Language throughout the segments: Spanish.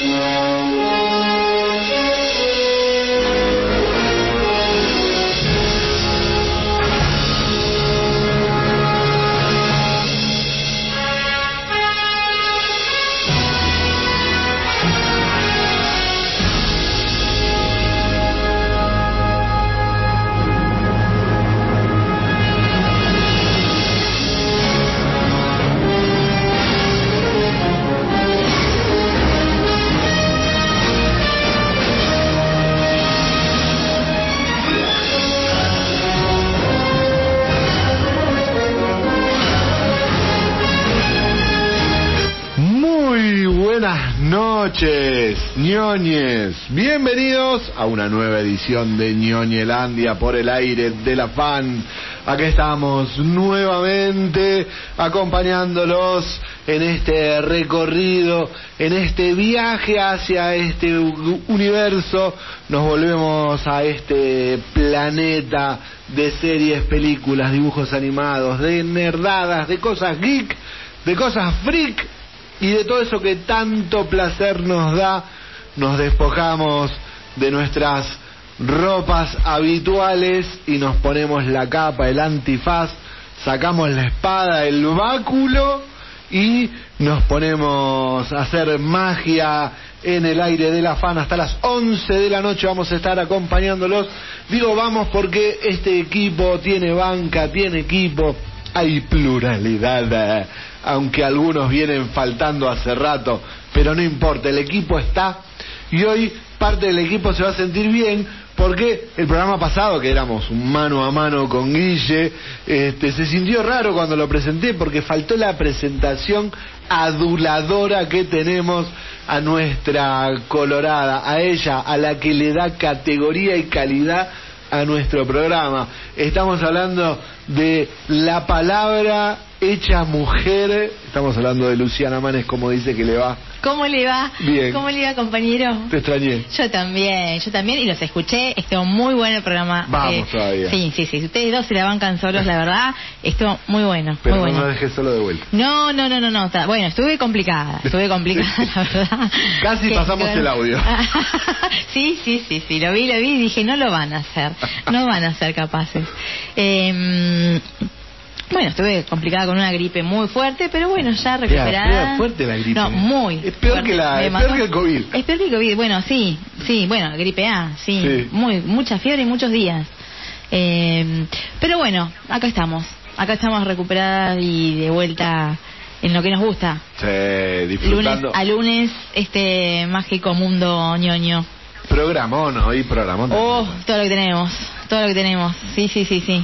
Muy ñoñes. Bienvenidos a una nueva edición de Ñoñelandia por el aire de la fan. Aquí estamos nuevamente acompañándolos en este recorrido, en este viaje hacia este universo. Nos volvemos a este planeta de series, películas, dibujos animados, de nerdadas, de cosas geek, de cosas freak y de todo eso que tanto placer nos da, nos despojamos de nuestras ropas habituales y nos ponemos la capa, el antifaz, sacamos la espada, el báculo y nos ponemos a hacer magia en el aire de la fan hasta las 11 de la noche vamos a estar acompañándolos. Digo vamos porque este equipo tiene banca, tiene equipo, hay pluralidad, aunque algunos vienen faltando hace rato, pero no importa, el equipo está y hoy parte del equipo se va a sentir bien porque el programa pasado, que éramos mano a mano con Guille, este, se sintió raro cuando lo presenté porque faltó la presentación aduladora que tenemos a nuestra colorada, a ella, a la que le da categoría y calidad a nuestro programa. Estamos hablando de la palabra hecha mujer. Estamos hablando de Luciana Manes, como dice que le va. ¿Cómo le va? Bien. ¿Cómo le va, compañero? Te extrañé. Yo también, yo también, y los escuché, estuvo muy bueno el programa. Eh, Vamos todavía. Sí, sí, sí, ustedes dos se la bancan solos, la verdad, estuvo muy bueno, Pero muy no bueno. dejes solo de vuelta. No, no, no, no, no, bueno, estuve complicada, estuve complicada, la verdad. Casi Que- pasamos el audio. sí, sí, sí, sí, lo vi, lo vi y dije, no lo van a hacer, no van a ser capaces. Eh, bueno, estuve complicada con una gripe muy fuerte, pero bueno, ya recuperada. fuerte la gripe. No, muy. Es peor fuerte. que la- es peor que el COVID. Es peor que el COVID, bueno, sí, sí, bueno, gripe A, sí, Sí. muy, mucha fiebre y muchos días. Eh, pero bueno, acá estamos, acá estamos recuperadas y de vuelta en lo que nos gusta. Sí, Lunes disfrutando. a lunes, este mágico mundo ñoño. Programón, hoy programón. Oh, todo lo que tenemos, todo lo que tenemos, sí, sí, sí, sí.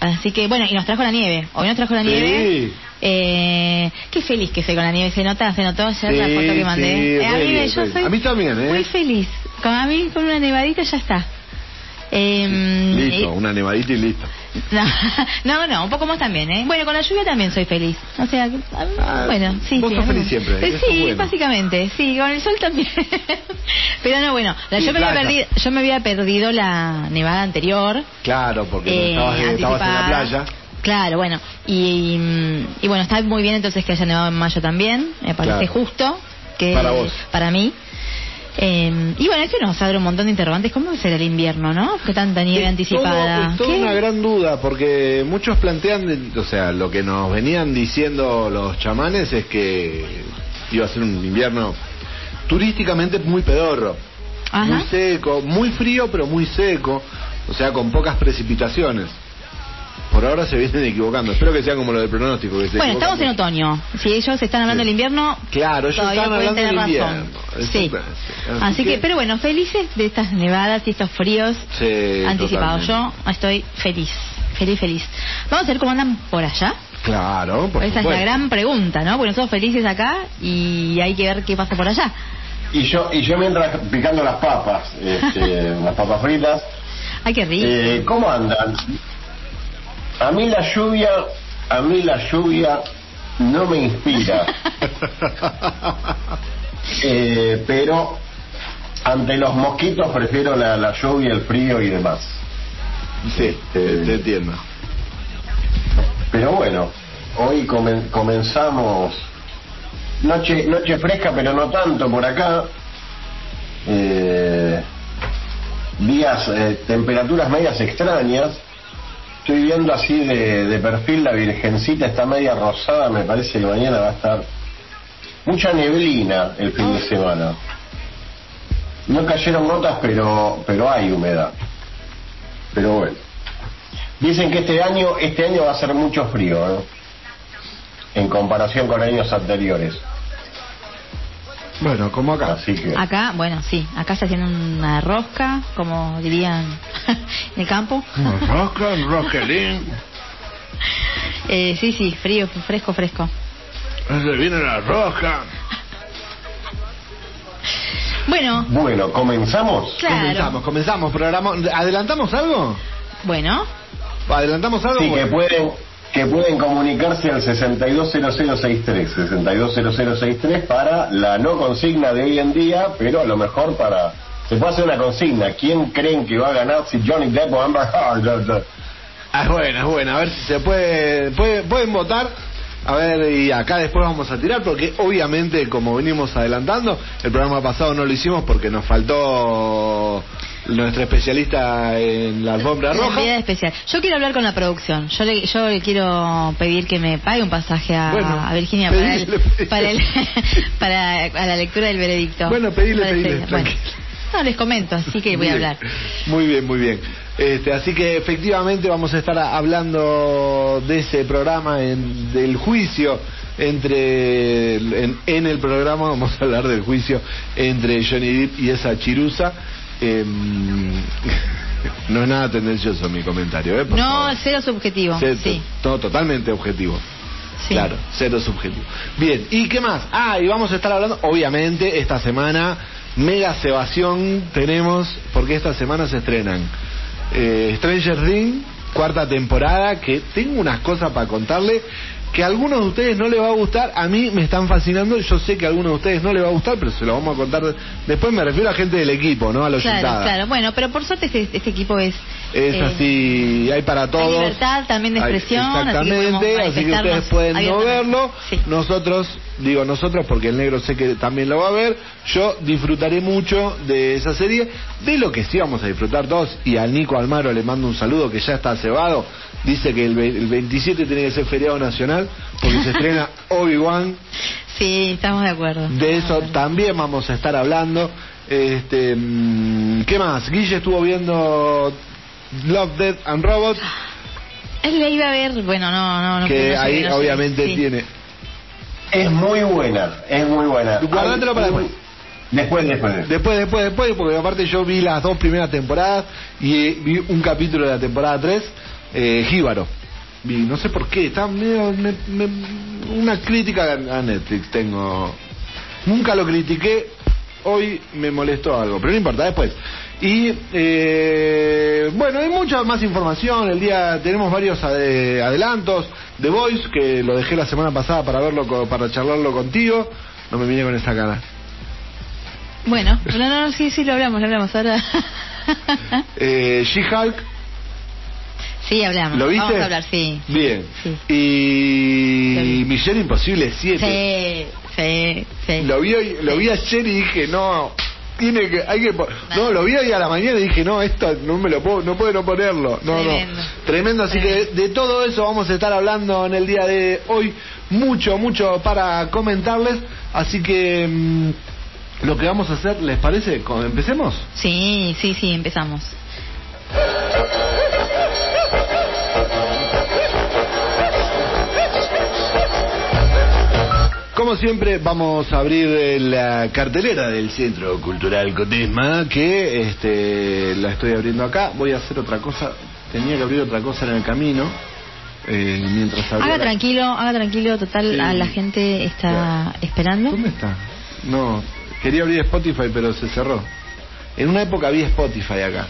Así que bueno, y nos trajo la nieve, hoy nos trajo la Sí. nieve. Eh, qué feliz que soy con la nieve, se nota, se notó ayer la Sí, foto que mandé. sí, Eh, a, mí, yo soy A mí también, ¿eh? Muy feliz. Con, a mí con una nevadita ya está. Eh, Listo, y- una nevadita y listo. no, no, un poco más también, ¿eh? Bueno, con la lluvia también soy feliz. O sea, a mí- Ah, bueno, sí, vos sí. sos feliz siempre, Eh, sí, bueno. básicamente, sí, con el sol también. Pero no, bueno, la- yo, me había perdido, yo me había perdido la nevada anterior. Claro, porque eh, estabas, estabas en la playa. Claro, bueno, y, y, y bueno, está muy bien entonces que haya nevado en mayo también, me parece Claro. justo. que Para vos. Para mí. Eh, y bueno, esto nos abre un montón de interrogantes. ¿Cómo será el invierno, no? Que tanta nieve Es anticipada. todo- es toda ¿Qué? una gran duda, porque muchos plantean, de- o sea, lo que nos venían diciendo los chamanes es que iba a ser un invierno turísticamente muy pedorro, Ajá. muy seco, muy frío, pero muy seco, o sea, con pocas precipitaciones. Por ahora se vienen equivocando, espero que sea como lo del pronóstico. Que se Bueno, equivocan estamos en otoño. Si ellos están hablando Sí. del invierno, Claro, ellos pueden hablando del tener razón. invierno. Sí. Así, que, pero bueno, felices de estas nevadas y estos fríos Sí, anticipados. totalmente. Yo estoy feliz, feliz, feliz. Vamos a ver cómo andan por allá. Claro, por Esa es la gran pregunta, ¿no? Porque nosotros felices acá y hay que ver qué pasa por allá. Y yo, y yo mientras picando las papas, este, las papas fritas, Ay, qué rico. eh, ¿cómo andan? A mí la lluvia, a mí la lluvia no me inspira. Eh, pero ante los mosquitos prefiero la, la, lluvia, el frío y demás. Sí, te eh, entiendo. Pero bueno, hoy comenzamos noche noche fresca, pero no tanto por acá. Eh, días, eh, temperaturas medias extrañas. Estoy viendo así de, de perfil la Virgencita está media rosada, me parece que mañana va a estar mucha neblina el fin de semana. No cayeron gotas, pero pero hay humedad. Pero bueno. Dicen que este año este año va a ser mucho frío, ¿no? En comparación con años anteriores. Bueno, como acá. Así que Acá, bueno, sí, acá está haciendo una rosca, como dirían en el campo. Rosca, rosquelín. Eh, sí, sí, frío, fresco, fresco. Se viene la rosca. Bueno, bueno, comenzamos. claro. Comenzamos, comenzamos. Programa... ¿Adelantamos algo? Bueno, ¿Adelantamos algo? Sí, que pueden que pueden comunicarse al 620063, 620063 para la no consigna de hoy en día, pero a lo mejor para se puede hacer una consigna. ¿Quién creen que va a ganar si Johnny Depp o Amber Heard? Ah, es buena, es buena. A ver si se puede, puede- pueden votar. A ver, y acá después vamos a tirar, porque obviamente, como venimos adelantando, el programa pasado no lo hicimos porque nos faltó nuestra especialista en la alfombra roja. especial. Yo quiero hablar con la producción. Yo le, yo le quiero pedir que me pague un pasaje a, Bueno, a Virginia para, el- para, el- para a la lectura del veredicto. Bueno, pedile, pedile. Bueno, no, les comento, así que voy a hablar. Muy bien, muy bien. Este, así que efectivamente vamos a estar hablando de ese programa, en- del juicio entre en, en el programa vamos a hablar del juicio entre Johnny Depp y esa chirusa. Em, no es nada tendencioso mi comentario, ¿eh? Por No, favor. cero subjetivo. Cero- Sí, todo totalmente objetivo. sí. Claro, cero subjetivo. Bien, ¿y qué más? Ah, y vamos a estar hablando, obviamente, esta semana, mega cebación tenemos, porque esta semana se estrenan eh, Stranger Things, cuarta temporada, que tengo unas cosas para contarle que a algunos de ustedes no les va a gustar, a mí me están fascinando, yo sé que a algunos de ustedes no les va a gustar, pero se lo vamos a contar de- después, me refiero a gente del equipo, ¿no? A los Claro, claro. Bueno, pero por suerte este, este equipo es... Es eh, así, hay para todos. libertad también de Hay- expresión, así que exactamente, así que ustedes pueden no verlo. Sí. Nosotros, digo nosotros porque el negro sé que también lo va a ver. Yo disfrutaré mucho de esa serie, de lo que sí vamos a disfrutar todos. Y al Nico Almaro le mando un saludo que ya está cebado. Dice que el 27 tiene que ser feriado nacional porque se estrena Obi-Wan. Sí, estamos de acuerdo. De eso también vamos a estar hablando. Este, mm, ¿Qué más? Guille estuvo viendo Love, Death and Robots. Él le iba a ver, bueno, no, no, no. que no sé, ahí no sé, obviamente sí. tiene. Es muy buena, es muy buena. Guardátelo para después. Después, después. Después, después, después, porque aparte yo vi las dos primeras temporadas y eh, vi un capítulo de la temporada 3, eh, Jíbaro. Vi, no sé por qué, está medio, me- me- una crítica a a Netflix tengo. Nunca lo critiqué, hoy me molestó algo, pero no importa, después. Y eh, bueno, hay mucha más información. El día tenemos varios ade- adelantos. The Voice, que lo dejé la semana pasada para verlo, co- para charlarlo contigo. No me vine con esa cara. Bueno, no, no, no, sí, sí, lo hablamos, lo hablamos ahora. Eh, She-Hulk, sí, hablamos. ¿lo viste? Vamos a hablar, sí. Bien. Sí. Y. Misión Imposible 7. Sí, sí, sí. Lo vi hoy- lo vi ayer y dije, no, tiene que, hay que, no, lo vi hoy a la mañana y dije, no, esto no me lo puedo, no puedo no ponerlo. No, Tremendo. no. Tremendo, así Tremendo. que de, de todo eso vamos a estar hablando en el día de hoy. Mucho, mucho para comentarles. Así que mm, lo que vamos a hacer, ¿les parece? ¿Empecemos? Sí, sí, sí, empezamos. Como siempre, vamos a abrir eh, la cartelera del Centro Cultural Cotesma, que este, la estoy abriendo acá. Voy a hacer otra cosa, tenía que abrir otra cosa en el camino, eh, mientras Haga la- tranquilo, haga tranquilo, total, Sí. a la gente está esperando. ¿Dónde está? No, quería abrir Spotify, pero se cerró. En una época había Spotify acá.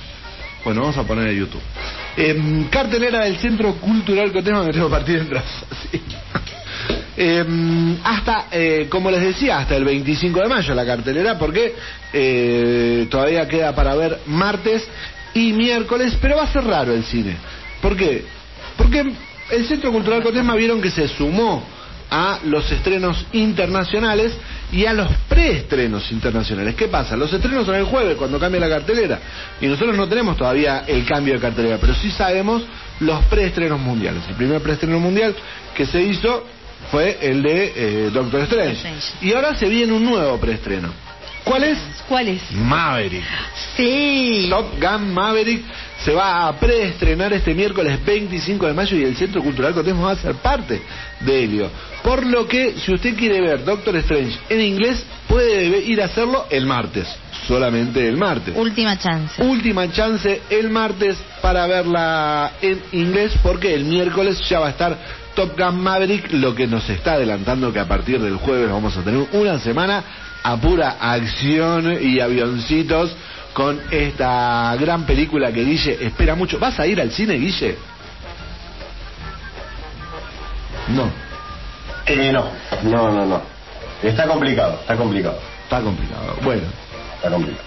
Bueno, vamos a poner en YouTube. Em, cartelera del Centro Cultural Cotesma, me tengo partido en brazos. Em, hasta, eh, como les decía, hasta el 25 de mayo la cartelera, porque eh, todavía queda para ver martes y miércoles, pero va a ser raro el cine. ¿Por qué? Porque el Centro Cultural Cotesma vieron que se sumó a los estrenos internacionales y a los preestrenos internacionales. ¿Qué pasa? Los estrenos son el jueves cuando cambia la cartelera y nosotros no tenemos todavía el cambio de cartelera, pero sí sabemos los preestrenos mundiales. El primer preestreno mundial que se hizo fue el de eh, Doctor Strange. Strange. Y ahora se viene un nuevo preestreno. ¿Cuál es? ¿Cuál es? Maverick. Sí. Top Gun Maverick se va a preestrenar este miércoles 25 de mayo y el Centro Cultural Cortés va a ser parte de ello. Por lo que, si usted quiere ver Doctor Strange en inglés, puede ir a hacerlo el martes. Solamente el martes. Última chance. Última chance el martes para verla en inglés porque el miércoles ya va a estar Top Gun Maverick, lo que nos está adelantando que a partir del jueves vamos a tener una semana a pura acción y avioncitos con esta gran película que Guille espera mucho. ¿Vas a ir al cine, Guille? No, Eh, no, no, no, no. Está complicado, está complicado, está complicado. Bueno, está complicado.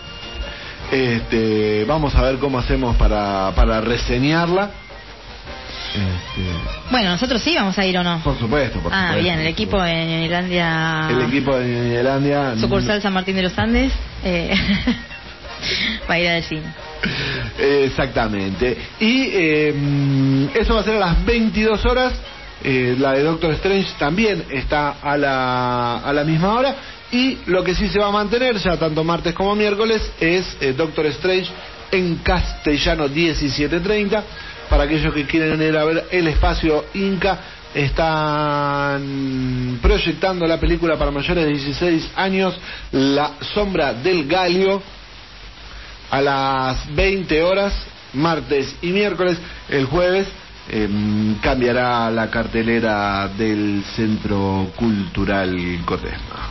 este, vamos a ver cómo hacemos para, para reseñarla. Este, Bueno, nosotros sí vamos a ir o no. por supuesto, por ah, supuesto, bien, el equipo en Irlandia. El equipo de Nielandia. Sucursal San Martín de los Andes. Eh, va a ir al cine. Exactamente. Y eh, mm, eso va a ser a las 22 horas. Eh, la de Doctor Strange también está a la, a la misma hora. Y lo que sí se va a mantener, ya tanto martes como miércoles, es eh, Doctor Strange en castellano 17.30. Para aquellos que quieren ir a ver el espacio Inca, están proyectando la película para mayores de 16 años, La Sombra del Galio a las 20 horas, martes y miércoles. El jueves em, cambiará la cartelera del Centro Cultural Cotesma.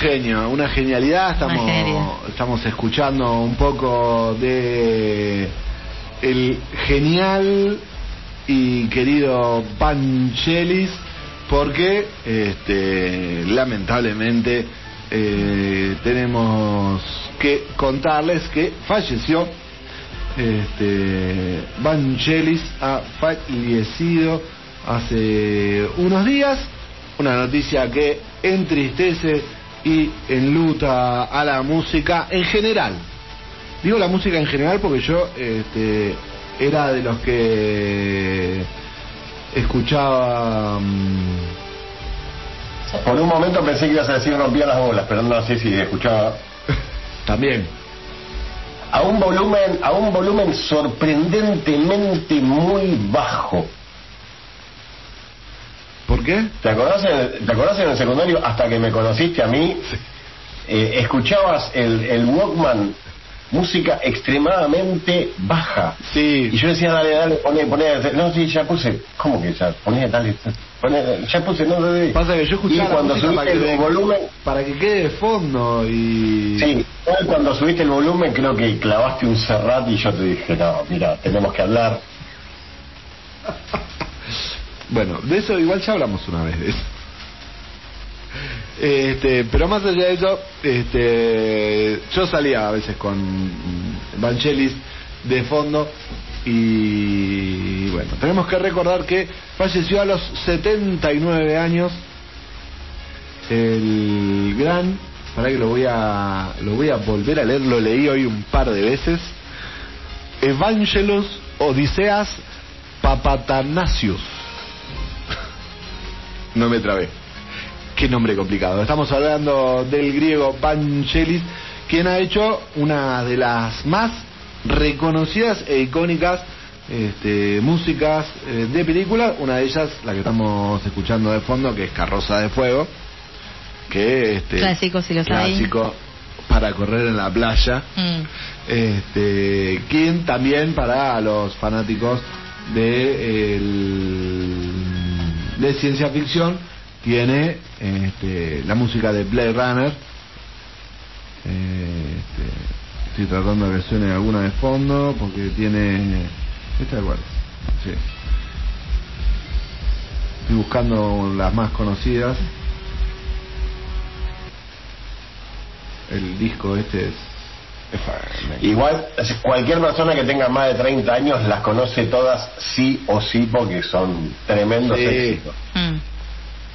Genio. Un genio, una genialidad. Estamos, Una estamos escuchando un poco de el genial y querido Panchelis, porque este, lamentablemente eh, tenemos que contarles que falleció. Este, Vangelis ha fallecido hace unos días. Una noticia que entristece y enluta a la música en general. Digo la música en general porque yo este, era de los que escuchaba. mm, Por un momento pensé que ibas a decir rompía las bolas, pero no sé si escuchaba. también. A un volumen, a un volumen sorprendentemente muy bajo. ¿Por qué? ¿Te acordás, en, ¿Te acordás en el secundario, hasta que me conociste a mí, eh, escuchabas el, el Walkman, música extremadamente baja? Sí. Y yo decía, dale, dale, poné, poné. No, sí, ya puse. ¿Cómo que ya? Poné, dale. Poné, ya puse, no, no. Pasa que yo escuchaba Y cuando subiste para que, el volumen, para que quede de fondo y sí, igual cuando subiste el volumen creo que clavaste un Serrat y yo te dije, no, mira, tenemos que hablar. Bueno, de eso igual ya hablamos una vez de eso. Este, pero más allá de eso, este, yo salía a veces con Vangelis de fondo y bueno, tenemos que recordar que falleció a los 79 años el gran, para que lo voy a lo voy a volver a leer, lo leí hoy un par de veces. Evangelos Odiseas Papatanasius. No me trabé. Qué nombre complicado. Estamos hablando del griego Vangelis, quien ha hecho una de las más reconocidas e icónicas este, músicas eh, de películas. Una de ellas, la que estamos escuchando de fondo, que es Carroza de Fuego. Que este, Clásico, si lo. Clásico para correr en la playa. Mm. Este, quien también para los fanáticos de, el- de ciencia ficción tiene este, la música de Blade Runner este, estoy tratando de que suene alguna de fondo porque tiene... Esta de cuál es? Sí. Estoy buscando las más conocidas. El disco este es... Igual, cualquier persona que tenga más de 30 años las conoce todas sí o sí porque son tremendos Sí. éxitos. Mm.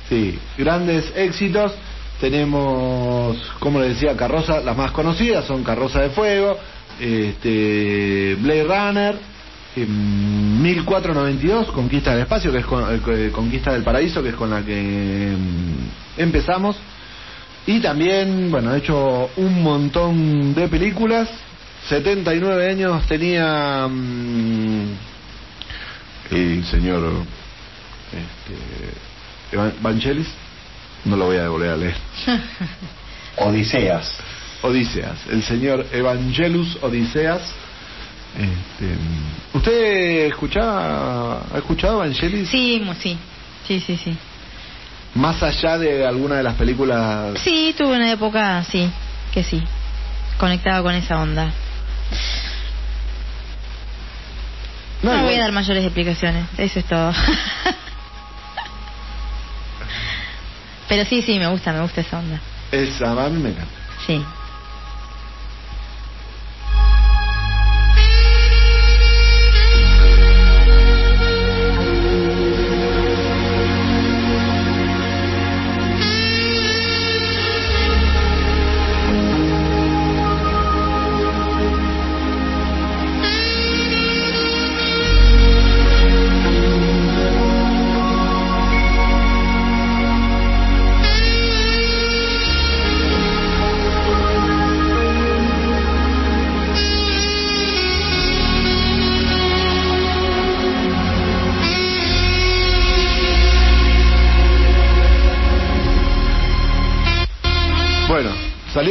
Sí, grandes éxitos. Tenemos, como les decía, carroza, las más conocidas son Carroza de Fuego, este, Blade Runner, em, 1492, Conquista del Espacio, que es con- eh, Conquista del Paraíso, que es con la que em, empezamos. Y también, bueno, he hecho un montón de películas. 79 años tenía mm, el señor este, Vangelis. No lo voy a volver a leer. Odiseas. Odiseas. El señor Evangelus Odiseas. Este, ¿Usted escuchaba, ha escuchado Vangelis? Sí, sí, sí, sí, sí. Más allá de alguna de las películas. Sí, tuve una época, sí, que sí, conectado con esa onda. No, igual- voy a dar mayores explicaciones, eso es todo. Pero sí, sí, me gusta, me gusta esa onda. Esa, a mí me encanta. Sí.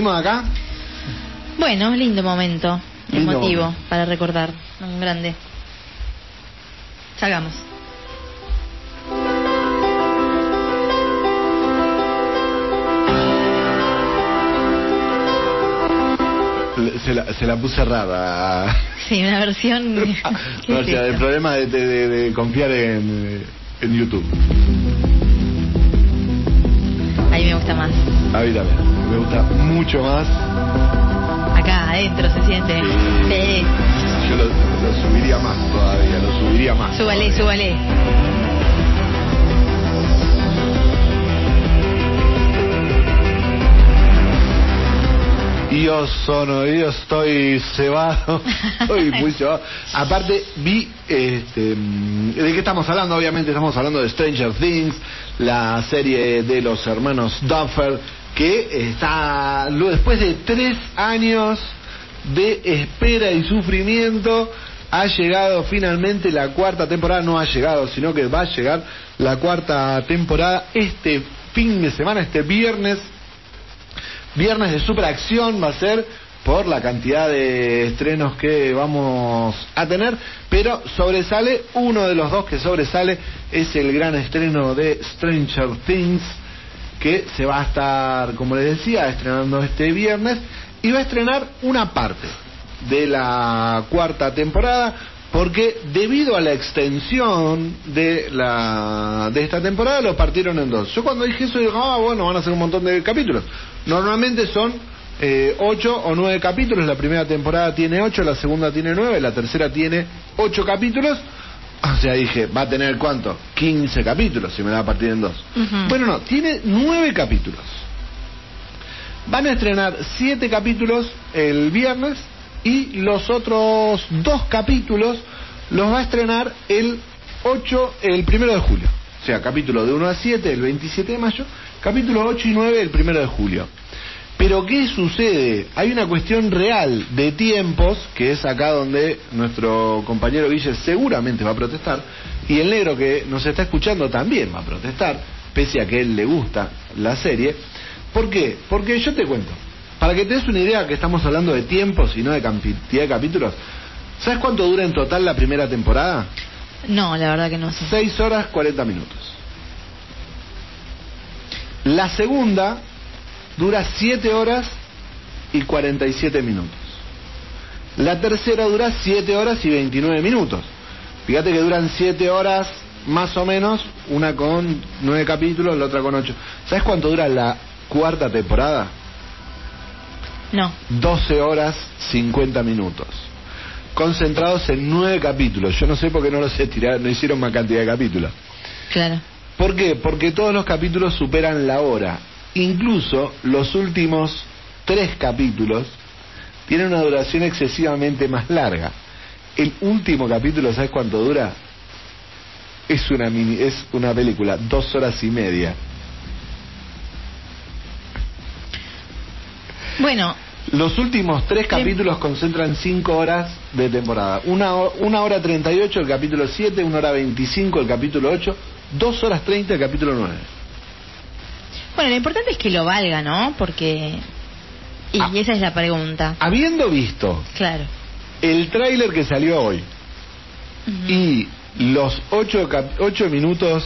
Salimos de acá. Bueno, lindo momento, Lindo emotivo momento. para recordar, un grande. Salgamos. Se la, se la puse rara. Sí, una versión. ¿Qué No, o es sea, el problema de, de- de- de confiar en, en YouTube. Gusta más. A mí también. Me gusta mucho más. Acá adentro se siente. Sí. Yo lo, lo subiría más todavía, lo subiría más. Súbale, súbale. Yo sono, yo estoy cebado, estoy muy cebado. Aparte, vi, este, ¿de qué estamos hablando? Obviamente estamos hablando de Stranger Things, la serie de los hermanos Duffer, que está, después de tres años de espera y sufrimiento, ha llegado finalmente la cuarta temporada, no ha llegado, sino que va a llegar la cuarta temporada este fin de semana, este viernes Viernes de superacción va a ser por la cantidad de estrenos que vamos a tener, pero sobresale, uno de los dos que sobresale es el gran estreno de Stranger Things, que se va a estar, como les decía, estrenando este viernes y va a estrenar una parte de la cuarta temporada porque debido a la extensión de la de esta temporada lo partieron en dos. Yo cuando dije eso digo, ah, bueno, van a ser un montón de capítulos. Normalmente son eh, ocho o nueve capítulos. La primera temporada tiene ocho, la segunda tiene nueve, la tercera tiene ocho capítulos. O sea, dije, va a tener cuánto? 15 capítulos si me da a partir en dos. Bueno, no, tiene nueve capítulos. Van a estrenar siete capítulos el viernes y los otros dos capítulos los va a estrenar el 8, el primero de julio. O sea, capítulo de 1 a 7 el 27 de mayo, capítulo 8 y 9 el primero de julio. Pero ¿qué sucede? Hay una cuestión real de tiempos, que es acá donde nuestro compañero Guille seguramente va a protestar, y el negro que nos está escuchando también va a protestar, pese a que él le gusta la serie. ¿Por qué? Porque yo te cuento, para que te des una idea que estamos hablando de tiempos y no de cantidad de capítulos, ¿sabes cuánto dura en total la primera temporada? No, la verdad que no sé. 6 horas 40 minutos. La segunda dura 7 horas y 47 minutos. La tercera dura 7 horas y 29 minutos. Fíjate que duran 7 horas más o menos, una con 9 capítulos, la otra con 8. ¿Sabes cuánto dura la cuarta temporada? No. 12 horas 50 minutos. Concentrados en 9 capítulos. Yo no sé por qué no los tiraron, no hicieron más cantidad de capítulos. Claro. ¿Por qué? Porque todos los capítulos superan la hora. Incluso los últimos tres capítulos tienen una duración excesivamente más larga. El último capítulo, ¿sabes cuánto dura? Es una mini, es una película, dos horas y media. Bueno, Los últimos tres capítulos concentran cinco horas de temporada. Una, una hora 38 el capítulo 7, una hora 25 el capítulo 8, dos horas 30 el capítulo 9. bueno, lo importante es que lo valga, ¿no? Porque... Y Ah. esa es la pregunta. Habiendo visto Claro. el tráiler que salió hoy y los ocho, cap- ocho minutos,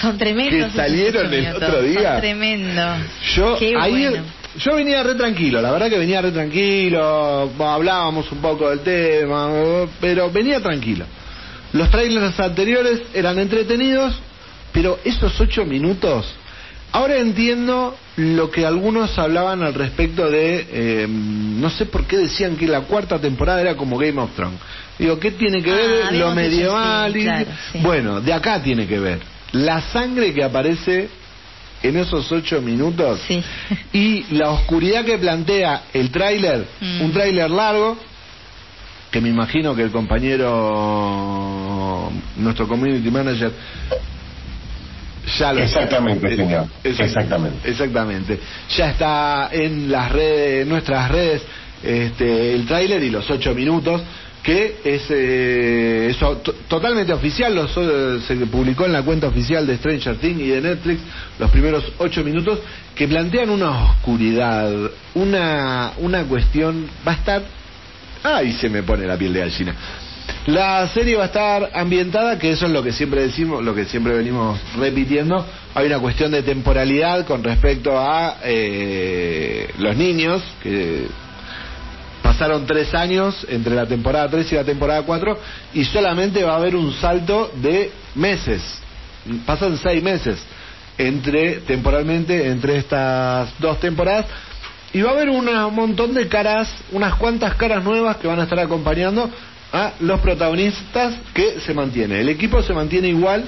Son tremendos. que salieron el otro día. Son tremendos. yo Qué ahí bueno. yo venía re tranquilo, la verdad que venía re tranquilo, hablábamos un poco del tema, pero venía tranquilo. Los trailers anteriores eran entretenidos, pero esos ocho minutos, ahora entiendo lo que algunos hablaban al respecto de, eh, no sé por qué decían que la cuarta temporada era como Game of Thrones. Digo, ¿qué tiene que Ah, ver lo medieval? sí, y- claro, sí. Bueno, de acá tiene que ver. La sangre que aparece en esos ocho minutos Sí. y la oscuridad que plantea el tráiler, Mm. un tráiler largo, que me imagino que el compañero, nuestro community manager, ya lo Exactamente, Eh, señor. exact- Exactamente. Exactamente. Ya está en las redes, en nuestras redes, este, el tráiler y los ocho minutos que es eh, totalmente oficial, los, eh, se publicó en la cuenta oficial de Stranger Things y de Netflix los primeros ocho minutos que plantean una oscuridad, una, una cuestión, va a estar, ay se me pone la piel de gallina. La serie va a estar ambientada, que eso es lo que siempre decimos, lo que siempre venimos repitiendo. Hay una cuestión de temporalidad con respecto a eh, los niños, que pasaron tres años entre la temporada 3 y la temporada 4, y solamente va a haber un salto de meses. Pasan seis meses entre temporalmente entre estas dos temporadas y va a haber una- un montón de caras, unas cuantas caras nuevas que van a estar acompañando a los protagonistas que se mantiene. El equipo se mantiene igual.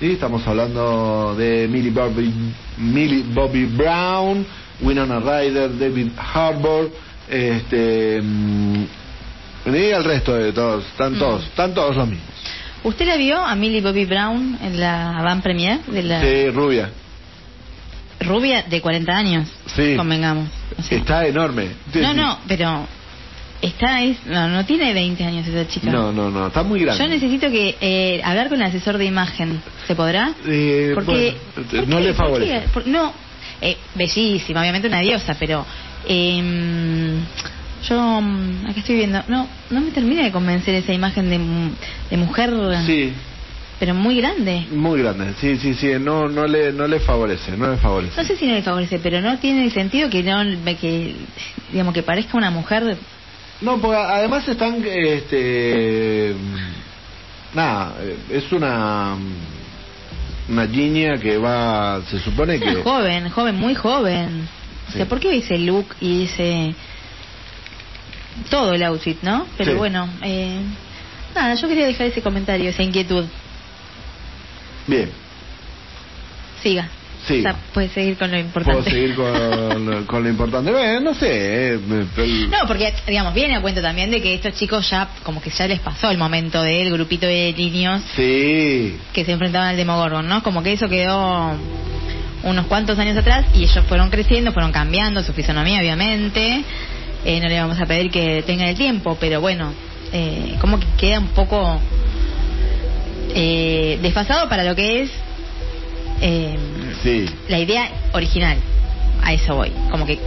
Y estamos hablando de Millie Bobby, Millie Bobby Brown, Winona Ryder, David Harbour, este mm, y el resto de todos, están Mm. todos, están todos los mismos. ¿Usted la vio a Millie Bobby Brown en la van premier de la Sí, rubia. rubia de 40 años? Sí. Convengamos. O sea, Está enorme. No, no, pero está es, no, no tiene 20 años esa chica. No, no, no, está muy grande. Yo necesito que eh, hablar con el asesor de imagen. ¿Se podrá? Eh, Porque bueno, ¿por no le ¿Por favorece. no, eh, bellísima, obviamente una diosa, pero em, yo mm, acá estoy viendo, no, no me termina de convencer esa imagen de, de mujer, Sí, pero muy grande. muy grande. Sí, sí, sí, no no le no le favorece, no le favorece. No sé si no le favorece, pero no tiene sentido que no que digamos que parezca una mujer. No, porque además están, este, nada, es una, una niña que va, se supone Es que, una joven, joven, muy joven. O sea. ¿por qué ese look y ese todo el outfit, no? Pero Sí. bueno, eh, nada, yo quería dejar ese comentario, esa inquietud. Bien, Siga. Siga. O sea, puede seguir con lo puedo importante. seguir con, con lo importante. Bueno, no sé, eh, el- No, porque, digamos, viene a cuento también de que estos chicos ya, como que ya les pasó el momento del grupito de niños sí, que se enfrentaban al Demogorgon, ¿no? Como que eso quedó unos cuantos años atrás y ellos fueron creciendo, fueron cambiando su fisonomía, obviamente. Eh, no le vamos a pedir que tengan el tiempo, pero bueno, eh, como que queda un poco eh, desfasado para lo que es eh, sí, la idea original. A eso voy. Como que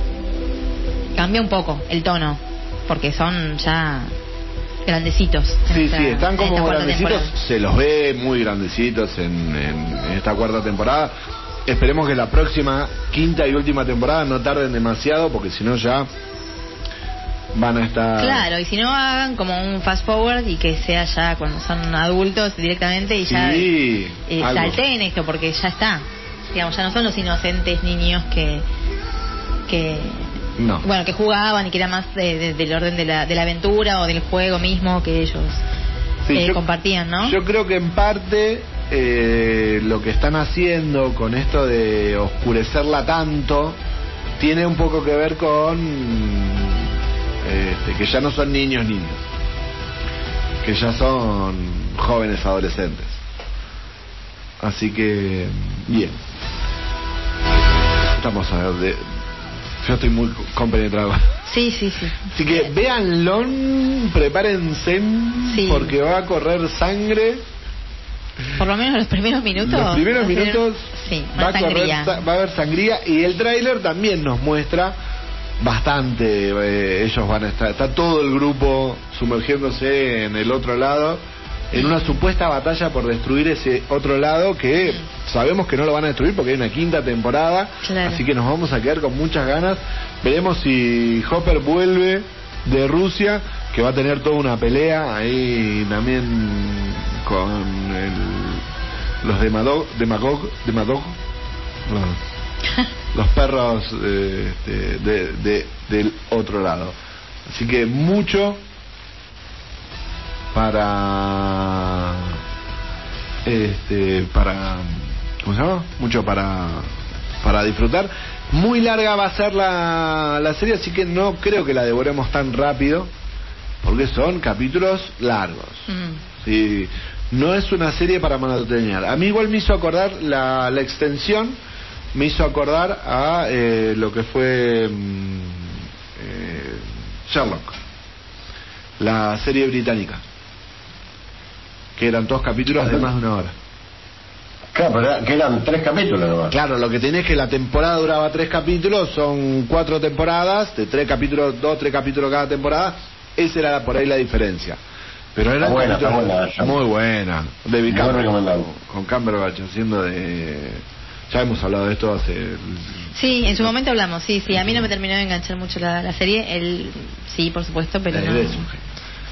cambia un poco el tono, porque son ya grandecitos. sí, esta- sí, están como grandecitos, se los ve muy grandecitos en, en- en esta cuarta temporada. esperemos que la próxima quinta y última temporada no tarden demasiado porque si no ya van a estar Claro, y si no hagan como un fast forward y que sea ya cuando son adultos directamente y ya Sí, eh, algo. salteen esto porque ya está. Digamos, ya no son los inocentes niños que que no bueno, que jugaban y que era más de- de- del orden de la, de la aventura o del juego mismo que ellos Sí, eh, yo- compartían, ¿no? Yo creo que en parte eh, lo que están haciendo con esto de oscurecerla tanto tiene un poco que ver con este, que ya no son niños niños, que ya son jóvenes adolescentes. Así que bien. Estamos a ver de yo estoy muy compenetrado. Sí, sí, sí. Así que véanlo, prepárense Sí. porque va a correr sangre. Por lo menos los primeros minutos. Los primeros minutos Sí, va, a correr, va a haber sangría y el tráiler también nos muestra bastante. eh, ellos van a estar, está todo el grupo sumergiéndose en el otro lado en una supuesta batalla por destruir ese otro lado que sabemos que no lo van a destruir porque hay una quinta temporada, Claro. así que nos vamos a quedar con muchas ganas. Veremos si Hopper vuelve de Rusia, que va a tener toda una pelea ahí también con el- los demagog, demagog, demagog, los, los perros eh, este, de- de- del otro lado. Así que mucho para este para ¿cómo se llama? mucho para para disfrutar muy larga va a ser la, la serie así que no creo que la devoremos tan rápido porque son capítulos largos Mm. Sí, no es una serie para maratonear. A mí igual me hizo acordar la, la extensión, me hizo acordar a eh, lo que fue mm, eh, Sherlock, la serie británica, que eran dos capítulos de más de una hora. Claro, pero que eran tres capítulos nomás. Claro, lo que tenés es que la temporada duraba tres capítulos, son cuatro temporadas, de tres capítulos, dos, tres capítulos cada temporada, esa era por ahí la diferencia. Pero era buena, ya. muy buena. Cameron, recomendable. con Cumberbatch haciendo de... Ya hemos hablado de esto hace... Sí, en su momento hablamos, sí, sí. A mí no me terminó de enganchar mucho la, la serie. Él, sí, por supuesto, pero Él no. es un.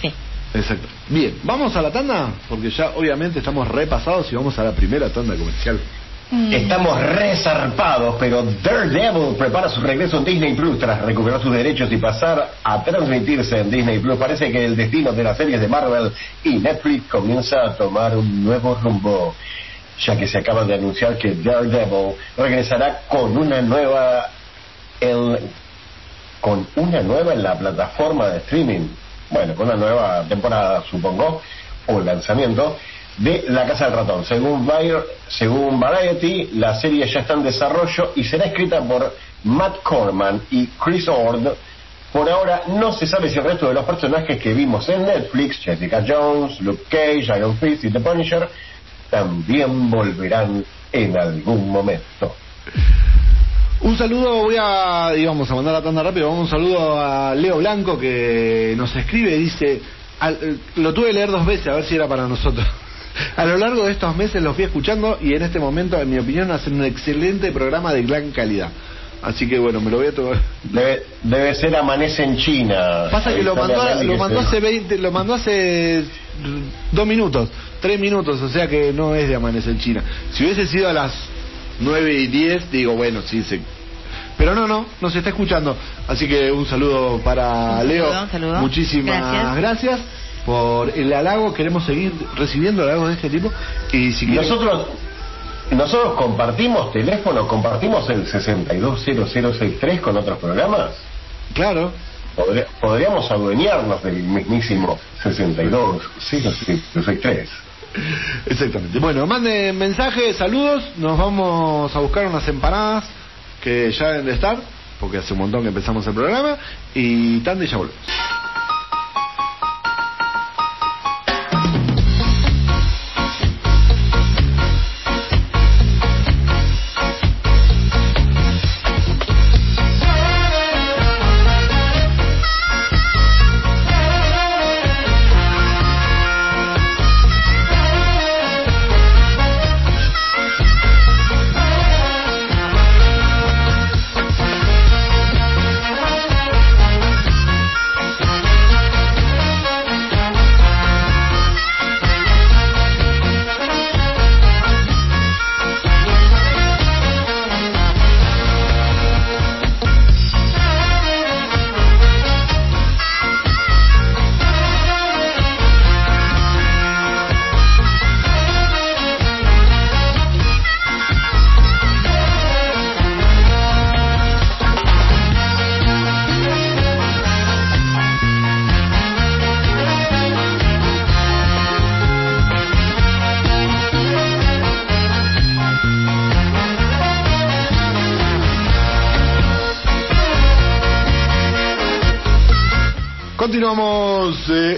Sí. Exacto. Bien, ¿vamos a la tanda? Porque ya obviamente estamos repasados y vamos a la primera tanda comercial. Estamos resarpados, pero Daredevil prepara su regreso en Disney Plus tras recuperar sus derechos y pasar a transmitirse en Disney Plus. Parece que el destino de las series de Marvel y Netflix comienza a tomar un nuevo rumbo, ya que se acaba de anunciar que Daredevil regresará con una nueva en, con una nueva en la plataforma de streaming. Bueno, con una nueva temporada, supongo, o lanzamiento de La Casa del Ratón. Según, Bayer- según Variety, la serie ya está en desarrollo y será escrita por Matt Corman y Chris Ord. Por ahora no se sabe si el resto de los personajes que vimos en Netflix, Jessica Jones, Luke Cage, Iron Fist y The Punisher, también volverán en algún momento. Un saludo, voy a, íbamos a mandar la tanda rápido, un saludo a Leo Blanco que nos escribe, dice, al- eh, lo tuve que leer dos veces a ver si era para nosotros. A lo largo de estos meses los fui escuchando y en este momento, en mi opinión, hacen un excelente programa de gran calidad. Así que bueno, me lo voy a tomar. Debe, debe ser Amanece en China. Pasa que lo mandó, a lo mandó hace 20, lo mandó hace dos minutos, tres minutos, o sea que no es de Amanecer en China. Si hubiese sido a las 9 y 10, digo, bueno, sí, se... Pero no, no, nos está escuchando. Así que un saludo para Un Leo. saludo, un saludo. Muchísimas Gracias. gracias. por el halago. Queremos seguir recibiendo halagos de este tipo. Y si Nosotros, nosotros compartimos teléfono, compartimos el 620063 con otros programas. Claro. Podría- podríamos adueñarnos del mismísimo 620063. Exactamente. Bueno, manden mensajes, saludos. Nos vamos a buscar unas empanadas que ya deben de estar, porque hace un montón que empezamos el programa. Y tanda y ya volvemos.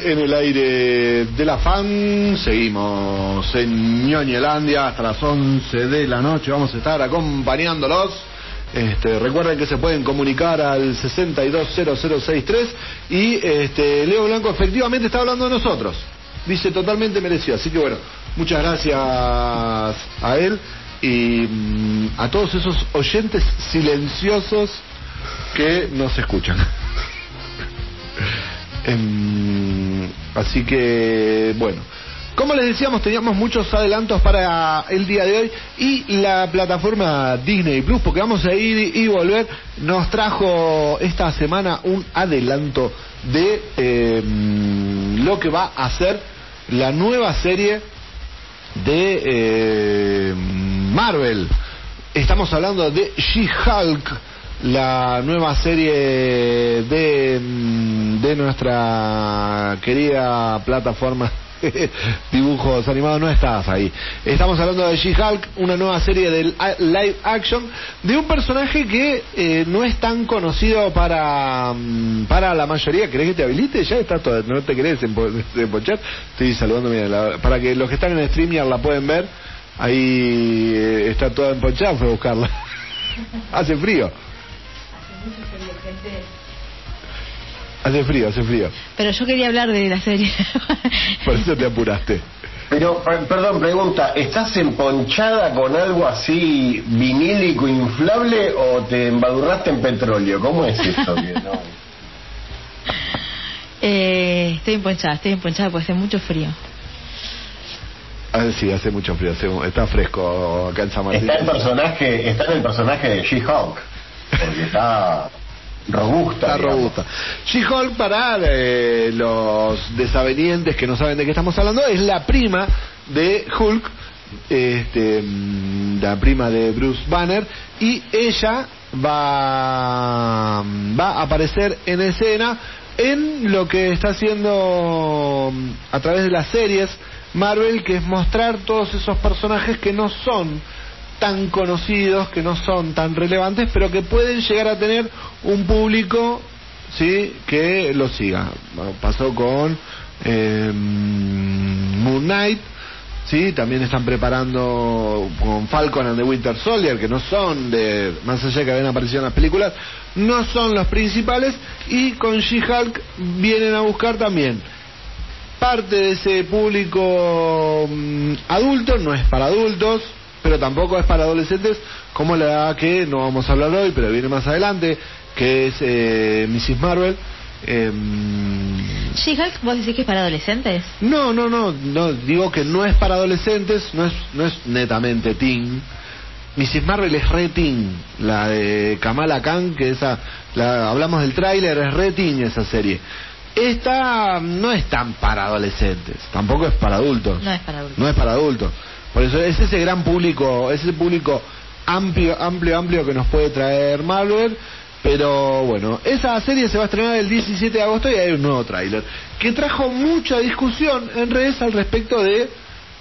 En el aire de la fan, seguimos en Ñoñelandia hasta las 11 de la noche, vamos a estar acompañándolos. Este, recuerden que se pueden comunicar al 620063 y este, Leo Blanco efectivamente está hablando de nosotros. Dice totalmente merecido, así que bueno, muchas gracias a él y mm, a todos esos oyentes silenciosos que nos escuchan. Em, así que, bueno. Como les decíamos, teníamos muchos adelantos para el día de hoy y la plataforma Disney Plus, porque vamos a ir y volver, nos trajo esta semana un adelanto de em, lo que va a ser la nueva serie de em, Marvel. Estamos hablando de She-Hulk la nueva serie de, de nuestra querida plataforma dibujos animados no estás ahí. Estamos hablando de She-Hulk, una nueva serie de live action de un personaje que eh, no es tan conocido para mm, para la mayoría. ¿Querés que te habilite? Ya está todo. ¿No te querés empochar? Estoy saludando, mira, para que los que están en el la pueden ver. Ahí eh, está toda empochada, fue a buscarla. Hace frío. Hace frío, hace frío. Pero yo quería hablar de la serie. Por eso te apuraste. Pero, perdón, pregunta, ¿estás emponchada con algo así vinílico inflable o te embadurraste en petróleo? ¿Cómo es esto? eh, estoy emponchada, estoy emponchada porque hace mucho frío. Ah, sí, hace mucho frío, está fresco acá en San Martín. Está el personaje, está en el personaje de She-Hulk, porque está robusta. Está robusta. She-Hulk, para eh, los desavenientes que no saben de qué estamos hablando, es la prima de Hulk, este, mm, la prima de Bruce Banner, y ella va, va a aparecer en escena en lo que está haciendo mm, a través de las series Marvel, que es mostrar todos esos personajes que no son tan conocidos, que no son tan relevantes, pero que pueden llegar a tener un público sí que lo siga. pasó con eh, Moon Knight, sí, también están preparando con Falcon and the Winter Soldier, que no son de, más allá que habían aparecido en las películas, no son los principales, y con She-Hulk vienen a buscar también. Parte de ese público mm, adulto, no es para adultos, pero tampoco es para adolescentes, como la que no vamos a hablar hoy, pero viene más adelante, que es eh, Mrs. Marvel. Eh, She-Hulk, ¿vos decís que es para adolescentes? No, no, no, no, digo que no es para adolescentes, no es, no es netamente teen. Mrs. Marvel es re teen, la de Kamala Khan, que esa, la, hablamos del tráiler, es re teen esa serie. Esta no es tan para adolescentes, tampoco es para adultos. No es para adultos. No es para adultos. Por eso es ese gran público, ese público amplio, amplio, amplio que nos puede traer Marvel. Pero bueno, esa serie se va a estrenar el 17 de agosto y hay un nuevo tráiler que trajo mucha discusión en redes al respecto de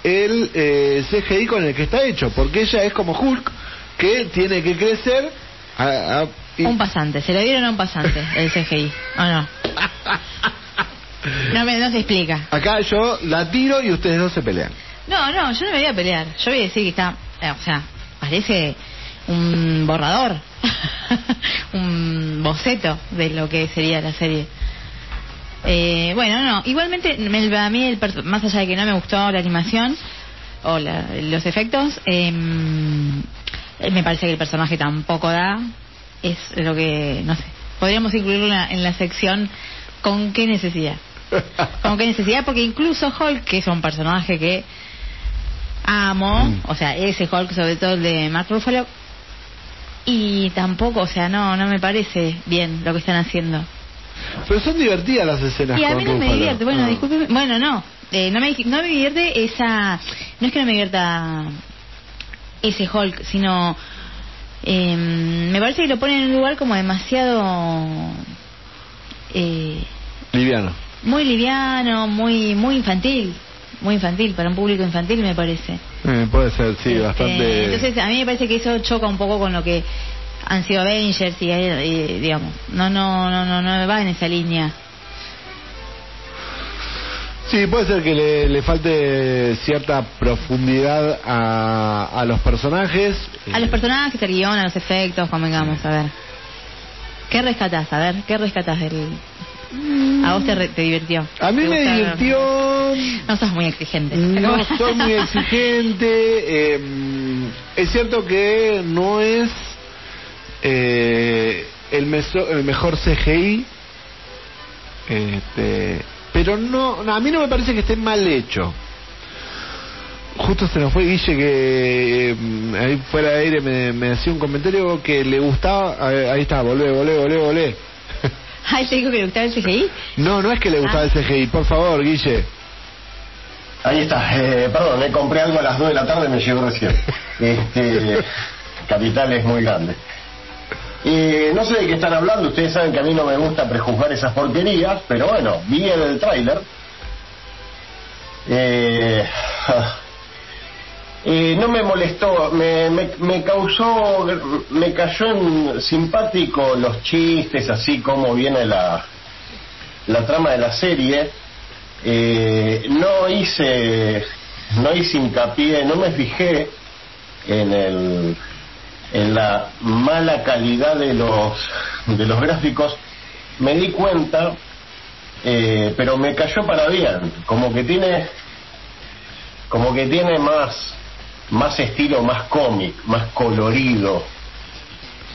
el eh, CGI con el que está hecho, porque ella es como Hulk que tiene que crecer a, un pasante, se le dieron a un pasante el CGI, ¿o no? No, me, no se explica. Acá yo la tiro y ustedes dos se pelean. No, no, yo no me voy a pelear. Yo voy a decir que está, eh, o sea, parece un borrador, un boceto de lo que sería la serie. Eh, bueno, no, igualmente a mí, el, más allá de que no me gustó la animación o los efectos, em, me parece que el personaje tampoco da. Es lo que, no sé, podríamos incluirlo en la sección con qué necesidad. Con qué necesidad, porque incluso Hulk, que es un personaje que amo, mm. o sea, ese Hulk, sobre todo el de Mark Ruffalo, y tampoco, o sea, no, no me parece bien lo que están haciendo. Pero son divertidas las escenas. Y a mí no me divierte, bueno, disculpe, bueno, no, eh, no, me, no me divierte esa, no es que no me divierta ese Hulk, sino eh, me parece que lo ponen en un lugar como demasiado eh, liviano. Muy liviano, muy muy infantil muy infantil, para un público infantil me parece. Eh, puede ser, sí, este, bastante. Entonces a mí me parece que eso choca un poco con lo que han sido Avengers y, digamos, no, no, no, no, no va en esa línea. Sí, puede ser que le, le falte cierta profundidad a, a los personajes. A los personajes, al guion, a los efectos, convengamos, a ver. ¿Qué rescatás? A ver, ¿qué rescatás del... ¿A vos te, re- te divirtió? A mí ¿Te me gustaron? divirtió. No sos muy exigente. No soy muy exigente. eh, es cierto que no es eh, el, meso- el mejor CGI. Este, pero no, no, a mí no me parece que esté mal hecho. Justo se nos fue Guille que eh, ahí fuera de aire me, me hacía un comentario que le gustaba. Ahí ahí está, volvé, volvé, volvé, volvé. Ay, te dijo que le gustaba el CGI. No, no es que le gustaba Ah. el CGI, por favor, Guille. Ahí está, eh, perdón, me compré algo a las 2 de la tarde y me llegó recién. Este, Capital es muy grande. Eh, no sé de qué están hablando, ustedes saben que a mí no me gusta prejuzgar esas porquerías, pero bueno, vi en el tráiler. Eh, eh, no me molestó, me, me, me causó, me cayó en simpático los chistes, así como viene la, la trama de la serie. Eh, no hice, no hice hincapié, no me fijé en el, en la mala calidad de los, de los gráficos. Me di cuenta, eh, pero me cayó para bien, como que tiene, como que tiene más, más estilo, más cómic, más colorido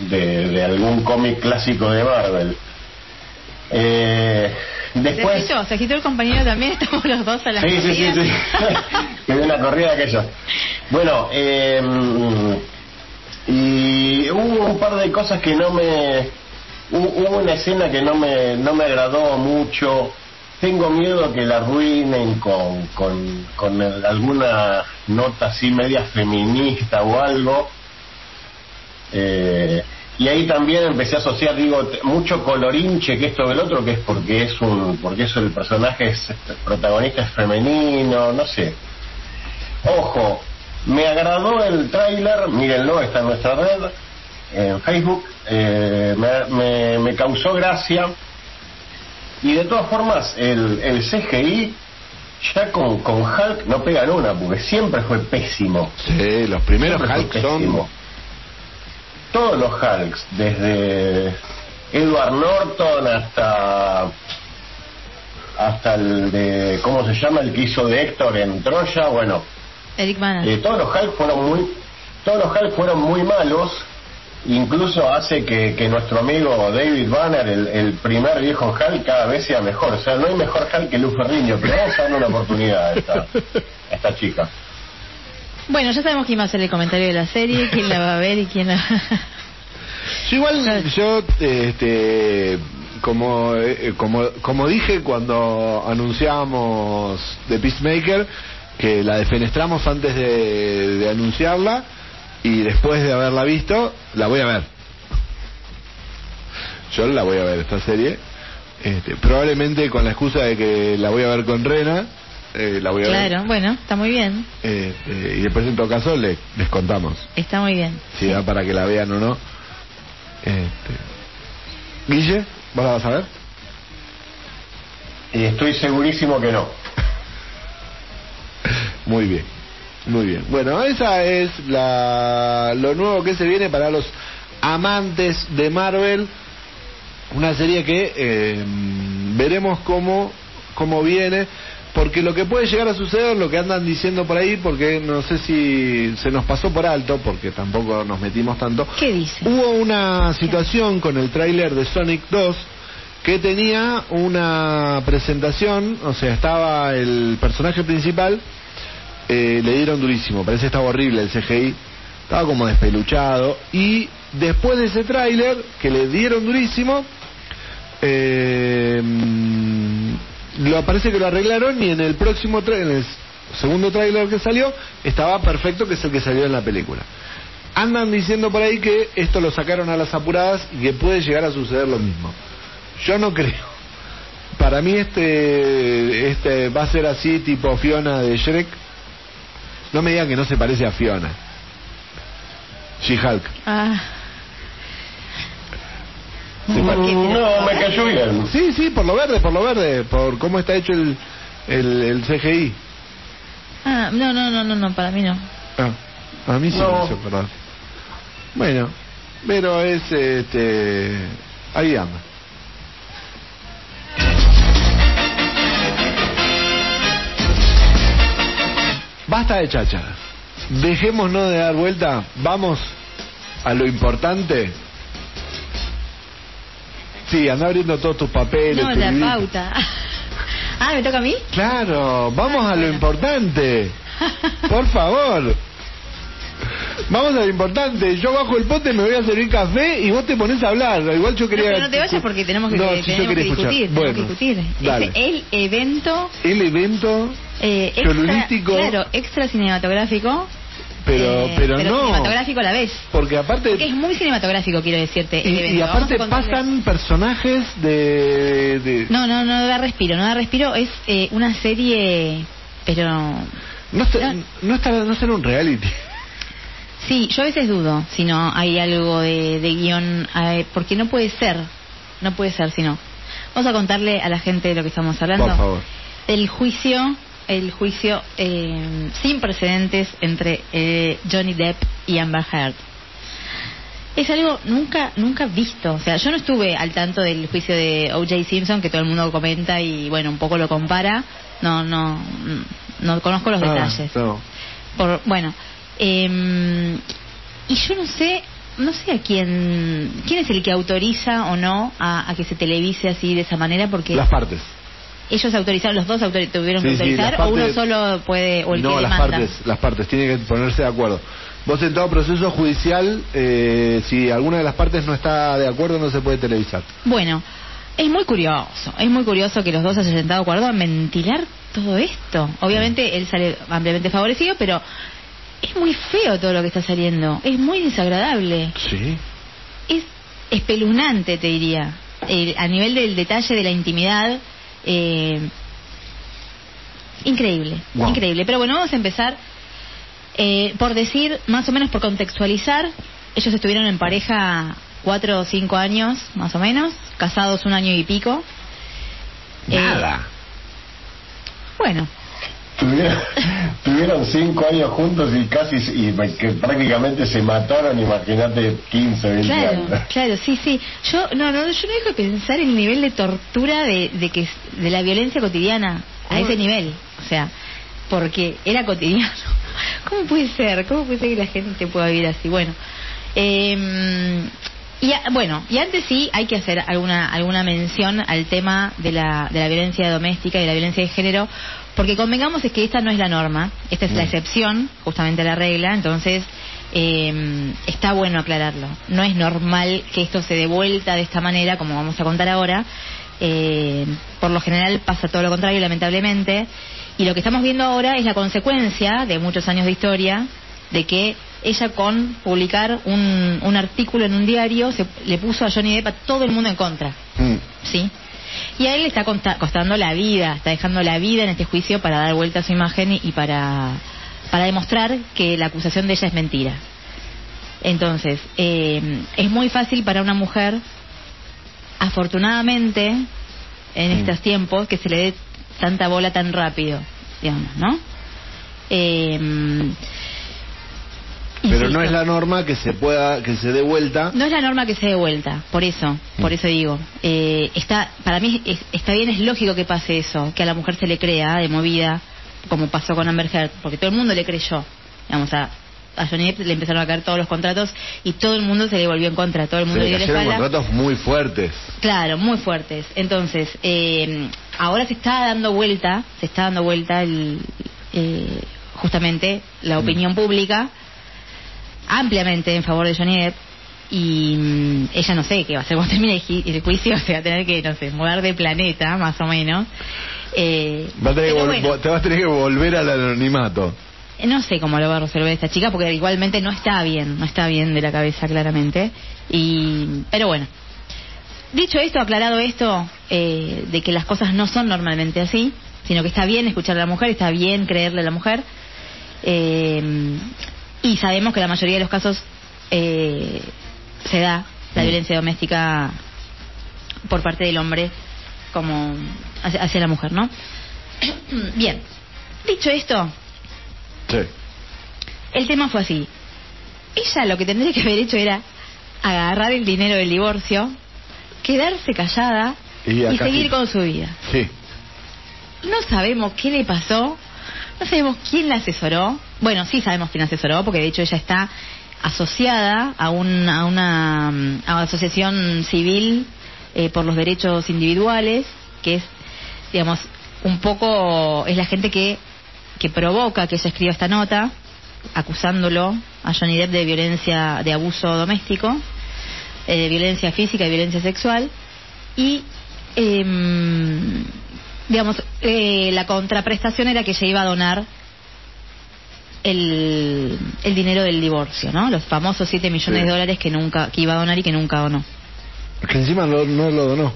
de, de algún cómic clásico de Marvel. Eh, Se después, agitó, se agitó el compañero también, estamos los dos a la Sí, sí, sí, sí. que de una corrida aquella. Bueno, eh, y hubo un par de cosas que no me... hu- Hubo una escena que no me, no me agradó mucho. Tengo miedo que la arruinen con, con, con alguna nota así media feminista o algo. Eh, y ahí también empecé a asociar, digo, mucho colorinche que esto del otro, que es porque es un, porque eso el personaje es el protagonista es femenino, no sé. Ojo, me agradó el tráiler, mírenlo, está en nuestra red, en Facebook, eh, me, me causó gracia. Y de todas formas, el, el CGI ya con, con Hulk no pegan una, porque siempre fue pésimo. Sí, los primeros Hulk son. Todos los Hulks, desde Edward Norton hasta hasta el de cómo se llama el que hizo de Héctor en Troya, bueno, Eric Bana. eh, todos los Hulk fueron muy todos los Hulk fueron muy malos, incluso hace que, que nuestro amigo David Banner, el, el primer viejo Hulk, cada vez sea mejor. O sea, no hay mejor Hulk que Luz Ferriño, pero vamos a darle una oportunidad a esta, a esta chica. Bueno, ya sabemos quién va a hacer el comentario de la serie, quién la va a ver y quién la... Yo igual, yo, este, como, eh, como, como dije cuando anunciábamos The Peacemaker, que la defenestramos antes de, de anunciarla y después de haberla visto, la voy a ver. Yo la voy a ver esta serie, este, probablemente con la excusa de que la voy a ver con Rena, eh, la voy a ver. Claro, bueno, está muy bien, Este, y después en todo caso le- les contamos está muy bien. si da para que la vean o no. Este... Guille, ¿vos la vas a ver? Y estoy segurísimo que no. Muy bien, muy bien. Bueno, esa es la, lo nuevo que se viene para los amantes de Marvel. Una serie que eh, veremos cómo, cómo viene. Porque lo que puede llegar a suceder, lo que andan diciendo por ahí, porque no sé si se nos pasó por alto, porque tampoco nos metimos tanto, ¿Qué dice? Hubo una situación con el tráiler de Sonic 2 que tenía una presentación, o sea, estaba el personaje principal, eh, le dieron durísimo, parece que estaba horrible el CGI, estaba como despeluchado, y después de ese tráiler, que le dieron durísimo, eh, lo parece que lo arreglaron y en el próximo en el segundo tráiler que salió, estaba perfecto, que es el que salió en la película. Andan diciendo por ahí que esto lo sacaron a las apuradas y que puede llegar a suceder lo mismo. Yo no creo. Para mí este este va a ser así tipo Fiona de Shrek. No me digan que no se parece a Fiona. She-Hulk. Ah, Se No, me cayó bien. Sí, sí, por lo verde, por lo verde, por cómo está hecho el, El, el CGI. Ah, no, no, no, no, no, para mí no. Ah, a mí sí No. me hizo acordar. Bueno, pero es este. Ahí anda. Basta de chácharas. Dejémonos de dar vuelta. Vamos a lo importante. Sí, anda abriendo todos tus papeles. No, tu la librito. pauta. Ah, ¿me toca a mí? Claro, vamos Ah, a lo bueno. importante. Por favor. Vamos a lo importante. Yo bajo el pote, me voy a servir café y vos te pones a hablar. Igual yo No, quería. pero no te vayas porque tenemos que, No, tenemos discutir. Bueno, tenemos que discutir. dale. Es el evento El evento, eh, extra, claro, extra cinematográfico. pero, eh, pero, no. cinematográfico a la vez. Porque aparte. Porque es muy cinematográfico, quiero decirte. el y, evento. y aparte pasan personajes de. de No, no, no da respiro, no da respiro. Es eh, una serie, pero no, está- no. no, está, no será un reality. Sí, yo a veces dudo si no hay algo de, de guion, eh, porque no puede ser, no puede ser si no. Vamos a contarle a la gente de lo que estamos hablando. Por favor. El juicio, el juicio eh, sin precedentes entre eh, Johnny Depp y Amber Heard. Es algo nunca nunca visto. O sea, yo no estuve al tanto del juicio de O.J. Simpson, que todo el mundo comenta y, bueno, un poco lo compara. No, no, no conozco los Ah, detalles. no. Por, bueno, eh, y yo no sé, no sé a quién, quién es el que autoriza o no a, a que se televise así de esa manera, porque Las partes. ellos autorizaron, los dos autori- tuvieron que sí, autorizar, o uno solo puede, o el no, que las demanda. partes, las partes, tienen que ponerse de acuerdo. Vos en todo proceso judicial, eh, si alguna de las partes no está de acuerdo, no se puede televisar. Bueno, es muy curioso, es muy curioso que los dos hayan estado de acuerdo en ventilar todo esto. Obviamente él sale ampliamente favorecido, pero es muy feo todo lo que está saliendo, es muy desagradable. Sí. es espeluznante, te diría. Eh, a nivel del detalle de la intimidad, eh, increíble, Wow. increíble. Pero bueno, vamos a empezar eh, por decir, más o menos por contextualizar. Ellos estuvieron en pareja cuatro o cinco años, más o menos, casados un año y pico. Eh, Nada. bueno, Tuvieron, tuvieron cinco años juntos y casi y que prácticamente se mataron, imagínate 15, 20 Claro, años. claro, sí, sí. Yo no, no, yo no dejo de pensar el nivel de tortura de, de que de la violencia cotidiana a ese nivel, o sea, porque era cotidiano. ¿Cómo puede ser? ¿Cómo puede ser que la gente pueda vivir así? Bueno, eh, y a- bueno, y antes sí hay que hacer alguna alguna mención al tema de la de la violencia doméstica y de la violencia de género, porque convengamos es que esta no es la norma, esta es la excepción, justamente la regla, entonces eh, está bueno aclararlo. No es normal que esto se dé vuelta de esta manera, como vamos a contar ahora. Eh, por lo general pasa todo lo contrario, lamentablemente. Y lo que estamos viendo ahora es la consecuencia de muchos años de historia de que ella con publicar un, un artículo en un diario se, le puso a Johnny Depp a todo el mundo en contra. Mm. ¿sí? Y a él le está costando la vida, está dejando la vida en este juicio para dar vuelta a su imagen y, y para, para demostrar que la acusación de ella es mentira. Entonces, eh, es muy fácil para una mujer, afortunadamente, en Mm. estos tiempos, que se le dé tanta bola tan rápido, digamos, ¿no? Eh, Pero no es la norma que se pueda, que se dé vuelta. No es la norma que se dé vuelta, por eso, por Mm. eso digo. Eh, está, para mí es- está bien, es lógico que pase eso, que a la mujer se le crea de movida, como pasó con Amber Heard, porque todo el mundo le creyó. Digamos, a, a Johnny Depp le empezaron a caer todos los contratos y todo el mundo se le volvió en contra, todo el Se mundo le le cayeron contratos muy fuertes. Claro, muy fuertes. Entonces, eh, ahora se está dando vuelta, se está dando vuelta el, eh, justamente la opinión pública ampliamente en favor de Johnny Depp y mm, ella no sé qué va a hacer cuando termine el, juicio, se va a tener que, no sé, mudar de planeta, más o menos. Eh, Va a tener que bueno, Te vas a tener que volver al anonimato. no sé cómo lo va a resolver esta chica porque igualmente no está bien, no está bien de la cabeza claramente. Y, pero bueno, dicho esto, aclarado esto, eh, de que las cosas no son normalmente así, sino que está bien escuchar a la mujer, está bien creerle a la mujer. eh, y sabemos que la mayoría de los casos eh, se da la Mm. violencia doméstica por parte del hombre como hacia, hacia la mujer, ¿no? Bien, dicho esto, Sí. el tema fue así. Ella lo que tendría que haber hecho era agarrar el dinero del divorcio, quedarse callada Y seguir sí. con su vida. Sí. No sabemos qué le pasó, no sabemos quién la asesoró. Bueno, sí sabemos quién asesoró, porque de hecho ella está asociada a, un- a una, a asociación civil eh, por los derechos individuales, que es, digamos, un poco, es la gente que, que provoca que ella escriba esta nota, acusándolo a Johnny Depp de violencia, de abuso doméstico, eh, de violencia física y violencia sexual. Y, em, digamos, eh, la contraprestación era que ella iba a donar el, el dinero del divorcio, ¿no? Los famosos 7 millones Sí. de dólares que nunca que iba a donar y que nunca donó. Que encima no, no lo donó.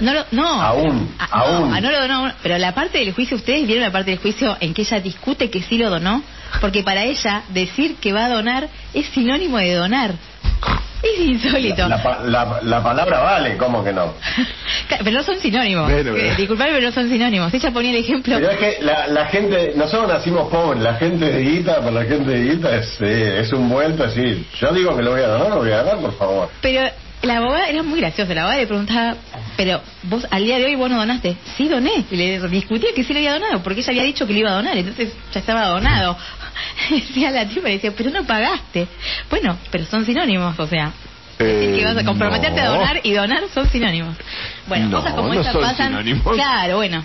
No, lo, no. Aún, Ah, aún. No, ah, no lo donó. Pero la parte del juicio, ¿ustedes vieron la parte del juicio en que ella discute que sí lo donó? Porque para ella decir que va a donar es sinónimo de donar. Es insólito. La, la- la palabra vale, ¿cómo que no? Pero no son sinónimos. Eh, pero- Disculpame, pero no son sinónimos. Ella ponía el ejemplo. Pero es que la, la gente, nosotros nacimos pobres, la gente de guita, para la gente de guita es, eh, es un vuelto así. Yo digo que lo voy a donar, lo voy a dar, por favor. Pero la abogada era muy graciosa. La abogada le preguntaba, pero vos al día de hoy vos no donaste. Sí doné. Y le discutía que sí lo había donado, porque ella había dicho que lo iba a donar, entonces ya estaba donado. Decía la tipa, le decía, pero no pagaste. Bueno, pero son sinónimos, o sea. Decir Eh, que vas a comprometerte a donar y donar son sinónimos. Bueno, No, cosas como no esta son pasan. sinónimos. Claro, bueno.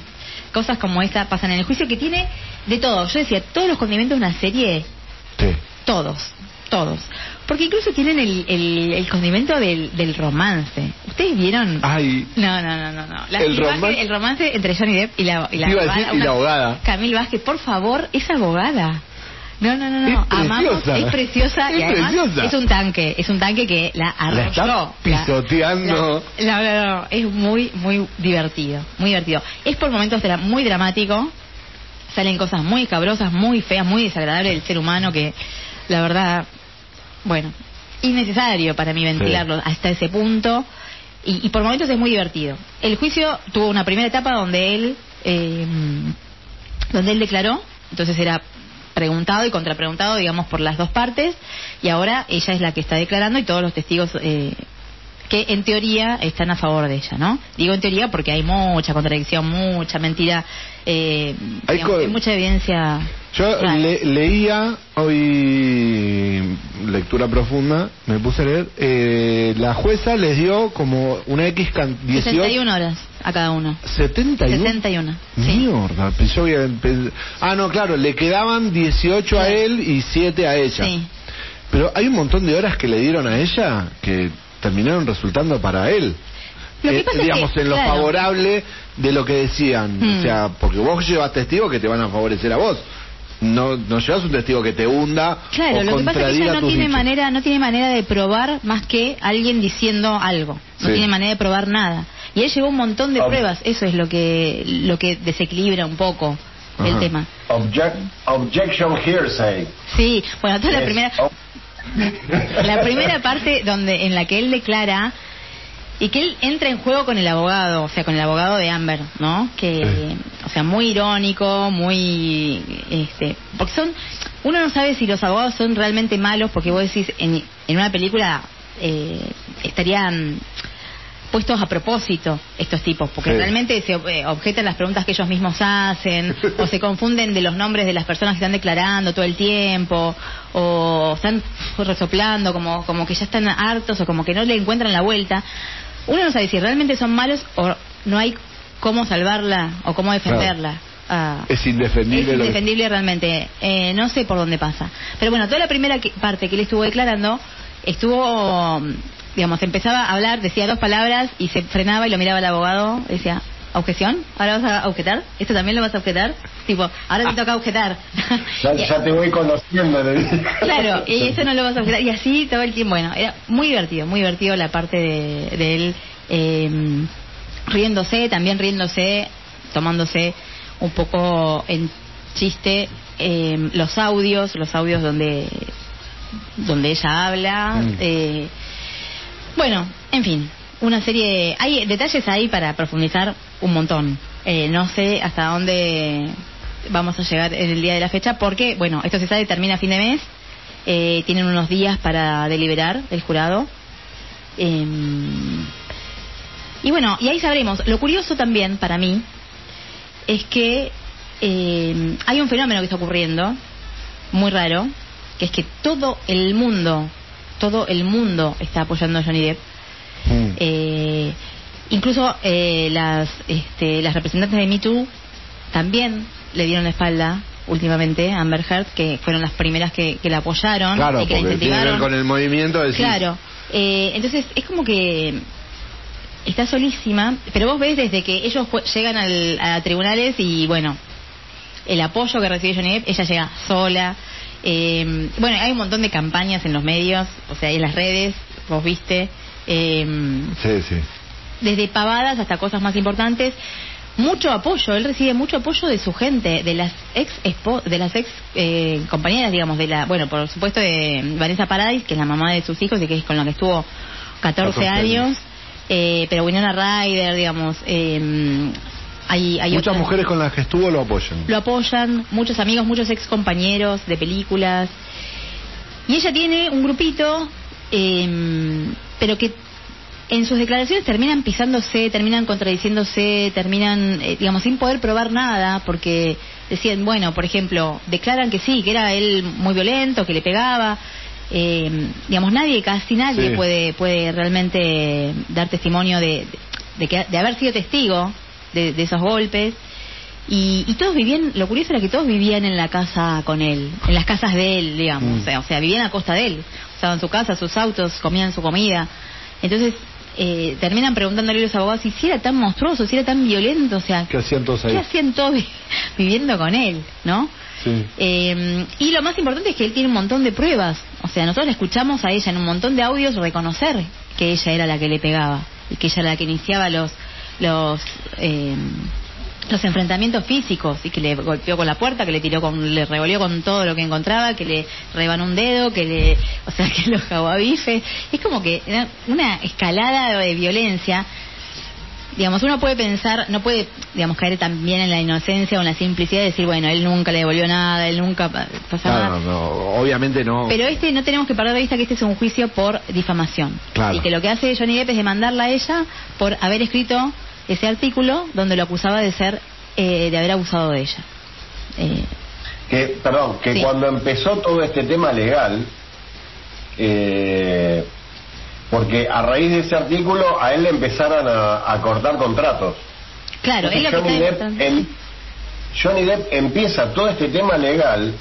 Cosas como esta pasan en el juicio que tiene de todo. Yo decía, todos los condimentos de una serie Sí. todos, todos. Porque incluso tienen el, el, el condimento del, del romance. ¿Ustedes vieron? Ay. No, no, no, no. no. La El salvaje- roman- el romance entre Johnny Depp y la, y la Iba abogada. decir, y la abogada. Camille Vázquez, por favor, es abogada. No, no, no, no. Es Amamos, preciosa. es preciosa y Es además preciosa. es un tanque, es un tanque que la arrolló. La está pisoteando. La- la- no, no, no, es muy, muy divertido, muy divertido. Es por momentos muy dramático, salen cosas muy escabrosas, muy feas, muy desagradables del ser humano que, la verdad, bueno, innecesario para mí ventilarlo hasta ese punto. Y, y por momentos es muy divertido. El juicio tuvo una primera etapa donde él, eh, donde él declaró, entonces era preguntado y contrapreguntado, digamos, por las dos partes, y ahora ella es la que está declarando y todos los testigos eh, que en teoría están a favor de ella, ¿no? Digo en teoría porque hay mucha contradicción, mucha mentira, eh, Hay digamos, co- hay mucha evidencia. Yo le- leía hoy lectura profunda, me puse a leer. eh, la jueza les dio como una X can- 18. 61 horas a cada uno. 71. 61. Sí. Mierda, pensé que- pens- Ah, no, claro, le quedaban 18 a Sí. él y 7 a ella. Sí. Pero hay un montón de horas que le dieron a ella que terminaron resultando para él. Lo que Eh, pasa es digamos, que, en lo claro. favorable de lo que decían. O sea, porque vos llevas testigos que te van a favorecer a vos. No, no llevas un testigo que te hunda Claro, o lo que pasa es que ella no tiene manera, no tiene manera de probar más que alguien diciendo algo. No Sí. tiene manera de probar nada. Y él llevó un montón de Ob- pruebas. Eso es lo que lo que desequilibra un poco el tema. Object, objection hearsay. Sí, bueno, toda la primera oh, la primera parte donde en la que él declara y que él entra en juego con el abogado, o sea, con el abogado de Amber, ¿no? Que, o sea, muy irónico, muy, este, porque son, uno no sabe si los abogados son realmente malos, porque vos decís, en, en una película eh, estarían puestos a propósito estos tipos, porque Sí. realmente se eh, objetan las preguntas que ellos mismos hacen, o se confunden de los nombres de las personas que están declarando todo el tiempo, o están resoplando como, como que ya están hartos o como que no le encuentran la vuelta. Uno no sabe si realmente son malos o no hay cómo salvarla o cómo defenderla. Ah, Es indefendible. es que- indefendible realmente. Eh, no sé por dónde pasa. Pero bueno, toda la primera que- parte que él estuvo declarando, estuvo, digamos, empezaba a hablar, decía dos palabras y se frenaba y lo miraba al abogado. Decía, ¿objeción? ¿Ahora vas a objetar? ¿Esto también lo vas a objetar? Tipo, ahora te toca objetar. ya, ya te voy conociendo. Claro, y eso no lo vas a objetar. Y así todo el tiempo. Bueno, era muy divertido, muy divertido la parte de, de él eh, riéndose, también riéndose, tomándose un poco en chiste los audios, los audios donde donde ella habla. Mm. eh, bueno, en fin, una serie. Hay detalles ahí para profundizar un montón. Eh, no sé hasta dónde vamos a llegar en el día de la fecha, porque, bueno, esto se sabe, termina fin de mes, eh, tienen unos días para deliberar el jurado. Em, y bueno, y ahí sabremos. Lo curioso también para mí es que em, hay un fenómeno que está ocurriendo, muy raro, que es que todo el mundo, todo el mundo está apoyando a Johnny Depp. Mm. Eh, incluso eh, las, este, las representantes de Me Too también le dieron la espalda últimamente a Amber Heard, que fueron las primeras que, que la apoyaron Claro, y que la porque tiene que ver con el movimiento Claro. Eh, entonces es como que está solísima, pero vos ves desde que ellos llegan al, a tribunales y bueno, el apoyo que recibe Johnny Depp, ella llega sola. Eh, bueno, hay un montón de campañas en los medios, o sea, en las redes, vos viste, eh, Sí, sí. desde pavadas hasta cosas más importantes. Mucho apoyo, él recibe mucho apoyo de su gente, de las ex de las ex eh, compañeras, digamos, de la, bueno, por supuesto de Vanessa Paradis, que es la mamá de sus hijos y que es con la que estuvo 14, 14 años, años. eh, pero Winona Ryder, digamos, eh, hay, hay Muchas otras- mujeres con las que estuvo lo apoyan. lo apoyan, muchos amigos, muchos ex compañeros de películas. Y ella tiene un grupito, eh, pero que en sus declaraciones terminan pisándose, terminan contradiciéndose, terminan, eh, digamos, sin poder probar nada, porque decían, bueno, por ejemplo, declaran que sí, que era él muy violento, que le pegaba. Eh, digamos, nadie, casi nadie Sí. puede, puede realmente dar testimonio de, de, que, de haber sido testigo de, de esos golpes. Y, y todos vivían, lo curioso era que todos vivían en la casa con él, en las casas de él, digamos, Mm. o, sea, o sea, vivían a costa de él, usaban su casa, sus autos, comían su comida. Entonces, eh, terminan preguntándole a los abogados si era tan monstruoso, si era tan violento, o sea, ¿Qué hacían todos ahí? ¿qué hacían todos vi- viviendo con él, no? Sí. Eh, y lo más importante es que él tiene un montón de pruebas. O sea, nosotros la escuchamos a ella en un montón de audios reconocer que ella era la que le pegaba y que ella era la que iniciaba los los eh, los enfrentamientos físicos y que le golpeó con la puerta, que le tiró con, le revolvió con todo lo que encontraba, que le rebanó un dedo, que le, o sea, que lo jabó a bife. Es como que era una escalada de violencia digamos, uno puede pensar, no puede, digamos, caer también en la inocencia o en la simplicidad de decir, bueno, él nunca le devolvió nada, él nunca pa- pasó No, nada. no, no, obviamente no. Pero este no tenemos que perder de vista que este es un juicio por difamación. Claro. Y que lo que hace Johnny Depp es demandarla a ella por haber escrito ese artículo donde lo acusaba de ser, eh, de haber abusado de ella. Eh, que perdón que Sí. cuando empezó todo este tema legal eh, porque a raíz de ese artículo a él le empezaron a, a cortar contratos claro, Entonces es lo que Johnny está Depp, em- Johnny Depp empieza todo este tema legal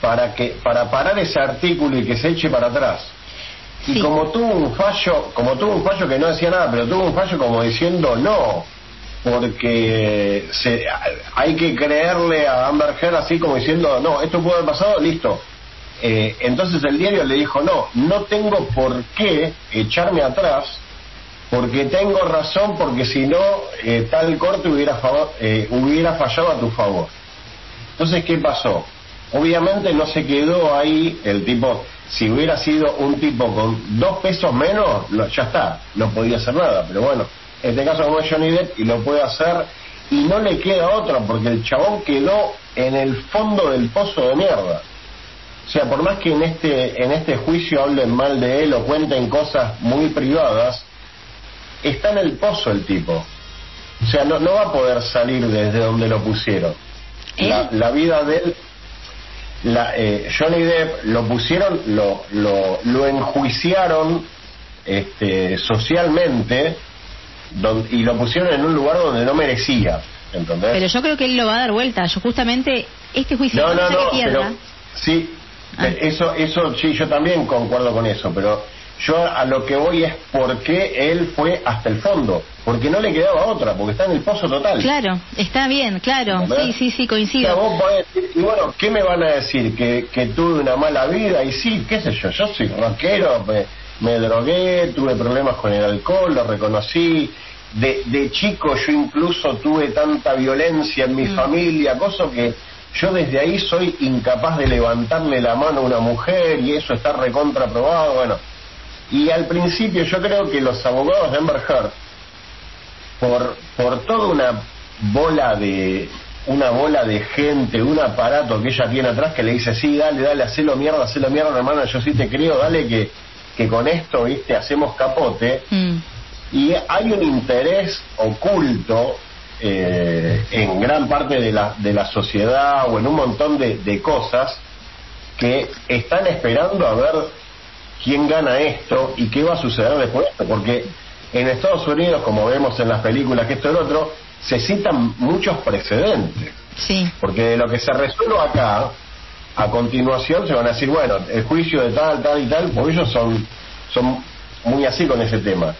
para que para parar ese artículo y que se eche para atrás y Sí. como tuvo un fallo como tuvo un fallo que no decía nada pero tuvo un fallo como diciendo no porque se, hay que creerle a Amber Heard así como diciendo no esto puede haber pasado listo Eh, entonces el diario le dijo no no tengo por qué echarme atrás porque tengo razón porque si no eh, tal corte hubiera favor- eh, hubiera fallado a tu favor entonces qué pasó obviamente no se quedó ahí el tipo si hubiera sido un tipo con dos pesos menos lo- ya está no podía hacer nada pero bueno en este caso como es Johnny Depp y lo puede hacer y no le queda otra porque el chabón quedó en el fondo del pozo de mierda o sea, por más que en este, en este juicio hablen mal de él o cuenten cosas muy privadas, está en el pozo el tipo. O sea, no, no va a poder salir desde donde lo pusieron. La, ¿Eh? la vida de él, la, eh, Johnny Depp lo pusieron, lo, lo, lo enjuiciaron este, socialmente don- y lo pusieron en un lugar donde no merecía. ¿Entendés? Pero yo creo que él lo va a dar vuelta. Yo justamente, este juicio, No, no, no, pierda, pero sí, Ah. eso, eso sí, yo también concuerdo con eso, pero yo a lo que voy es por qué él fue hasta el fondo, porque no le quedaba otra, porque está en el pozo total. Claro, está bien, claro. Sí, sí, sí, O sea, coincido. vos podés decir, y bueno, ¿qué me van a decir? ¿Que, que tuve una mala vida? Y sí, qué sé yo, yo soy rockero, me, me drogué, tuve problemas con el alcohol, lo reconocí. De, de chico yo incluso tuve tanta violencia en mi Mm. familia, cosa que yo desde ahí soy incapaz de levantarle la mano a una mujer y eso está recontraprobado, bueno. Y al principio yo creo que los abogados de Amber Heard por, por toda una bola de una bola de gente, un aparato que ella tiene atrás que le dice, sí, dale, dale, hacelo mierda, hacelo mierda, hermano, yo sí te creo, dale que, que con esto, viste, hacemos capote. Mm. Y hay un interés oculto eh, en gran parte de la, de la sociedad o en un montón de, de cosas que están esperando a ver quién gana esto y qué va a suceder después de esto, porque en Estados Unidos, como vemos en las películas que esto y lo otro, se citan muchos precedentes. Sí. Porque de lo que se resuelve acá, a continuación se van a decir, bueno, el juicio de tal, tal y tal, porque ellos son, son muy así con ese tema.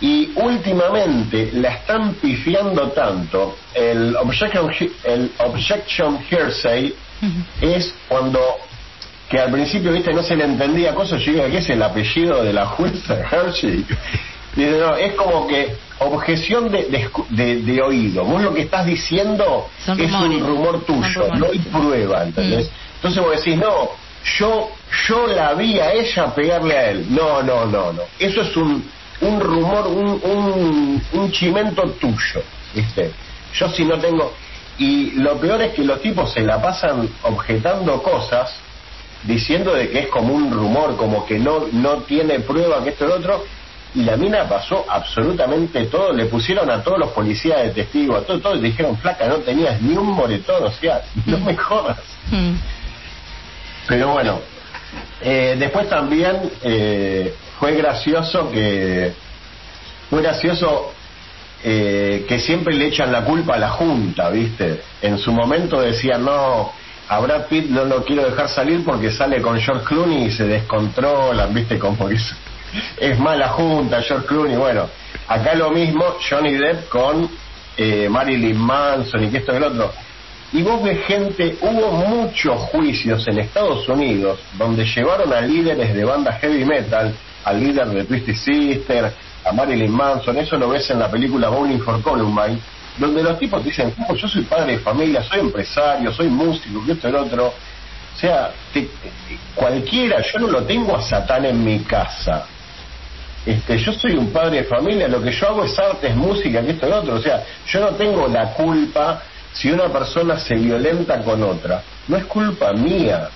Y últimamente la están pifiando tanto, el objection, el objection hearsay es cuando que al principio viste no se le entendía cosas yo digo ¿qué es el apellido de la jueza Hershey? Dice, no, es como que objeción de, de, de- de oído vos lo que estás diciendo Son es rumores. un rumor tuyo no hay prueba ¿entendés? Mm. entonces vos decís no yo yo la vi a ella pegarle a él no no no no eso es un un rumor un un, un chimento tuyo ¿viste? yo si no tengo y lo peor es que los tipos se la pasan objetando cosas diciendo de que es como un rumor, como que no, no tiene prueba que esto y lo otro, y la mina pasó absolutamente todo, le pusieron a todos los policías de testigo, a todo, todo, y dijeron, flaca, no tenías ni un moretón, o sea, no me jodas. Mm. Pero bueno, eh, después también eh, fue gracioso que fue gracioso eh, que siempre le echan la culpa a la Junta, ¿viste? En su momento decían, no, a Brad Pitt no lo quiero dejar salir porque sale con George Clooney y se descontrolan, ¿viste? Como es, es mala Junta, George Clooney, bueno, acá lo mismo, Johnny Depp con eh, Marilyn Manson y que esto y el otro. Y vos ves gente, hubo muchos juicios en Estados Unidos donde llevaron a líderes de bandas heavy metal, al líder de Twisted Sister, a Marilyn Manson, eso lo ves en la película Bowling for Columbine, donde los tipos te dicen, "Oh, yo soy padre de familia, soy empresario, soy músico, que esto y el otro. O sea, te- te- cualquiera, yo no lo tengo a Satán en mi casa. Este, yo soy un padre de familia, lo que yo hago es arte, es música, que esto y lo otro. O sea, yo no tengo la culpa si una persona se violenta con otra. No es culpa mía.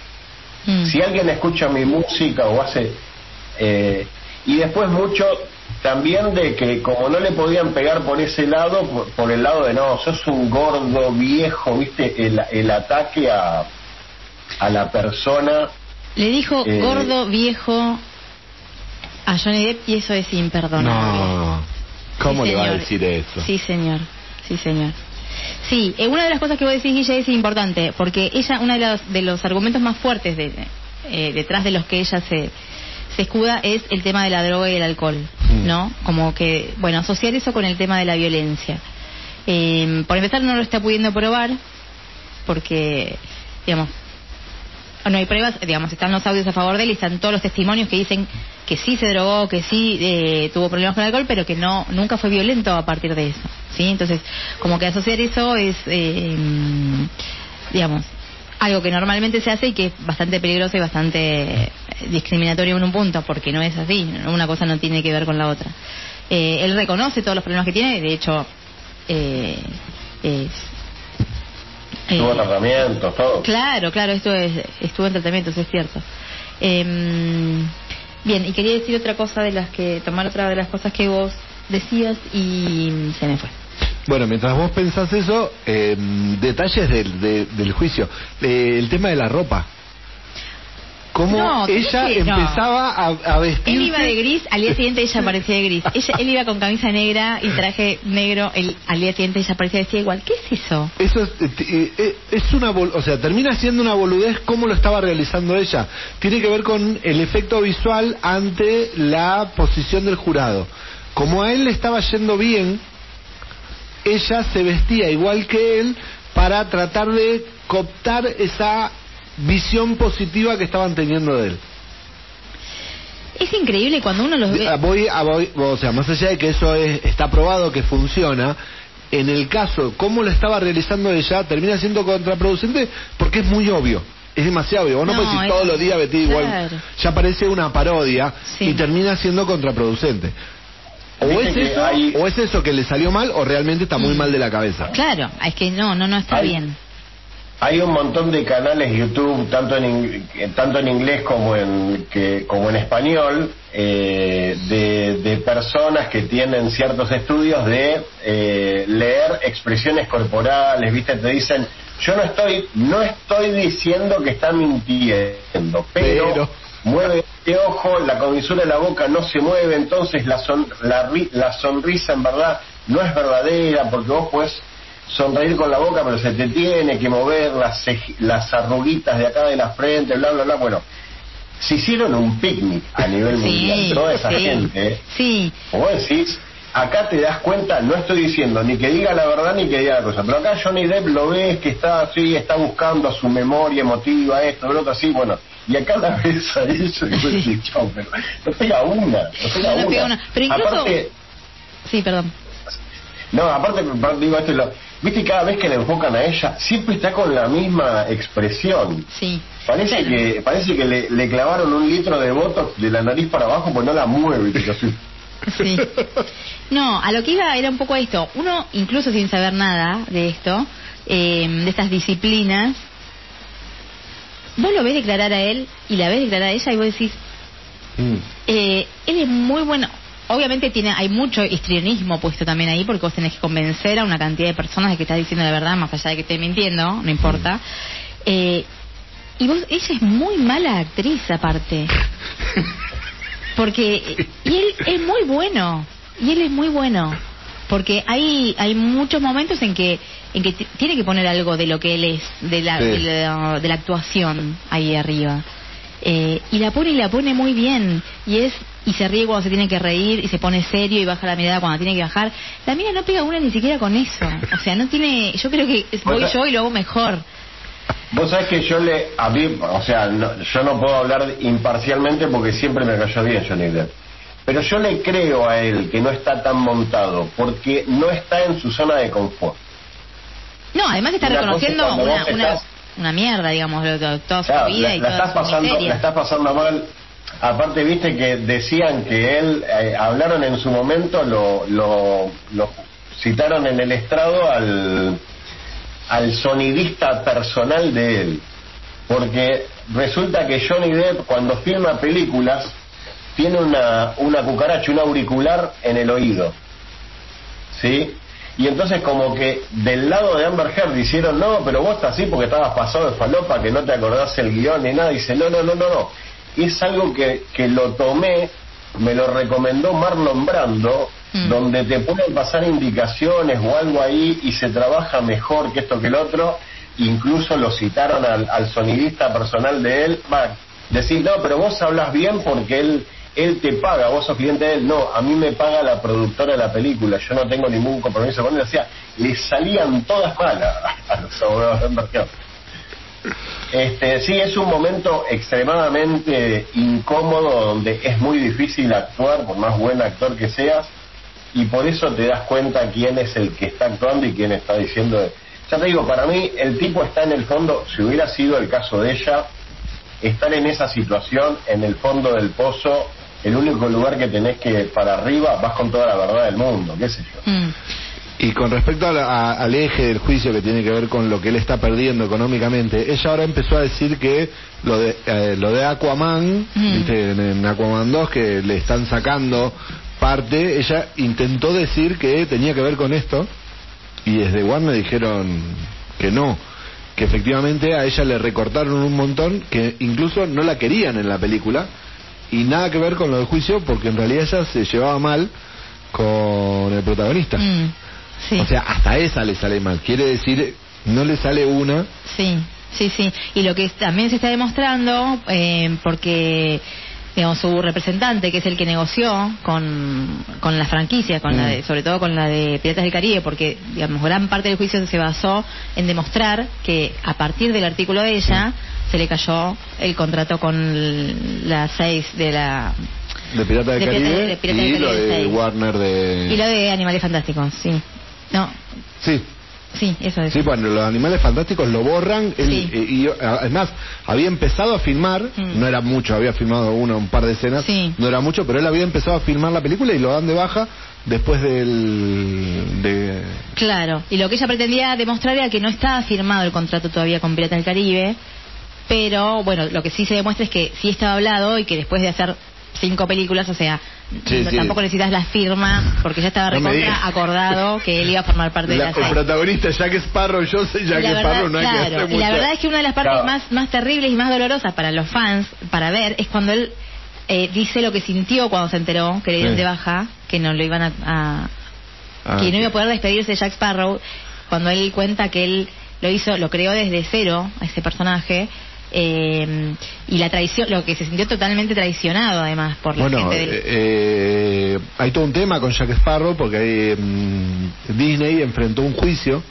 Mm. Si alguien escucha mi música o hace... eh, y después mucho también de que como no le podían pegar por ese lado, por, por el lado de no, sos un gordo viejo, viste, el, el ataque a, a la persona. Le dijo Eh, gordo viejo a Johnny Depp y eso es imperdonable. No. ¿Cómo Sí, le va a señor. decir eso? Sí, señor. Sí, señor. Sí, eh, una de las cosas que vos decís, Guilla, es importante, porque ella, uno de los, de los argumentos más fuertes de, eh, detrás de los que ella se, se escuda es el tema de la droga y el alcohol, Mm. ¿no? Como que, bueno, asociar eso con el tema de la violencia. Eh, por empezar, no lo está pudiendo probar, porque, digamos, no hay pruebas, digamos, están los audios a favor de él y están todos los testimonios que dicen que sí se drogó, que sí eh, tuvo problemas con el alcohol, pero que no nunca fue violento a partir de eso, ¿sí? Entonces, como que asociar eso es, eh, digamos, algo que normalmente se hace y que es bastante peligroso y bastante discriminatorio en un punto, porque no es así, una cosa no tiene que ver con la otra. Eh, él reconoce todos los problemas que tiene, de hecho, eh, es... Tuvo eh, tratamientos, todo. Claro, claro, esto es, estuvo en tratamiento, eso es cierto. Em, bien, y quería decir otra cosa de las que, tomar otra de las cosas que vos decías y se me fue. Bueno, mientras vos pensás eso, eh, detalles del, de- del juicio. Eh, el tema de la ropa. Cómo No, ella empezaba a, a vestirse. Él iba de gris, al día siguiente ella parecía de gris. Ella, él iba con camisa negra y traje negro, él, al día siguiente ella parecía vestida igual. ¿Qué es eso? Eso es, eh, eh, es una, bol- o sea, termina siendo una boludez cómo lo estaba realizando ella. Tiene que ver con el efecto visual ante la posición del jurado. Como a él le estaba yendo bien, ella se vestía igual que él para tratar de cooptar esa visión positiva que estaban teniendo de él. Es increíble cuando uno los ve. A- Voy, a voy, o sea, más allá de que eso es, está probado que funciona, en el caso, cómo lo estaba realizando ella, termina siendo contraproducente porque es muy obvio. Es demasiado obvio. Vos no, No, puedes ir todos los días vestido igual. Ya parece una parodia Sí. y termina siendo contraproducente. O es, eso, hay- o es eso que le salió mal o realmente está muy mal de la cabeza. Claro, es que no, no, no está bien. Hay un montón de canales YouTube, tanto en, eh, tanto en inglés como en, que, como en español, eh, de, de personas que tienen ciertos estudios de eh, leer expresiones corporales, ¿viste? Te dicen, yo no estoy, no estoy diciendo que está mintiendo, pero, Pero. mueve este ojo, la comisura de la boca no se mueve, entonces la, son- la, la sonrisa en verdad no es verdadera, porque vos puedes sonreír con la boca, pero se te tiene que mover las, las arruguitas de acá de la frente, bla, bla, bla. Bueno, se hicieron un picnic a nivel mundial, Sí, toda esa sí. gente. ¿eh? Sí, Como decís, acá te das cuenta, no estoy diciendo ni que diga la verdad ni que diga la cosa, pero acá Johnny Depp lo ves que está así, está buscando a su memoria emotiva, esto, lo otro, así, bueno, y acá la ves a eso y decís, chao, pero no pega una, no pega No, no una. pega una. Pero incluso- Aparte, sí, perdón. no, aparte, digo esto, lo, viste, cada vez que le enfocan a ella, siempre está con la misma expresión. Sí. Parece Bueno, que parece que le, le clavaron un litro de botox de la nariz para abajo, pues no la mueve. Sí. No, a lo que iba era un poco esto. Uno, incluso sin saber nada de esto, eh, de estas disciplinas, vos lo ves declarar a él y la ves declarar a ella y vos decís, Mm. eh, él es muy bueno. Obviamente tiene, hay mucho histrionismo puesto también ahí porque vos tenés que convencer a una cantidad de personas de que estás diciendo la verdad, más allá de que esté mintiendo, no importa. Eh, y vos, ella es muy mala actriz aparte. Porque, y él es muy bueno, y él es muy bueno. Porque hay, hay muchos momentos en que, en que tiene que poner algo de lo que él es, de la, Sí. de la, de la actuación ahí arriba. Eh, y la pone y la pone muy bien. Y es y se ríe cuando se tiene que reír y se pone serio y baja la mirada cuando tiene que bajar. La mina no pega una ni siquiera con eso. O sea, no tiene. Yo creo que voy yo y lo hago mejor. Vos sabés que yo le, a mí, o sea, no- yo no puedo hablar imparcialmente porque siempre me cayó bien Johnny Depp. Pero yo le creo a él que no está tan montado porque no está en su zona de confort. No, además está Una reconociendo una, una, estás- una mierda, digamos, toda su Claro, vida la, y la toda estás su pasando, miseria. la estás pasando mal. Aparte, viste que decían que él, eh, hablaron en su momento, lo, lo, citaron en el estrado al, al sonidista personal de él. Porque resulta que Johnny Depp, cuando filma películas, tiene una, una cucaracha, un auricular en el oído. ¿Sí? Y entonces como que del lado de Amber Heard dijeron, no, pero vos estás así porque estabas pasado de falopa, que no te acordás el guion ni nada. dice, no, no, no, no, no. Es algo que, que lo tomé, me lo recomendó Marlon Brando, Mm. donde te pueden pasar indicaciones o algo ahí y se trabaja mejor que esto que el otro. Incluso lo citaron al, al sonidista personal de él. Va, decir, no, pero vos hablas bien porque él él te paga, vos sos cliente de él. No, a mí me paga la productora de la película, yo no tengo ningún compromiso con él. O sea, le salían todas malas a los abogados. Este, sí, es un momento extremadamente incómodo donde es muy difícil actuar, por más buen actor que seas, y por eso te das cuenta quién es el que está actuando y quién está diciendo. Ya te digo, para mí el tipo está en el fondo, si hubiera sido el caso de ella, estar en esa situación, en el fondo del pozo, el único lugar que tenés que para arriba, vas con toda la verdad del mundo, qué sé yo. Mm. Y con respecto a la- a- al eje del juicio que tiene que ver con lo que él está perdiendo económicamente, ella ahora empezó a decir que lo de eh, lo de Aquaman, Mm. ¿viste? En, en Aquaman 2 que le están sacando parte, ella intentó decir que tenía que ver con esto y desde Warner dijeron que no, que efectivamente a ella le recortaron un montón, que incluso no la querían en la película y nada que ver con lo del juicio porque en realidad ella se llevaba mal con el protagonista. Mm. Sí. O sea, hasta esa le sale mal. Quiere decir, no le sale una. Sí, sí, sí. Y lo que también se está demostrando, eh, porque digamos su representante, que es el que negoció con, con la franquicia, con la Mm. de- sobre todo con la de Piratas del Caribe, porque digamos gran parte del juicio se basó en demostrar que a partir del artículo de ella se le cayó el contrato con la 6 de la De Pirata del Pirata- Caribe de Pirata del y lo de. Warner de... y lo de Animales Fantásticos, sí. No, Sí, sí, eso es. sí, bueno, los animales fantásticos lo borran. él- Sí. eh, y, además, había empezado a filmar, Mm. no era mucho, había filmado una, un par de escenas, Sí. no era mucho, pero él había empezado a filmar la película y lo dan de baja después del... De... Claro, y lo que ella pretendía demostrar era que no estaba firmado el contrato todavía con Piratas del Caribe, pero bueno, lo que sí se demuestra es que sí estaba hablado y que después de hacer cinco películas, o sea, Sí, no- sí. tampoco necesitas la firma, porque ya estaba No recontra acordado que él iba a formar parte de La- la el serie. protagonista Jack Sparrow, yo soy Jack verdad, Sparrow, no hay que claro, hacer y la verdad es que una de las partes Claro. más, más terribles y más dolorosas para los fans, para ver, es cuando él eh, dice lo que sintió cuando se enteró que le dieron Sí. de baja, que no lo iban a, a- Ah, que no iba a poder despedirse de Jack Sparrow, cuando él cuenta que él lo hizo, lo creó desde cero, a ese personaje, eh, y la traición, lo que se sintió totalmente traicionado además por la Bueno, gente del... eh, hay todo un tema con Jack Sparrow porque mm, Disney enfrentó un juicio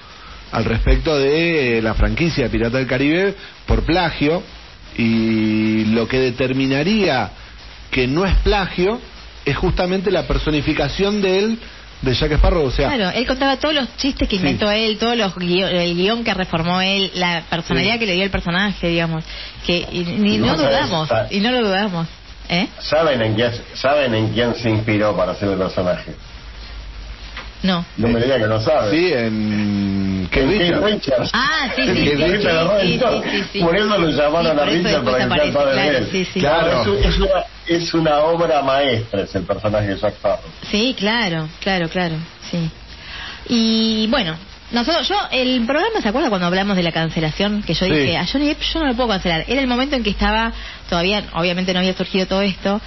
al respecto de eh, la franquicia de Pirata del Caribe por plagio y lo que determinaría que no es plagio es justamente la personificación de él de Jack Sparrow, o sea, Claro, él contaba todos los chistes que Sí. inventó él, todos los guio- el guion que reformó él, la personalidad Sí. que le dio el personaje, digamos, que y, ni- Y no dudamos, y no lo dudamos, ¿eh? ¿Saben en, quién, ¿Saben en quién se inspiró para hacer el personaje? No. No me diga que no saben. sí, en Keith Richards. Richards. Ah, sí, sí, sí, que sí, Richard sí, Robinson. sí, sí, sí. Por eso lo llamaron Sí, a Richard para que sea padre de claro, él. sí, sí. Claro. Es, un- es una, es una obra maestra, es el personaje de Jack Sparrow. Sí, claro, claro, claro, sí. Y bueno, nosotros, yo, el programa, ¿se acuerda cuando hablamos de la cancelación? Que yo Sí. dije, a Johnny Depp yo no lo puedo cancelar. Era el momento en que estaba, todavía, obviamente no había surgido todo esto.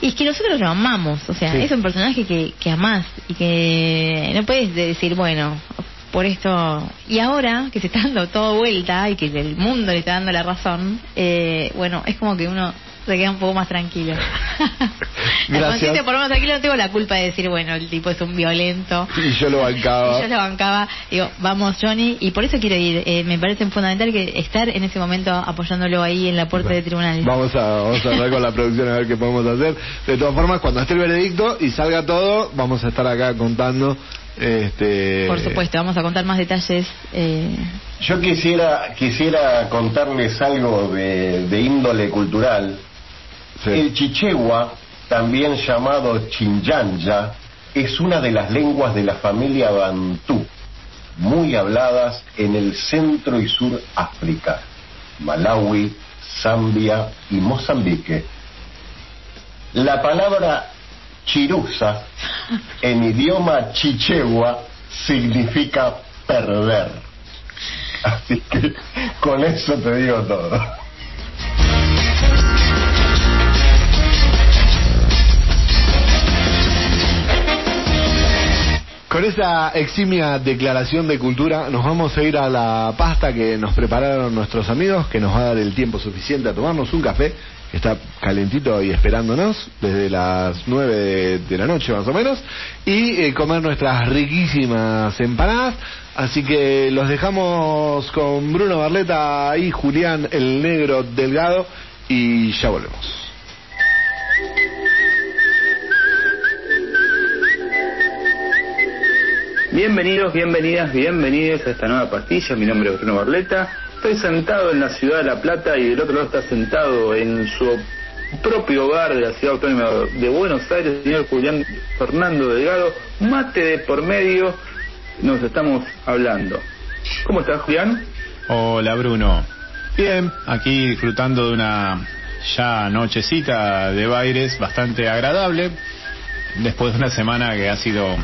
Y es que nosotros lo amamos, o sea, Sí. es un personaje que, que amás y que no puedes decir, bueno, por esto. Y ahora que se está dando todo vuelta y que el mundo le está dando la razón, eh, bueno, es como que uno se queda un poco más tranquilo. la Gracias. conciencia por lo menos tranquilo, no tengo la culpa de decir, bueno, el tipo es un violento. Y yo lo bancaba. Y yo lo bancaba, digo, vamos Johnny, y por eso quiero ir. Eh, me parece fundamental que estar en ese momento apoyándolo ahí en la puerta de tribunal. Vamos a, vamos a hablar con la producción a ver qué podemos hacer. De todas formas, cuando esté el veredicto y salga todo, vamos a estar acá contando. Este, Por supuesto, vamos a contar más detalles. Eh, Yo quisiera quisiera contarles algo de, de índole cultural. El chichegua, también llamado chinyanja, es una de las lenguas de la familia bantú, muy habladas en el centro y sur África, Malawi, Zambia y Mozambique. La palabra chirusa en idioma chichegua significa perder. Así que con eso te digo todo. Con esa eximia declaración de cultura, nos vamos a ir a la pasta que nos prepararon nuestros amigos, que nos va a dar el tiempo suficiente a tomarnos un café, que está calentito y esperándonos desde las 9 de, la noche más o menos, y eh, comer nuestras riquísimas empanadas. Así que los dejamos con Bruno Barleta y Julián el Negro Delgado, y ya volvemos. Bienvenidos, bienvenidas, bienvenidos a esta nueva pastilla. Mi nombre es Bruno Barleta. Estoy sentado en la ciudad de La Plata y del otro lado está sentado en su propio hogar de la ciudad autónoma de Buenos Aires, el señor Julián Fernando Delgado. Mate de por medio, nos estamos hablando. ¿Cómo estás, Julián? Hola Bruno. Bien, aquí disfrutando de una ya nochecita de bailes bastante agradable, después de una semana que ha sido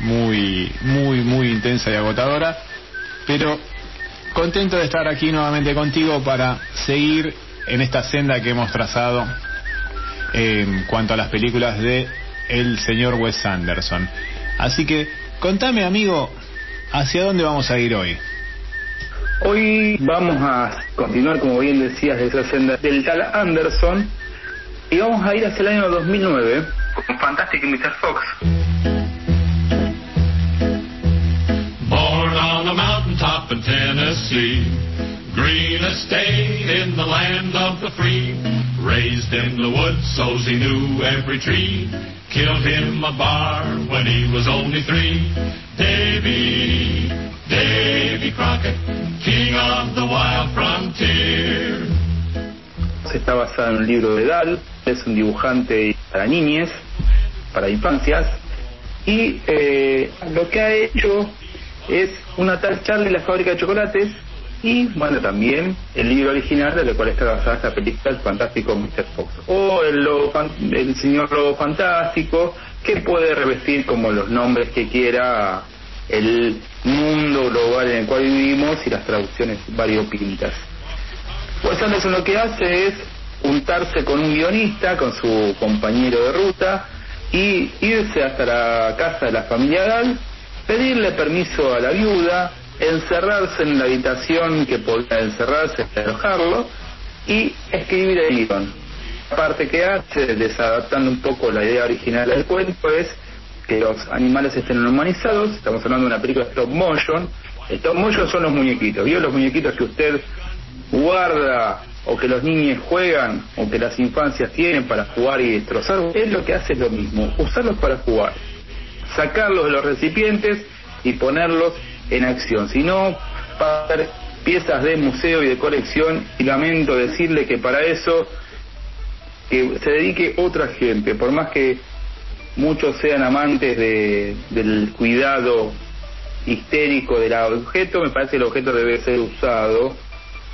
muy, muy, muy intensa y agotadora, pero contento de estar aquí nuevamente contigo para seguir en esta senda que hemos trazado en cuanto a las películas de el señor Wes Anderson. Así que contame amigo, ¿hacia dónde vamos a ir hoy? Hoy vamos a continuar, como bien decías, de esa senda del tal Anderson y vamos a ir hacia el año 2009 con Fantastic Mr. Fox. Mountaintop in Tennessee, green estate in the land of the free. Raised in the woods, so he knew every tree. Killed him a bar when he was only three. Davy, Davy Crockett, king of the wild frontier. Está basada en un libro de Dahl, es un dibujante para niñes, para infancias, y eh, lo que ha hecho es una tal Charlie la fábrica de chocolates y bueno también el libro original de lo cual está basada esta película El fantástico Mr. Fox o el, lobo fan- el señor lobo fantástico que puede revestir como los nombres que quiera el mundo global en el cual vivimos y las traducciones variopintas. Pues Anderson lo que hace es juntarse con un guionista, con su compañero de ruta, y irse hasta la casa de la familia Gal, pedirle permiso a la viuda, encerrarse en la habitación que podía encerrarse, alojarlo, y escribir el guion. La parte que hace, desadaptando un poco la idea original del cuento, es que los animales estén humanizados, estamos hablando de una película de stop motion, stop motion son los muñequitos, ¿vio los muñequitos que usted guarda o que los niños juegan o que las infancias tienen para jugar y destrozar, es lo que hace lo mismo, usarlos para jugar, sacarlos de los recipientes y ponerlos en acción, si no, para hacer piezas de museo y de colección y lamento decirle que para eso que se dedique otra gente, por más que muchos sean amantes de, del cuidado histérico del objeto, me parece que el objeto debe ser usado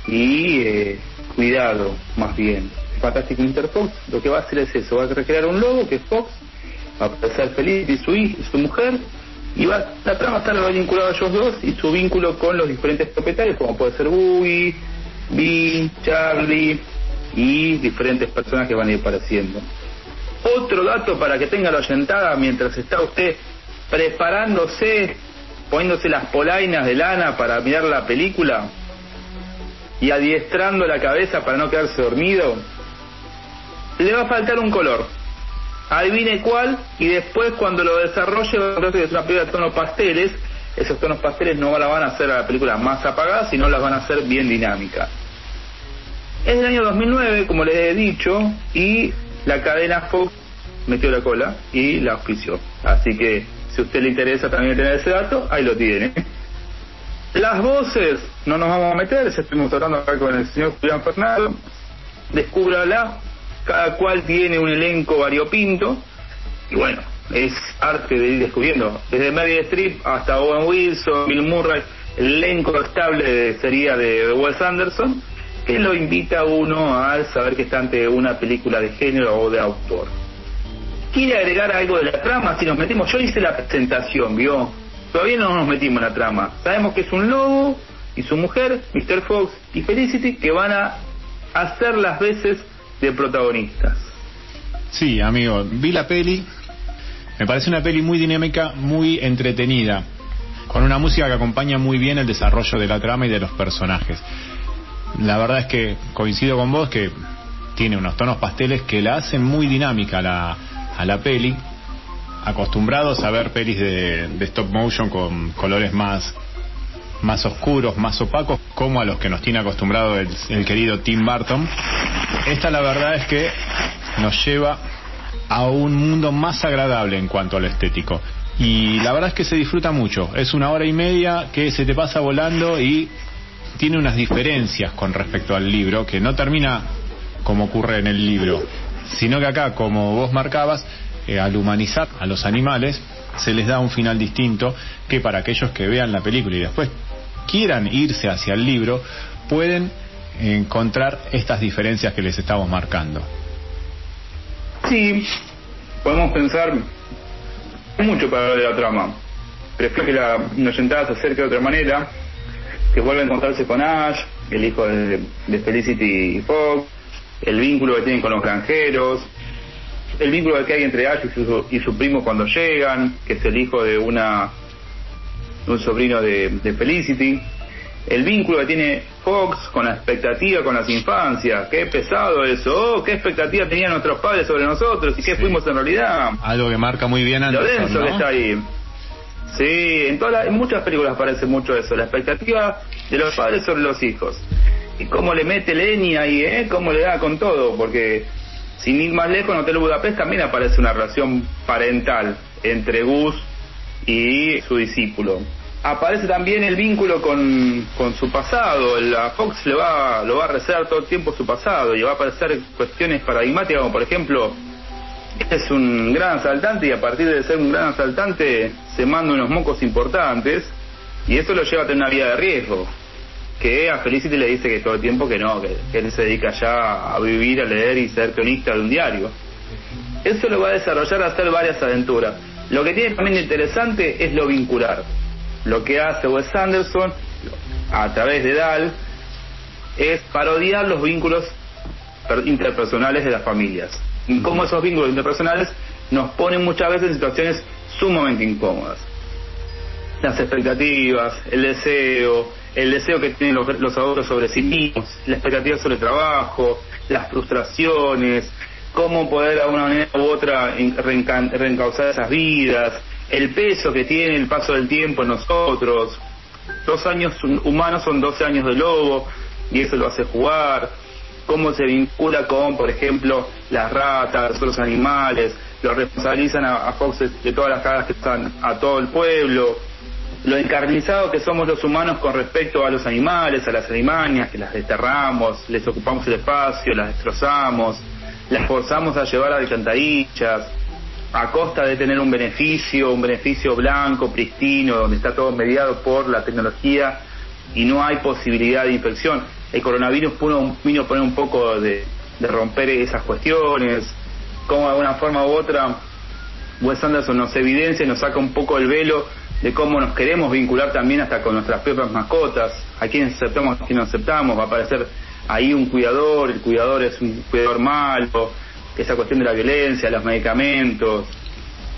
y eh, cuidado más bien. Fantástico Mr. Fox lo que va a hacer es eso, va a recrear un lobo que es Fox, va a ser feliz y su, hij- y su mujer, y va, la trama está vinculada a ellos dos y su vínculo con los diferentes propietarios, como puede ser Boogie, Bee, Charlie y diferentes personas que van a ir apareciendo. Otro dato para que tenga la oyentada mientras está usted preparándose, poniéndose las polainas de lana para mirar la película y adiestrando la cabeza para no quedarse dormido, le va a faltar un color. Adivine cuál y después cuando lo desarrolle que es una película de tonos pasteles. Esos tonos pasteles no la van a hacer a la película más apagada, sino las van a hacer bien dinámicas. Es del año 2009, como les he dicho, y la cadena Fox metió la cola y la auspició. Así que, si a usted le interesa también tener ese dato, ahí lo tiene. Las voces, no nos vamos a meter, ya estuvimos hablando acá con el señor Julián Fernando. Descúbrala, cada cual tiene un elenco variopinto. Y bueno, es arte de ir descubriendo. Desde Meryl Streep hasta Owen Wilson, Bill Murray, el elenco estable sería de, Wes Anderson, que lo invita a uno a saber que está ante una película de género o de autor. ¿Quiere agregar algo de la trama? Si nos metemos, yo hice la presentación, ¿vio? Todavía no nos metimos en la trama. Sabemos que es un lobo y su mujer, Mr. Fox y Felicity, que van a hacer las veces de protagonistas. Sí, amigo, vi la peli. Me parece una peli muy dinámica, muy entretenida, con una música que acompaña muy bien el desarrollo de la trama y de los personajes. La verdad es que coincido con vos que tiene unos tonos pasteles que la hacen muy dinámica a la, a la peli. Acostumbrados a ver pelis de, de stop motion con colores más, más oscuros, más opacos, como a los que nos tiene acostumbrado el, querido Tim Burton. Esta la verdad es que nos lleva a un mundo más agradable en cuanto a lo estético. Y la verdad es que se disfruta mucho. Es una hora y media que se te pasa volando y tiene unas diferencias con respecto al libro, que no termina como ocurre en el libro, sino que acá, como vos marcabas, eh, al humanizar a los animales, se les da un final distinto que para aquellos que vean la película y después quieran irse hacia el libro, pueden encontrar estas diferencias que les estamos marcando. Sí, podemos pensar mucho para hablar de la trama. Prefiero que la noyentada se acerque de otra manera, que vuelva a encontrarse con Ash, el hijo de, Felicity y Fox, el vínculo que tienen con los granjeros, el vínculo que hay entre Ash y su, y su primo cuando llegan, que es el hijo de una un sobrino de, de Felicity, el vínculo que tiene Fox con la expectativa con las infancias, qué pesado eso, oh, qué expectativa tenían nuestros padres sobre nosotros y qué fuimos en realidad, Algo que marca muy bien lo Anderson, denso que está ahí. Sí, en, todas las- en muchas películas aparece mucho eso, la expectativa de los padres sobre los hijos. Y cómo le mete leña ahí, ¿eh? Cómo le da con todo, porque sin ir más lejos en Hotel Budapest también aparece una relación parental entre Gus y su discípulo. Aparece también el vínculo con, con su pasado, la Fox le va, lo va a rezar todo el tiempo su pasado y va a aparecer cuestiones paradigmáticas como por ejemplo Este es un gran asaltante y a partir de ser un gran asaltante se manda unos mocos importantes y eso lo lleva a tener una vida de riesgo. Que a Felicity le dice que todo el tiempo que no, que, que él se dedica ya a vivir, a leer y ser cronista de un diario. Eso lo va a desarrollar a hacer varias aventuras. Lo que tiene también interesante es lo vincular. Lo que hace Wes Anderson a través de Dal es parodiar los vínculos per- interpersonales de las familias. Y cómo esos vínculos interpersonales nos ponen muchas veces en situaciones sumamente incómodas. Las expectativas, el deseo, el deseo que tienen los, los adultos sobre sí mismos, la expectativa sobre el trabajo, las frustraciones, cómo poder de una manera u otra en- reenca- reencauzar esas vidas, el peso que tiene el paso del tiempo en nosotros. Dos años hum- humanos son 12 años de lobo y eso lo hace jugar. Cómo se vincula con, por ejemplo, las ratas, los otros animales, lo responsabilizan a, a de todas las cagas que están a todo el pueblo lo encarnizado que somos los humanos con respecto a los animales, a las alimañas, que las desterramos, les ocupamos el espacio, las destrozamos, las forzamos a llevar a alcantarillas, a costa de tener un beneficio, un beneficio blanco, pristino, donde está todo mediado por la tecnología y no hay posibilidad de infección. El coronavirus puno- vino a poner un poco de, romper esas cuestiones, como de alguna forma u otra Wes Anderson nos evidencia y nos saca un poco el velo de cómo nos queremos vincular también hasta con nuestras propias mascotas, a quién aceptamos, a quién no aceptamos, va a aparecer ahí un cuidador, el cuidador es un cuidador malo, esa cuestión de la violencia, los medicamentos,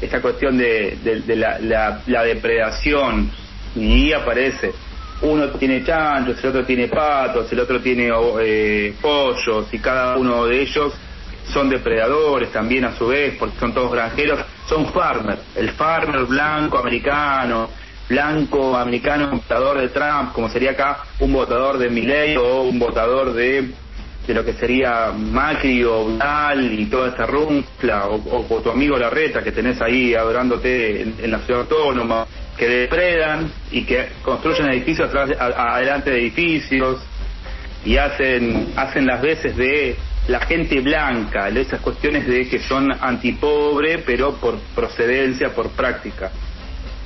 esta cuestión de, la, la- la depredación, y aparece, uno tiene chanchos, el otro tiene patos, el otro tiene eh, pollos, y cada uno de ellos son depredadores también a su vez, porque son todos granjeros, son farmer, el farmer blanco americano, blanco americano votador de Trump, como sería acá un votador de Milley o un votador de, de lo que sería Macri o Vidal y toda esta rumpla, o, o- tu amigo Larreta que tenés ahí adorándote en, la ciudad autónoma, que depredan y que construyen edificios atrás, adelante de edificios, y hacen hacen las veces de la gente blanca, esas cuestiones de que son antipobre, pero por procedencia, por práctica.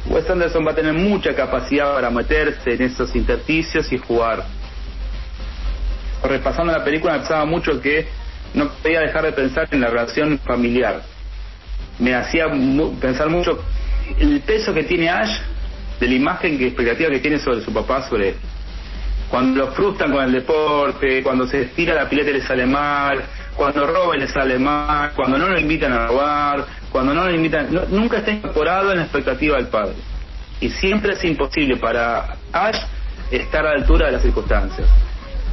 Wes Anderson va a tener mucha capacidad para meterse en esos intersticios y jugar. Repasando la película, me pensaba mucho que no podía dejar de pensar en la relación familiar. Me hacía mu- pensar mucho el peso que tiene Ash de la imagen que expectativa que tiene sobre su papá, sobre él cuando lo frustran con el deporte, cuando se estira la pileta y le sale mal, cuando roba y le sale mal, cuando no lo invitan a robar, cuando no lo invitan, no- nunca está incorporado en la expectativa del padre. Y siempre es imposible para Ash estar a la altura de las circunstancias.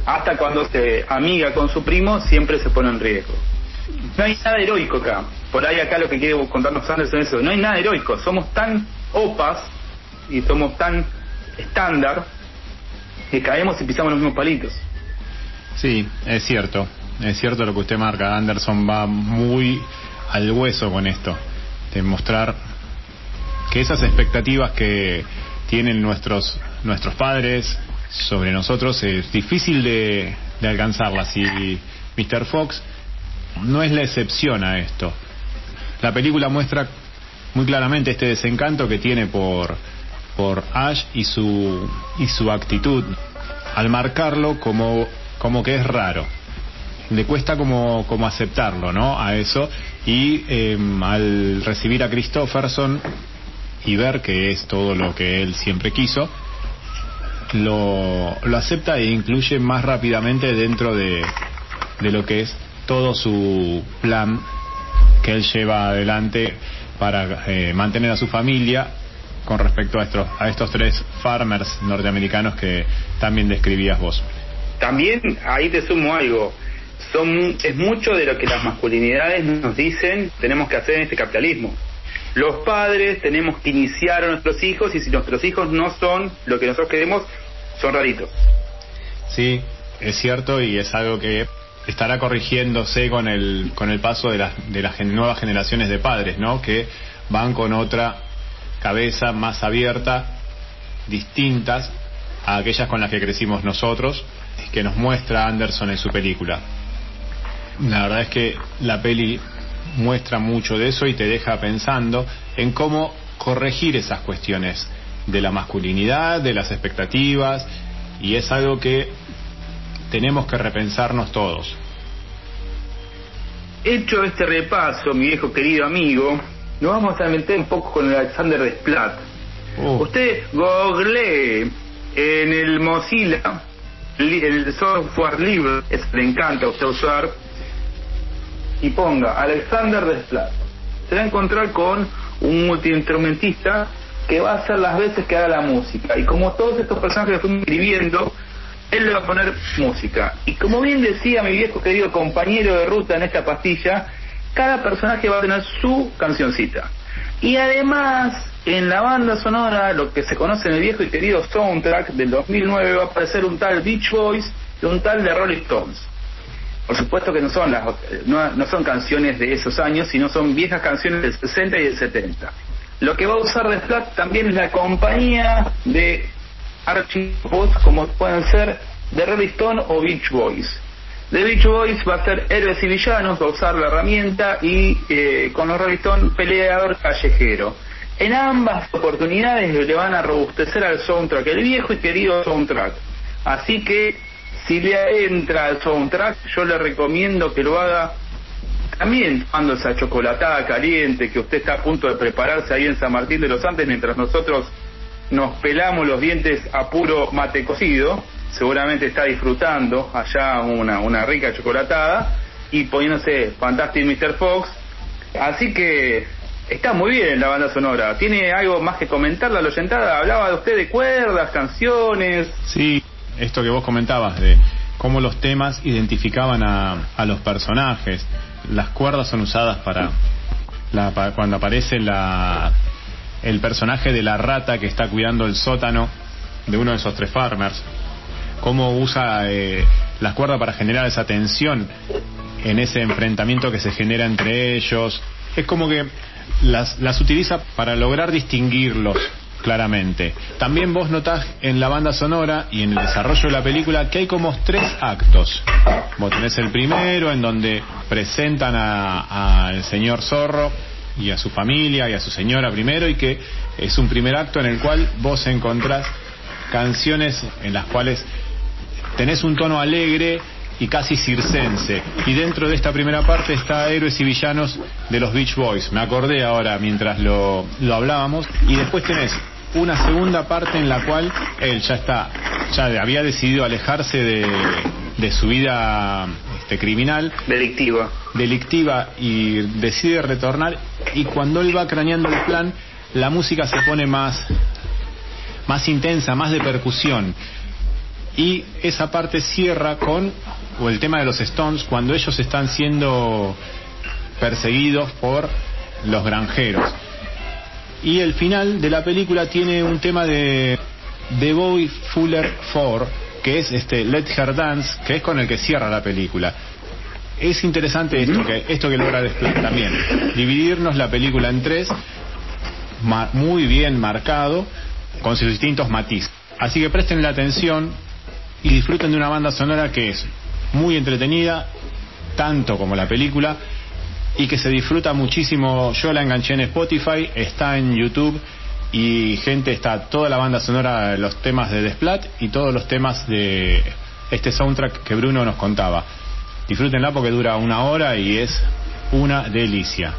Hasta cuando se amiga con su primo, siempre se pone en riesgo. No hay nada heroico acá. Por ahí acá lo que quiere contarnos Anderson es eso. No hay nada heroico. Somos tan opas y somos tan estándar que caemos y pisamos los mismos palitos. Sí, es cierto. Es cierto lo que usted marca. Anderson va muy al hueso con esto. De mostrar que esas expectativas que tienen nuestros, nuestros padres sobre nosotros es difícil de, alcanzarlas. Y Mr. Fox no es la excepción a esto. La película muestra muy claramente este desencanto que tiene por, por Ash y su, y su actitud al marcarlo como, como que es raro. Le cuesta como, como aceptarlo, ¿no? A eso. Y eh, al recibir a Christopherson y ver que es todo lo que él siempre quiso, lo, lo acepta e incluye más rápidamente dentro de, de lo que es todo su plan que él lleva adelante para eh, mantener a su familia con respecto a estos, a estos tres farmers norteamericanos que también describías vos. También ahí te sumo algo. Son, es mucho de lo que las masculinidades nos dicen tenemos que hacer en este capitalismo. Los padres tenemos que iniciar a nuestros hijos y si nuestros hijos no son lo que nosotros queremos, son raritos. Sí, es cierto y es algo que estará corrigiéndose con el con el paso de las de las nuevas generaciones de padres, ¿no? Que van con otra cabeza más abierta, distintas a aquellas con las que crecimos nosotros, que nos muestra Anderson en su película. La verdad es que la peli muestra mucho de eso y te deja pensando en cómo corregir esas cuestiones de la masculinidad, de las expectativas, y es algo que tenemos que repensarnos todos. Hecho este repaso, mi viejo querido amigo, nos vamos a meter un poco con el Alexander Desplat. Uh. Usted googlee en el Mozilla, el software libre, es le encanta a usted usar, y ponga Alexander Desplat. Se va a encontrar con un multiinstrumentista que va a hacer las veces que haga la música. Y como todos estos personajes que fuimos escribiendo, él le va a poner música. Y como bien decía mi viejo querido compañero de ruta en esta pastilla, cada personaje va a tener su cancioncita. Y además, en la banda sonora, lo que se conoce en el viejo y querido soundtrack del 2009, va a aparecer un tal Beach Boys y un tal de Rolling Stones. Por supuesto que no son las no, son canciones de esos años, sino son viejas canciones del 60 y del 70. Lo que va a usar de también es la compañía de archivos como pueden ser The Rolling o Beach Boys. The Beach Boys va a ser héroes y villanos, va a usar la herramienta y eh, con los Rolling peleador callejero. En ambas oportunidades le van a robustecer al soundtrack, el viejo y querido soundtrack. Así que si le entra al soundtrack, yo le recomiendo que lo haga también tomando esa chocolatada caliente que usted está a punto de prepararse ahí en San Martín de los Andes mientras nosotros nos pelamos los dientes a puro mate cocido. Seguramente está disfrutando allá una, rica chocolatada y poniéndose Fantastic Mr. Fox. Así que está muy bien la banda sonora. ¿Tiene algo más que comentar la oyentada? Hablaba de usted de cuerdas, canciones. Sí, esto que vos comentabas de cómo los temas identificaban a, a los personajes. Las cuerdas son usadas para, la- pa- cuando aparece la, el personaje de la rata que está cuidando el sótano de uno de esos tres farmers. Cómo usa eh, las cuerdas para generar esa tensión en ese enfrentamiento que se genera entre ellos. Es como que las, las utiliza para lograr distinguirlos claramente. También vos notás en la banda sonora y en el desarrollo de la película que hay como tres actos. Vos tenés el primero en donde presentan al señor Zorro y a su familia y a su señora primero y que es un primer acto en el cual vos encontrás canciones en las cuales tenés un tono alegre y casi circense. Y dentro de esta primera parte está Héroes y Villanos de los Beach Boys. Me acordé ahora mientras lo, lo hablábamos. Y después tenés una segunda parte en la cual él ya está, ya había decidido alejarse de, de su vida este, criminal Delictiva. delictiva y decide retornar y cuando él va craneando el plan la música se pone más más intensa, más de percusión y esa parte cierra con o el tema de los Stones cuando ellos están siendo perseguidos por los granjeros. Y el final de la película tiene un tema de de Boy Fuller 4 que es este Let Her Dance que es con el que cierra la película. Es interesante esto que esto que logra Desplat también. Dividirnos la película en tres muy bien marcado con sus distintos matices. Así que presten la atención y disfruten de una banda sonora que es muy entretenida tanto como la película y que se disfruta muchísimo yo la enganché en Spotify está en YouTube y gente está toda la banda sonora los temas de Desplat y todos los temas de este soundtrack que Bruno nos contaba disfrútenla porque dura una hora y es una delicia.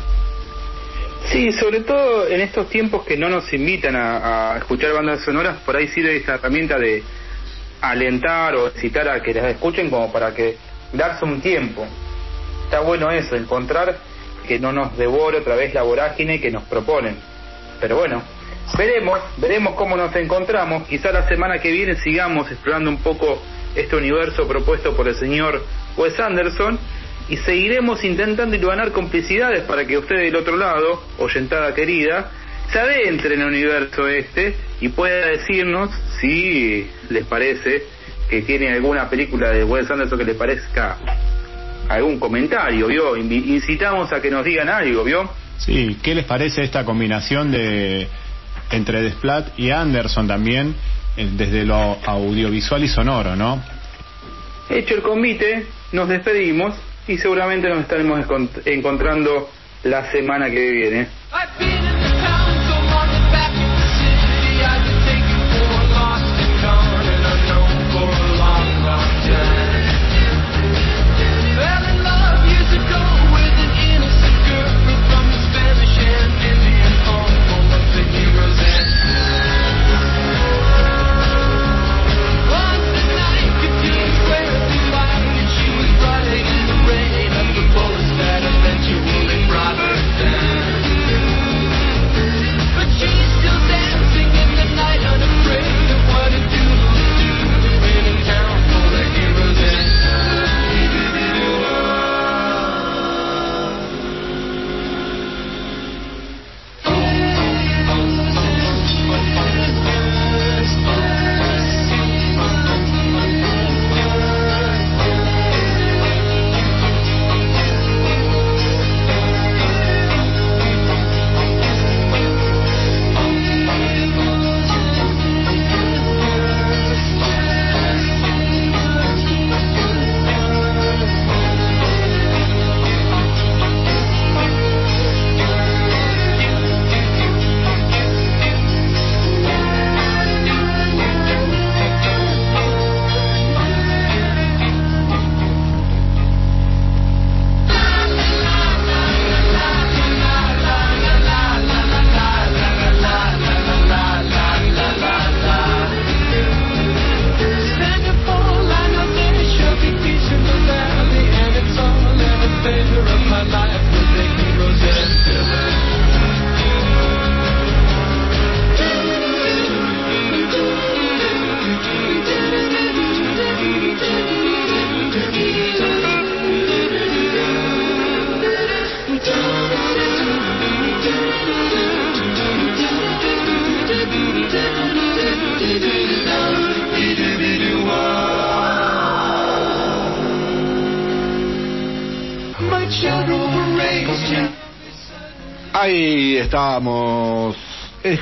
Sí, sobre todo en estos tiempos que no nos invitan a, a escuchar bandas sonoras, por ahí sirve esta herramienta de alentar o citar a que las escuchen como para que darse un tiempo. Está bueno eso, encontrar que no nos devore otra vez la vorágine que nos proponen. Pero bueno, veremos, veremos cómo nos encontramos. Quizá la semana que viene sigamos explorando un poco este universo propuesto por el señor Wes Anderson y seguiremos intentando ganar complicidades para que usted del otro lado, oyentada querida, se adentre en el universo este y pueda decirnos si les parece que tiene alguna película de Wes Anderson que le parezca algún comentario, ¿vio? Incitamos a que nos digan algo, ¿vio? Sí, ¿qué les parece esta combinación de entre Desplat y Anderson también eh, desde lo audiovisual y sonoro, ¿no? Hecho el convite, nos despedimos y seguramente nos estaremos encont- encontrando la semana que viene.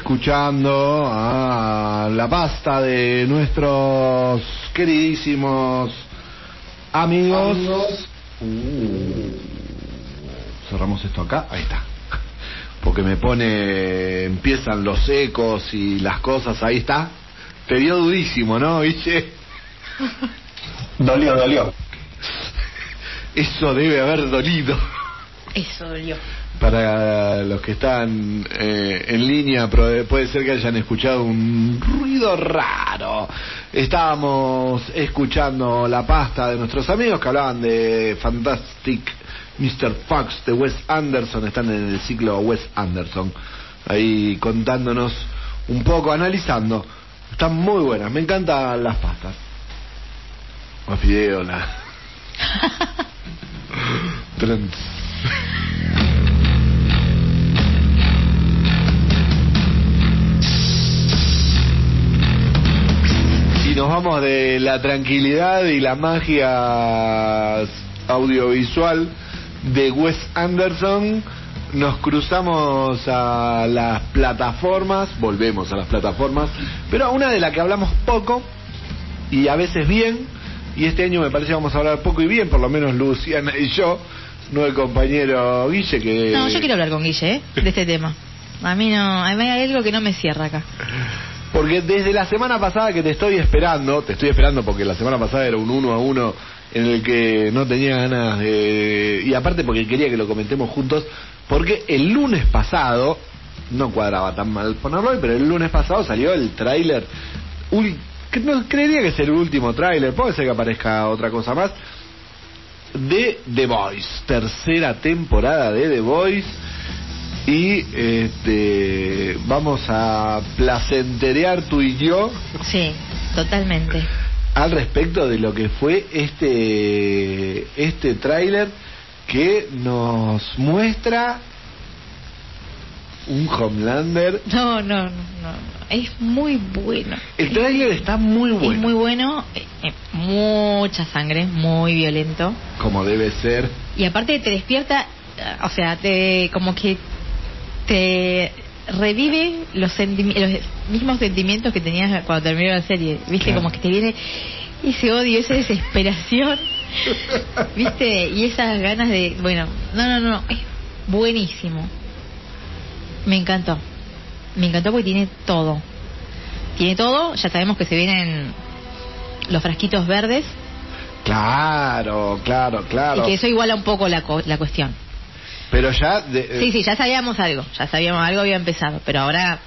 Escuchando a la pasta de nuestros queridísimos amigos. Uh, cerramos esto acá, ahí está. Porque me pone, empiezan los ecos y las cosas, ahí está. Te dio durísimo, ¿no, Viche? Dolió, dolió. Eso debe haber dolido. Eso dolió. Para los que están eh, en línea, puede ser que hayan escuchado un ruido raro. Estábamos escuchando la pasta de nuestros amigos que hablaban de Fantastic Mr. Fox de Wes Anderson. Están en el ciclo Wes Anderson. Ahí contándonos un poco, analizando. Están muy buenas. Me encantan las pastas. Los fideos, la... Trans. Nos vamos de la tranquilidad y la magia audiovisual de Wes Anderson, nos cruzamos a las plataformas, volvemos a las plataformas, pero a una de la que hablamos poco y a veces bien, y este año me parece vamos a hablar poco y bien, por lo menos Luciana y yo, no el compañero Guille que... No, yo quiero hablar con Guille, ¿eh? De este tema. A mí no, a mí hay algo que no me cierra acá. Porque desde la semana pasada que te estoy esperando, te estoy esperando porque la semana pasada era un uno a uno en el que no tenía ganas de... Y aparte porque quería que lo comentemos juntos, porque el lunes pasado, no cuadraba tan mal ponerlo hoy, pero el lunes pasado salió el tráiler, no creería que es el último tráiler, puede ser que aparezca otra cosa más, de The Voice, tercera temporada de The Voice. Y este, vamos a placenterear tú y yo Sí, totalmente. al respecto de lo que fue este este tráiler que nos muestra un Homelander. No, no, no, no. Es muy bueno. El tráiler está muy bueno, Es muy bueno, eh, eh, mucha sangre, muy violento. como debe ser. Y aparte te despierta, eh, o sea, te como que te revive los, los mismos sentimientos que tenías cuando terminó la serie. ¿Viste? Claro. Como que te viene ese odio, esa desesperación. ¿Viste? Y esas ganas de, bueno, no, no, no, es buenísimo. Me encantó. Me encantó porque tiene todo. Tiene todo, ya sabemos que se vienen los frasquitos verdes Claro, claro, claro. y que eso iguala un poco la, co- la cuestión. Pero ya... de- eh, Sí, sí, ya sabíamos algo, ya sabíamos algo había empezado, pero ahora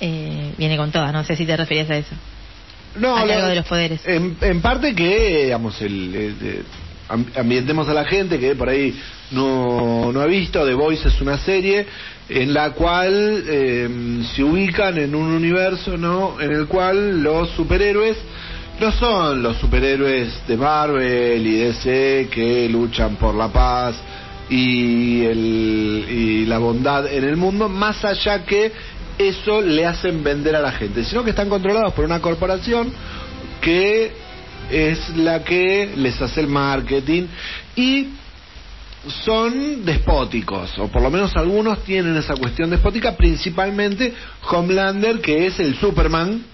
eh, viene con toda, no sé si te referías a eso. No, a lo- de los poderes. En, en parte que, digamos, el, el- eh, am- ambientemos a la gente que por ahí no, no ha visto. The Voice es una serie en la cual eh, se ubican en un universo, ¿no? En el cual los superhéroes no son los superhéroes de Marvel y DC que luchan por la paz y, el, y la bondad en el mundo, más allá que eso le hacen vender a la gente, sino que están controlados por una corporación que es la que les hace el marketing y son despóticos, o por lo menos algunos tienen esa cuestión despótica, principalmente Homelander, que es el Superman,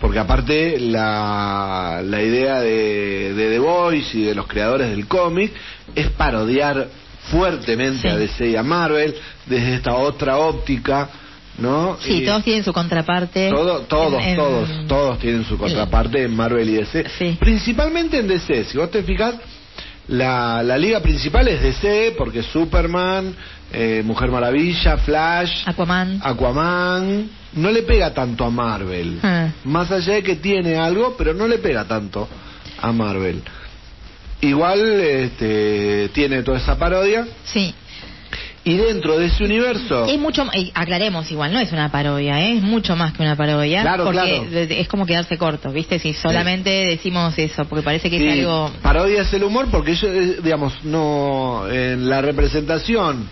porque aparte la, la idea de, de The Voice y de los creadores del cómic es parodiar fuertemente Sí. a DC y a Marvel desde esta otra óptica, ¿no? Sí, Y- todos tienen su contraparte. todo- todos, en- en- todos, todos tienen su contraparte en Marvel y DC. Sí. Principalmente en DC. Si vos te fijas, la, la liga principal es DC porque Superman, eh, Mujer Maravilla, Flash, Aquaman. Aquaman, no le pega tanto a Marvel. Ah. Más allá de que tiene algo, pero no le pega tanto a Marvel. Igual este, tiene toda esa parodia. Sí. Y dentro de ese universo... Es mucho, y aclaremos igual, no es una parodia, ¿eh? es mucho más que una parodia, Claro, porque claro. es como quedarse corto, ¿viste? Si solamente decimos eso, porque parece que Sí, es algo... Parodia es el humor porque ellos, eh, digamos, no. En la representación,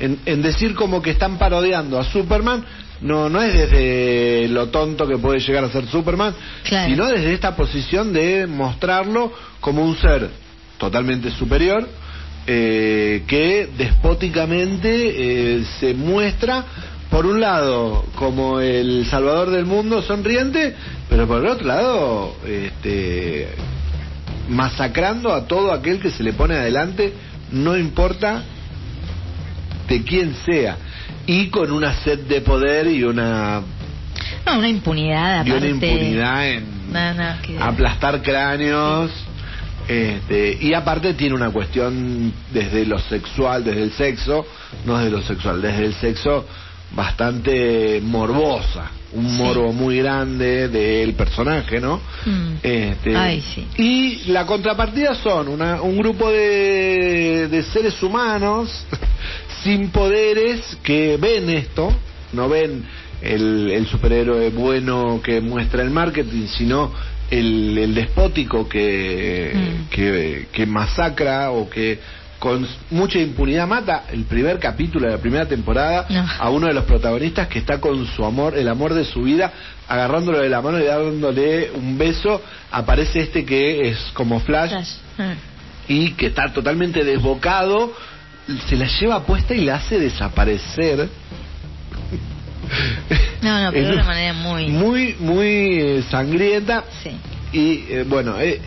en, en decir como que están parodiando a Superman, no, no es desde lo tonto que puede llegar a ser Superman, Claro. sino desde esta posición de mostrarlo como un ser totalmente superior. eh, que despóticamente eh, se muestra por un lado como el salvador del mundo sonriente, pero por el otro lado este, masacrando a todo aquel que se le pone adelante, no importa de quién sea, y con una sed de poder y una, No, una impunidad y aparte. una impunidad en No, no, que- aplastar cráneos. Este, y aparte tiene una cuestión desde lo sexual, desde el sexo, no desde lo sexual, desde el sexo bastante morbosa, un Sí. morbo muy grande del personaje, ¿no? Mm. Este, Ay, sí. Y la contrapartida son una- un grupo de, de seres humanos sin poderes que ven esto, no ven el, el superhéroe bueno que muestra el marketing, sino el, el despótico que, Mm. que, que masacra o que con mucha impunidad mata el primer capítulo de la primera temporada No. a uno de los protagonistas que está con su amor, el amor de su vida, agarrándolo de la mano y dándole un beso. Aparece este que es como Flash Flash. Y que está totalmente desbocado, se la lleva puesta y la hace desaparecer. No, no, pero de una un- manera muy... Muy, muy eh, sangrienta. Sí. Y eh, bueno, eh,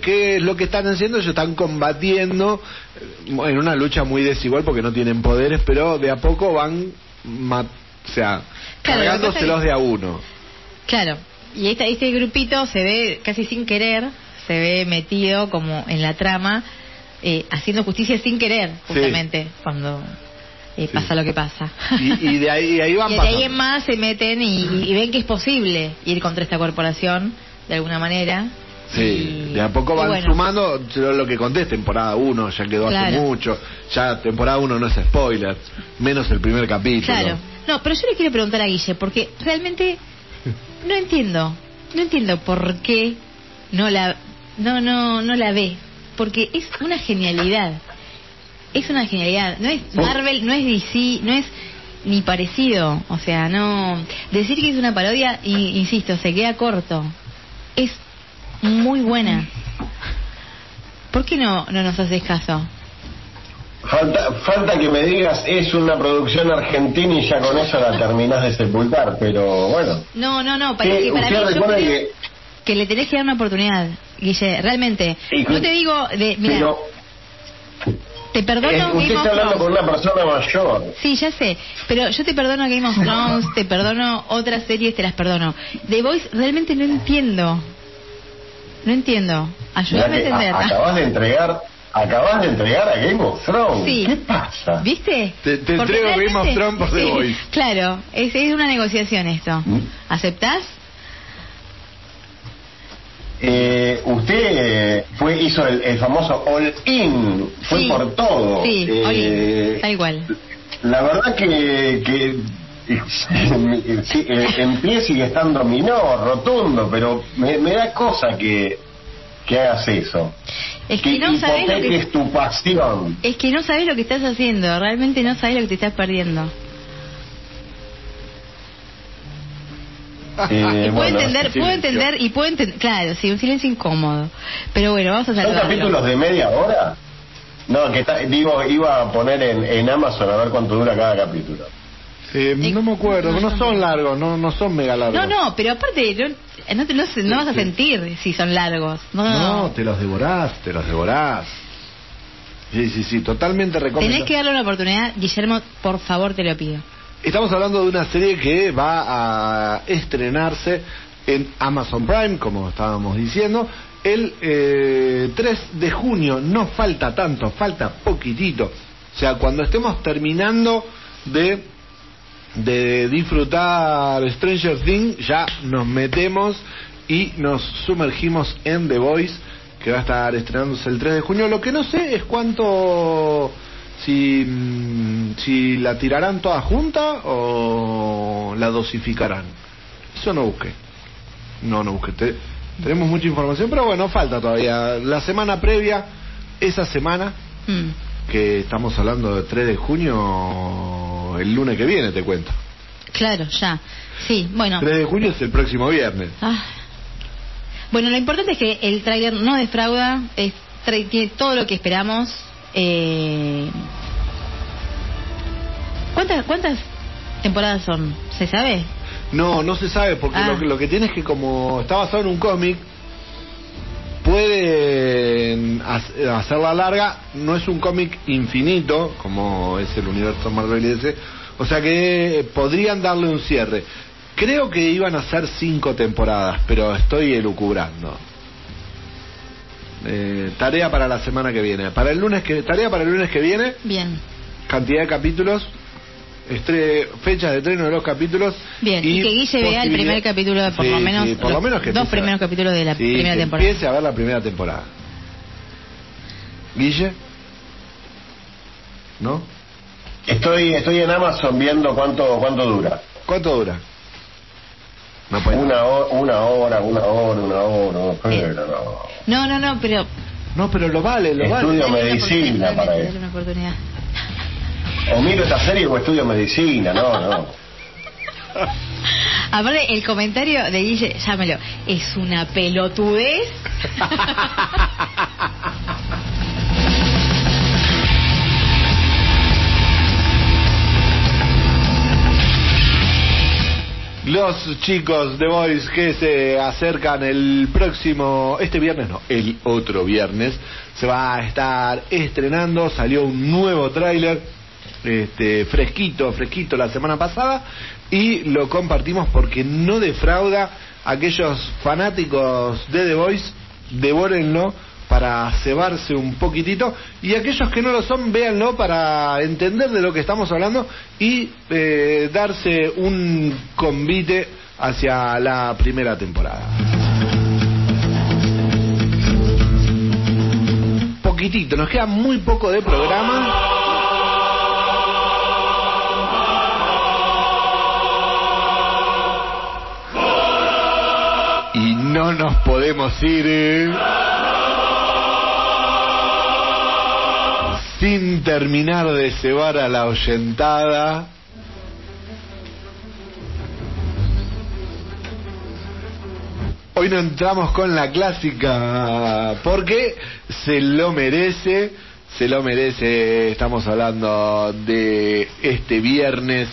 ¿qué es lo que están haciendo? Ellos están combatiendo eh, en una lucha muy desigual porque no tienen poderes, pero de a poco van, o sea, Claro, cargándoselos de a uno. Claro, y este, este grupito se ve casi sin querer, se ve metido como en la trama, eh, haciendo justicia sin querer, Sí. justamente, cuando eh, Sí. pasa lo que pasa. Y, y de ahí, ahí van Y de ahí en más se meten y, y ven que es posible ir contra esta corporación, de alguna manera. Sí, Y- de a poco van bueno, sumando lo que conté, temporada 1, ya quedó hace Claro. mucho, ya temporada 1 no es spoiler, menos el primer capítulo. Claro. No, pero yo le quiero preguntar a Guille, porque realmente no entiendo, no entiendo por qué no la, no, no, no la ve, porque es una genialidad, es una genialidad, no es. Marvel, no es DC, no es ni parecido, o sea, no, decir que es una parodia, y, insisto, se queda corto, es muy buena. ¿Por qué no, no nos haces caso? Falta, falta que me digas, es una producción argentina y ya con eso la terminás de sepultar, pero bueno. No, no, no, para, que para mí ¿Usted yo creo que- que le tenés que dar una oportunidad, Guille, realmente. Sí, No te digo de, mira, pero Te perdono Eh, Game usted of está hablando con Thrones. una persona mayor. Sí, ya sé, pero yo te perdono Game of Thrones, te perdono otras series, te las perdono. The Voice realmente no entiendo. No entiendo. Ayúdame a entender. a- acabas de entregar, acabas de entregar a Game of Thrones. Sí. ¿Qué pasa? ¿Viste? Te- te entrego Game of Thrones por The Sí, Voice. Claro, es, es una negociación esto. Mm. ¿Aceptás? Eh, usted eh, fue hizo el, el famoso all in, fue Sí. por todo. Sí, Eh, all-in, tal cual. La verdad que, que sí, eh, en pie sigue estando minor, rotundo, pero me, me da cosa que, que hagas eso. Es que que no sabés lo que hipoteques tu pasión. es que no sabés lo que estás haciendo, realmente no sabés lo que te estás perdiendo. Eh, y puedo bueno, entender, puedo entender y puedo entender, claro, sí, un silencio incómodo. Pero bueno, vamos a ¿Son saludarlo. capítulos de media hora? No, que está- digo, iba a poner en, en Amazon a ver cuánto dura cada capítulo. Eh, no me acuerdo, no son largos, no, no son mega largos. No, no, pero aparte no, no, te- no se- no vas a sentir si son largos. No, No, te los devorás, te los devorás. Sí, sí, sí, totalmente Tenés recomendable. que darle una oportunidad, Guillermo, por favor, te lo pido. Estamos hablando de una serie que va a estrenarse en Amazon Prime, como estábamos diciendo, el eh, 3 de junio. No falta tanto, falta poquitito. O sea, cuando estemos terminando de, de disfrutar Stranger Things, ya nos metemos y nos sumergimos en The Voice, que va a estar estrenándose el 3 de junio. Lo que no sé es cuánto si, si la tirarán toda junta o la dosificarán. Eso no busqué. No, no busqué. Te- tenemos mucha información, pero bueno, falta todavía. La semana previa, esa semana, Mm, que estamos hablando de 3 de junio, el lunes que viene, te cuento. claro, ya. Sí, bueno. 3 de junio es el próximo viernes. Ah. Bueno, lo importante es que el tráiler no defrauda, es, tiene todo lo que esperamos. Eh... ¿Cuántas, ¿Cuántas temporadas son? ¿Se sabe? No, no se sabe, porque Ah. lo, que- lo que tiene es que como está basado en un cómic, pueden hac- hacerla larga, no es un cómic infinito, como es el universo Marvel y o sea que podrían darle un cierre. Creo que iban a ser cinco temporadas, pero estoy elucubrando. Eh, tarea para la semana que viene. Para el lunes que tarea para el lunes que viene, Bien. cantidad de capítulos, estre, fechas de estreno de los capítulos. Bien, y, que Guille vea el primer capítulo, por Sí, lo menos, sí, por lo menos que dos primeros capítulos de la Sí, primera que temporada. Empiece a ver la primera temporada. Guille, ¿no? Estoy, estoy en Amazon viendo cuánto, cuánto dura. ¿Cuánto dura? No puede. Una, ho- una hora, una hora, una hora, pero no. No, no, no, pero... No, pero lo vale, lo vale. Estudio medicina para él. una oportunidad. O miro esta serie o estudio medicina, no, no. Aparte, el comentario de Guille, llámelo, es una pelotudez. Los chicos de Boys que se acercan el próximo, este viernes no, el otro viernes, se va a estar estrenando, salió un nuevo tráiler, este, fresquito, fresquito la semana pasada, y lo compartimos porque no defrauda a aquellos fanáticos de The Voice, devórenlo para cebarse un poquitito y aquellos que no lo son, véanlo para entender de lo que estamos hablando y eh, darse un convite hacia la primera temporada. Poquitito, nos queda muy poco de programa. Y no nos podemos ir. eh, sin terminar de cebar a la oyentada. Hoy no entramos con la clásica porque se lo merece, se lo merece. Estamos hablando de este viernes.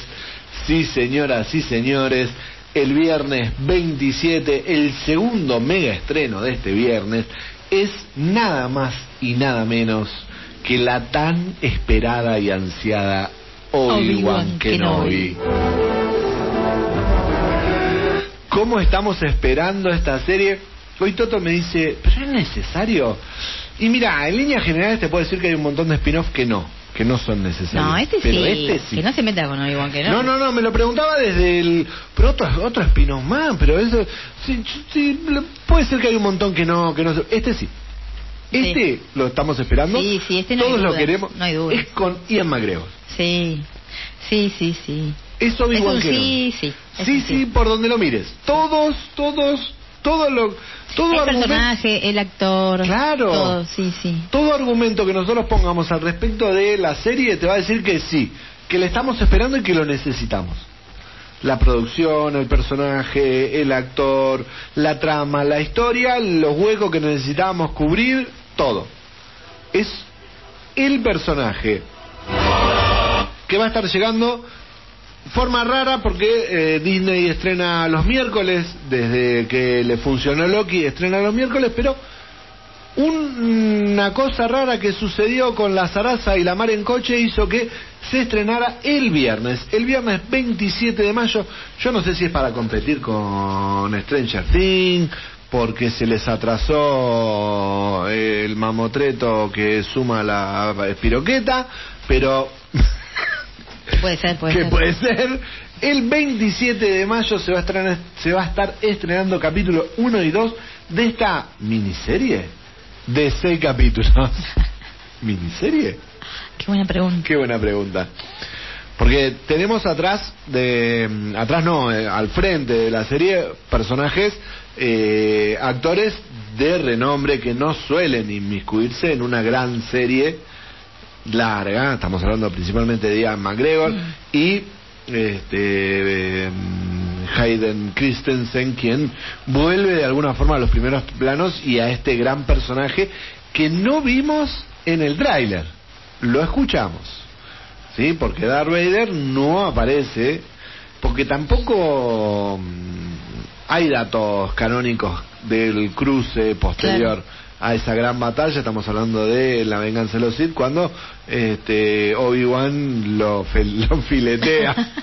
Sí, señoras y señores, el viernes 27, el segundo mega estreno de este viernes, es nada más y nada menos que la tan esperada y ansiada Obi-Wan Kenobi. ¿Cómo estamos esperando esta serie? Hoy Toto me dice, ¿pero es necesario? Y mira, en líneas generales te puedo decir que hay un montón de spin-off que no, que no son necesarios. No, este pero sí. este sí. Que no se meta con Obi-Wan que No, no, no, me lo preguntaba desde el... Pero otro, otro spin-off más, pero eso... Sí, sí, puede ser que hay un montón que no... que no Este sí. Este Sí. lo estamos esperando. Sí, sí, este no hay Todos lo queremos. no hay dudas. Es con Ian McGregor. Sí. Sí, sí, sí. Es Obi-Wan Es sí, sí. Es Sí, sí, por donde lo mires. Todos, todos, todo lo... Todo el argumento- personaje, el actor. Claro. Todo, sí, sí. todo argumento que nosotros pongamos al respecto de la serie te va a decir que sí, que le estamos esperando y que lo necesitamos. La producción, el personaje, el actor, la trama, la historia, los huecos que necesitábamos cubrir, todo. Es el personaje que va a estar llegando forma rara porque eh, Disney estrena los miércoles, desde que le funcionó Loki, estrena los miércoles, pero un- una cosa rara que sucedió con la Zaraza y la Mar en Coche hizo que se estrenara el viernes, el viernes 27 de mayo. Yo no sé si es para competir con Stranger Things, porque se les atrasó el mamotreto que suma la espiroqueta, pero Puede ser, puede que ser. puede ser. El 27 de mayo se va a estrenar, se va a estar estrenando capítulo 1 y 2 de esta miniserie de seis capítulos. ¿Miniserie? Qué buena pregunta. Qué buena pregunta. Porque tenemos atrás de mm, atrás no, eh, al frente de la serie personajes eh, actores de renombre que no suelen inmiscuirse en una gran serie larga, estamos hablando principalmente de Ian McGregor y este eh, Hayden Christensen quien vuelve de alguna forma a los primeros planos y a este gran personaje que no vimos en el tráiler, lo escuchamos, sí, porque Darth Vader no aparece, porque tampoco mm, hay datos canónicos del cruce posterior a esa gran batalla, estamos hablando de la venganza de los Sith, cuando este Obi-Wan lo, lo filetea.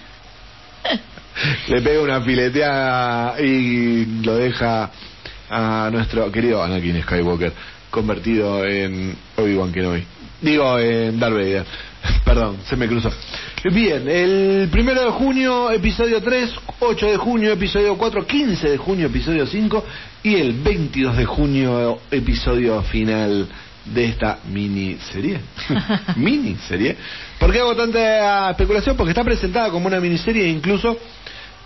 Le pega una fileteada y lo deja a nuestro querido Anakin Skywalker convertido en Obi-Wan Kenobi. Digo, en Darth Vader. Perdón, se me cruzó. Bien, el primero de junio, episodio 3, 8 de junio, episodio 4, 15 de junio, episodio 5 y el 22 de junio, episodio final de esta miniserie. miniserie. ¿Por qué hago tanta especulación? Porque está presentada como una miniserie e incluso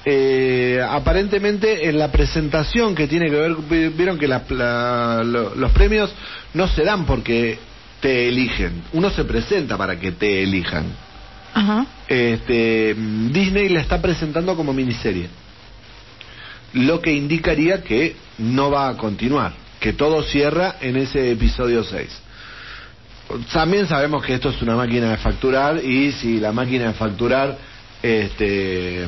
eh, aparentemente en la presentación que tiene que ver, vi- vieron que la- la- lo- los premios no se dan porque te eligen, uno se presenta para que te elijan. Ajá. Este, Disney la está presentando como miniserie, lo que indicaría que no va a continuar, que todo cierra en ese episodio 6. También sabemos que esto es una máquina de facturar y si la máquina de facturar este,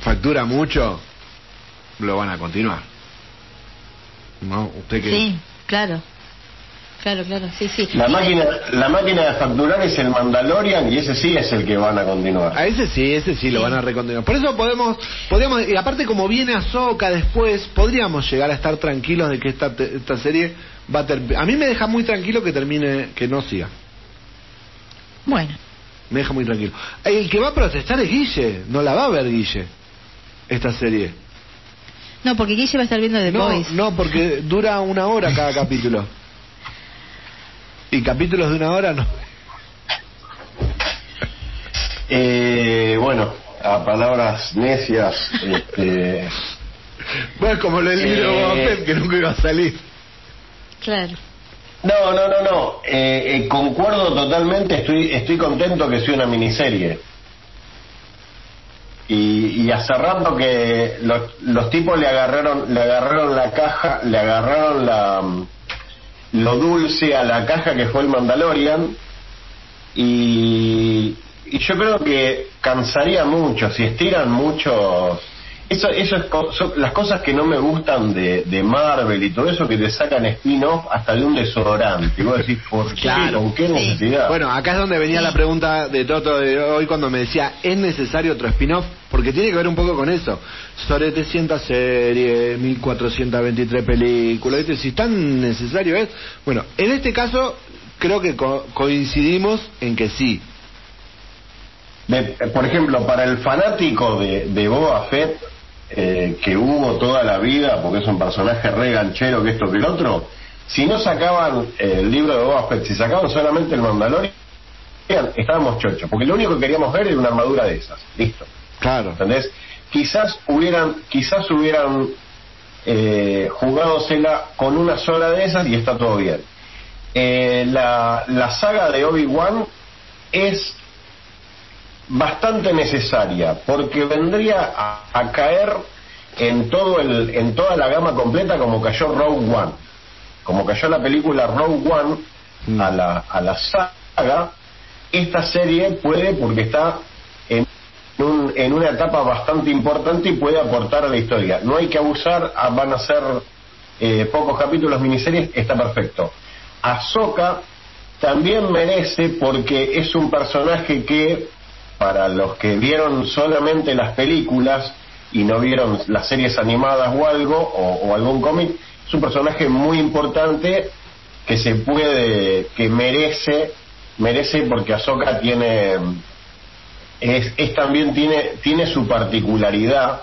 factura mucho, lo van a continuar. ¿No? ¿Usted qué Sí, claro. Claro, claro, sí, sí. La máquina, la máquina de facturar es el Mandalorian y ese sí es el que van a continuar. A ese sí, ese sí, lo van a recontinuar. Por eso podemos, podríamos, y aparte como viene Ahsoka después, podríamos llegar a estar tranquilos de que esta, te- esta serie va a terminar. A mí me deja muy tranquilo que termine, que no siga. Bueno, Me deja muy tranquilo. El que va a protestar es Guille, no la va a ver Guille, esta serie. no, porque Guille va a estar viendo The No, Boys. no, porque dura una hora cada capítulo. Y capítulos de una hora no. Eh, bueno, a palabras necias, este, Bueno, como lo del libro de Eh. Que nunca iba a salir. Claro. No, no, no, no. Eh, eh, concuerdo totalmente. Estoy, estoy contento que sea una miniserie. Y, y hace rato que los, los tipos le agarraron, le agarraron la caja, le agarraron la lo dulce a la caja que fue el Mandalorian. Y, y yo creo que cansaría mucho si estiran mucho Eso, eso es son las cosas que no me gustan de, de Marvel y todo eso que te sacan spin-off hasta de un desodorante. Y vos decís, ¿por qué? Claro. ¿Con qué Sí. necesidad? Bueno, acá es donde venía la pregunta de Toto de hoy cuando me decía, ¿es necesario otro spin-off? Porque tiene que ver un poco con eso. Sobre 300 series, 1423 películas, ¿viste? si tan necesario es. Bueno, en este caso creo que co- coincidimos en que sí. De- por ejemplo, para el fanático de, de Boba Fett, eh, que hubo toda la vida, porque es un personaje re ganchero que esto que el otro, si no sacaban eh, el libro de Boba Fett, si sacaban solamente el Mandalorian, estábamos chochos, porque lo único que queríamos ver era una armadura de esas, listo. Claro. ¿Entendés? Quizás hubieran, quizás hubieran eh, con una sola de esas y está todo bien. Eh, la, la saga de Obi-Wan es bastante necesaria porque vendría a, a caer en todo el en toda la gama completa como cayó Rogue One. Como cayó la película Rogue One Mm. a la a la saga esta serie puede porque está en un- en una etapa bastante importante y puede aportar a la historia. No hay que abusar ah, van a ser eh, pocos capítulos miniseries está perfecto. Ahsoka también merece porque es un personaje que para los que vieron solamente las películas y no vieron las series animadas o algo o, algún cómic es un personaje muy importante que se puede que merece merece porque Ahsoka tiene es, es también tiene tiene su particularidad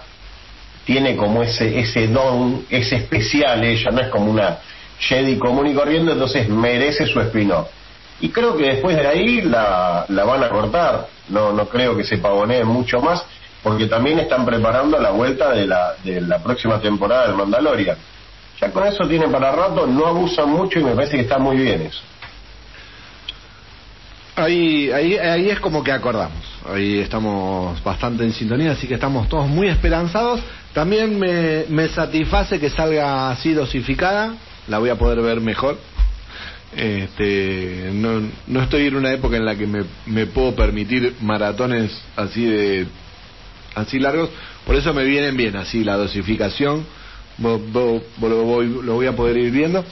tiene como ese ese don es especial ella no es como una Jedi común y corriente entonces merece su spin-off. Y creo que después de ahí la, la van a cortar no no creo que se pavoneen mucho más porque también están preparando la vuelta de la de la próxima temporada del Mandalorian ya con eso tienen para rato no abusan mucho y me parece que está muy bien eso Ahí, ahí, ahí es como que acordamos. Ahí estamos bastante en sintonía, así que estamos todos muy esperanzados. También me, me satisface que salga así dosificada. La voy a poder ver mejor. Este, no, no estoy en una época en la que me, me puedo permitir maratones así de así largos. Por eso me vienen bien así la dosificación. Lo voy, lo voy a poder ir viendo.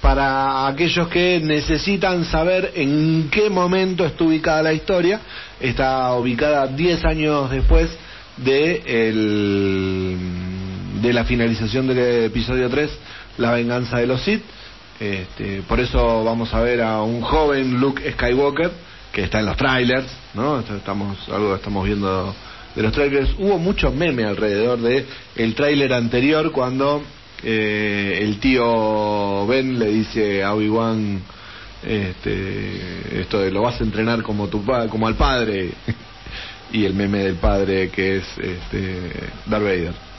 Para aquellos que necesitan saber en qué momento está ubicada la historia, está ubicada 10 años después de, el, de la finalización del episodio 3, La venganza de los Sith. Este, por eso vamos a ver a un joven Luke Skywalker que está en los trailers, ¿no? Estamos algo estamos viendo de los trailers. Hubo mucho meme alrededor de el tráiler anterior cuando eh, el tío Ben le dice a Obi-Wan este, esto de lo vas a entrenar como tu pa- como al padre y el meme del padre que es este, Darth Vader.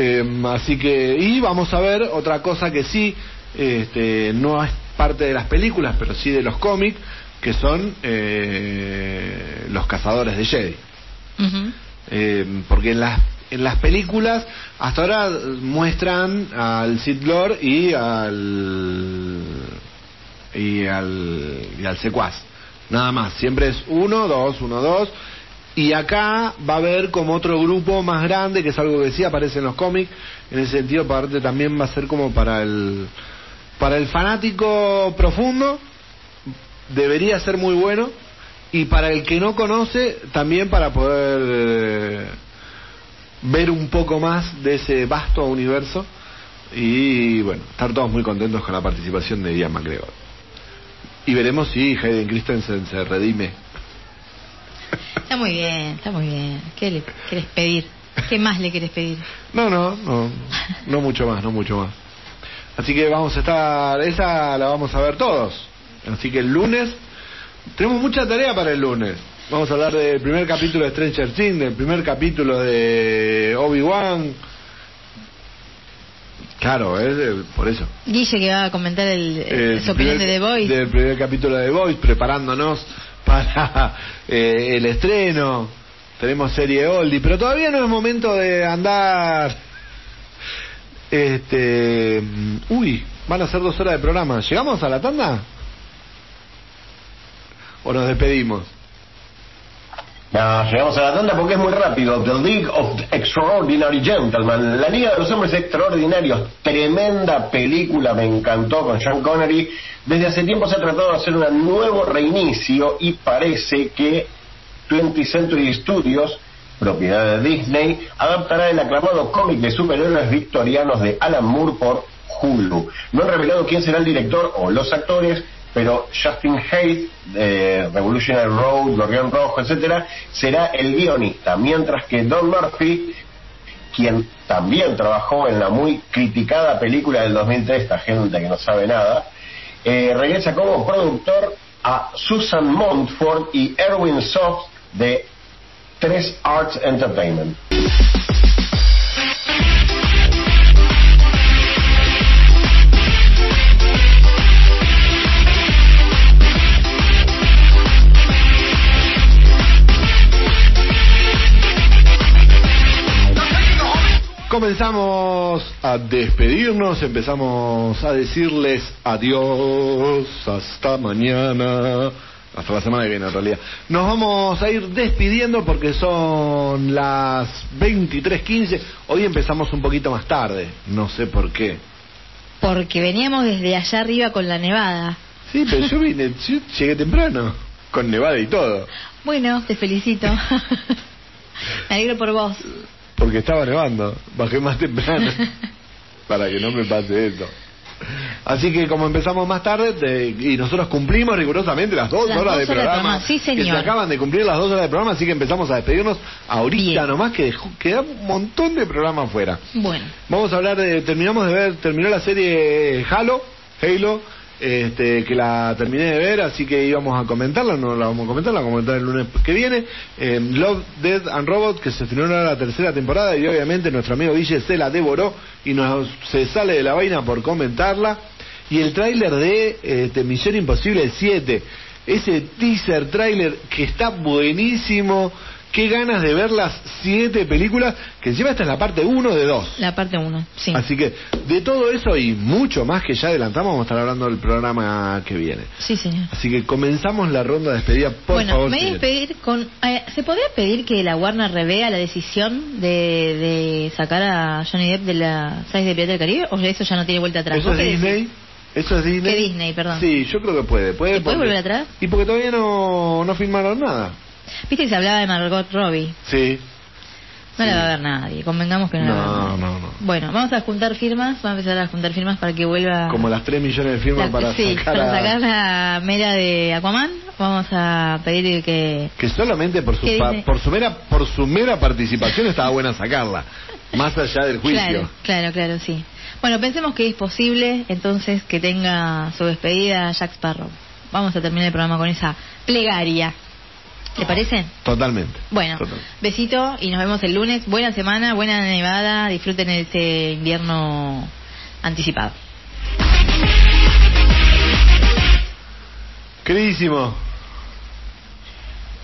Eh, así que, y vamos a ver otra cosa que sí, este, no es parte de las películas, pero sí de los cómics, que son eh, los cazadores de Jedi. Eh, porque en las, en las películas hasta ahora muestran al Sith Lord y al y al y al secuaz nada más. Siempre es uno dos uno dos y acá va a haber como otro grupo más grande que es algo que sí aparece en los cómics en ese sentido aparte también va a ser como para el para el fanático profundo debería ser muy bueno y para el que no conoce también para poder eh, ver un poco más de ese vasto universo y bueno, estar todos muy contentos con la participación de Ian McGregor. Y veremos si Hayden Christensen se redime. Está muy bien, está muy bien. ¿Qué le querés pedir? ¿Qué más le querés pedir? No, no, no, no mucho más, no mucho más. Así que vamos a estar, esa la vamos a ver todos. Así que el lunes, tenemos mucha tarea para el lunes. Vamos a hablar del primer capítulo de Stranger Things, del primer capítulo de Obi-Wan. Claro, es de- por eso. Guille que va a comentar el, Eh, su opinión primer- de The Voice. Del primer capítulo de The Voice, preparándonos para eh, el estreno. Tenemos serie Oldie, pero todavía no es momento de andar. Este. Uy, van a ser dos horas de programa. ¿Llegamos a la tanda? ¿O nos despedimos? No, llegamos a la tanda porque es muy rápido. The League of Extraordinary Gentlemen, la Liga de los Hombres Extraordinarios, tremenda película, me encantó con Sean Connery. Desde hace tiempo se ha tratado de hacer un nuevo reinicio y parece que 20th Century Studios, propiedad de Disney, adaptará el aclamado cómic de superhéroes victorianos de Alan Moore por Hulu. No han revelado quién será el director o los actores, pero Justin Hayes, de Revolutionary Road, Gorrión Rojo, etcétera, será el guionista, mientras que Don Murphy, quien también trabajó en la muy criticada película del 2003, esta gente que no sabe nada, eh, regresa como productor a Susan Montford y Erwin Soft de Tres Arts Entertainment. Comenzamos a despedirnos, empezamos a decirles adiós, hasta mañana, hasta la semana que viene en realidad. Nos vamos a ir despidiendo porque son las 23.15, hoy empezamos un poquito más tarde, no sé por qué. Porque veníamos desde allá arriba con la nevada. Sí, pero yo vine, yo llegué temprano, con nevada y todo, Bueno, te felicito. Me alegro por vos. Porque estaba nevando, bajé más temprano, para que no me pase eso. Así que como empezamos más tarde de- y nosotros cumplimos rigurosamente las dos Las horas dos de horas de programa, sí, que se acaban de cumplir las dos horas de programa, así que empezamos a despedirnos ahorita Bien. nomás que dejó- queda un montón de programa afuera. Bueno, Vamos a hablar de, terminamos de ver, terminó la serie Halo, Halo, este, que la terminé de ver, así que íbamos a comentarla, no la vamos a comentar, la vamos a comentar el lunes que viene. Eh, Love, Dead and Robot, que se estrenó ahora la tercera temporada y obviamente nuestro amigo Guille se la devoró y nos se sale de la vaina por comentarla. Y el tráiler de este, Misión Imposible 7, ese teaser tráiler que está buenísimo. Qué ganas de ver las siete películas, que encima esta es la parte 1 de 2. la parte 1, sí. Así que de todo eso y mucho más que ya adelantamos, vamos a estar hablando del programa que viene. Sí, señor. Así que comenzamos la ronda de despedida, por bueno, favor. me voy a con... eh, ¿Se podría pedir que la Warner revea la decisión de, de sacar a Johnny Depp de la 6 de Pirata del Caribe? ¿O eso ya no tiene vuelta atrás? ¿Eso ¿Vos es Disney? decís? ¿Eso es Disney? ¿Qué Disney, perdón? Sí, yo creo que puede. ¿Puede, ¿Y puede porque- volver atrás? Y porque todavía no, no filmaron nada. Viste que se hablaba de Margot Robbie. Sí. No Sí. la va a ver nadie, convengamos que no, la va a ver No, nadie. no, no. Bueno, vamos a juntar firmas, vamos a empezar a juntar firmas para que vuelva... Como las 3 millones de firmas la- para sí, sacar para a- sacar la mera de Aquaman. Vamos a pedir que... Que solamente por su, ¿Qué pa- por, su mera, por su mera participación estaba buena sacarla. Más allá del juicio. Claro, claro, claro, sí. Bueno, pensemos que es posible entonces que tenga su despedida Jack Sparrow. Vamos a terminar el programa con esa plegaria. ¿Le parece? Totalmente. Bueno, besito y nos vemos el lunes. Buena semana, buena nevada. Disfruten este invierno anticipado. Queridísimo,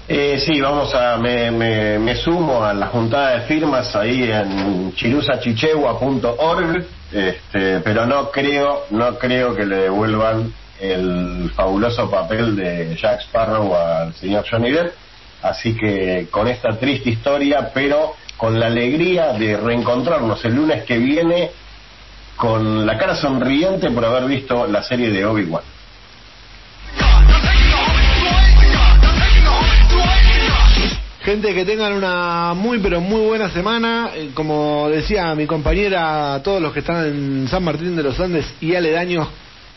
Eh, sí, vamos a, me, me, me sumo a la juntada de firmas ahí en chirusachichegua.org, este, pero no creo, no creo que le devuelvan el fabuloso papel de Jack Sparrow al señor Johnny Depp, así que con esta triste historia, pero con la alegría de reencontrarnos el lunes que viene con la cara sonriente por haber visto la serie de Obi-Wan. Gente, que tengan una muy pero muy buena semana. Eh, Como decía mi compañera, todos los que están en San Martín de los Andes y aledaños,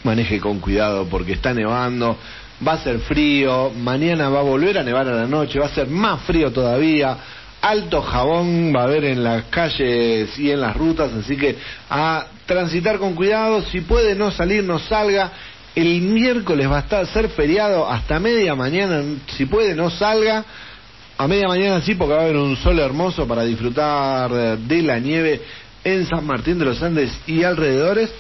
maneje con cuidado porque está nevando, va a ser frío, mañana va a volver a nevar a la noche, va a ser más frío todavía. Alto jabón va a haber en las calles y en las rutas, así que a transitar con cuidado, si puede no salir, no salga. El miércoles va a estar ser feriado hasta media mañana, si puede no salga. A media mañana sí, porque va a haber un sol hermoso para disfrutar de la nieve en San Martín de los Andes y alrededores.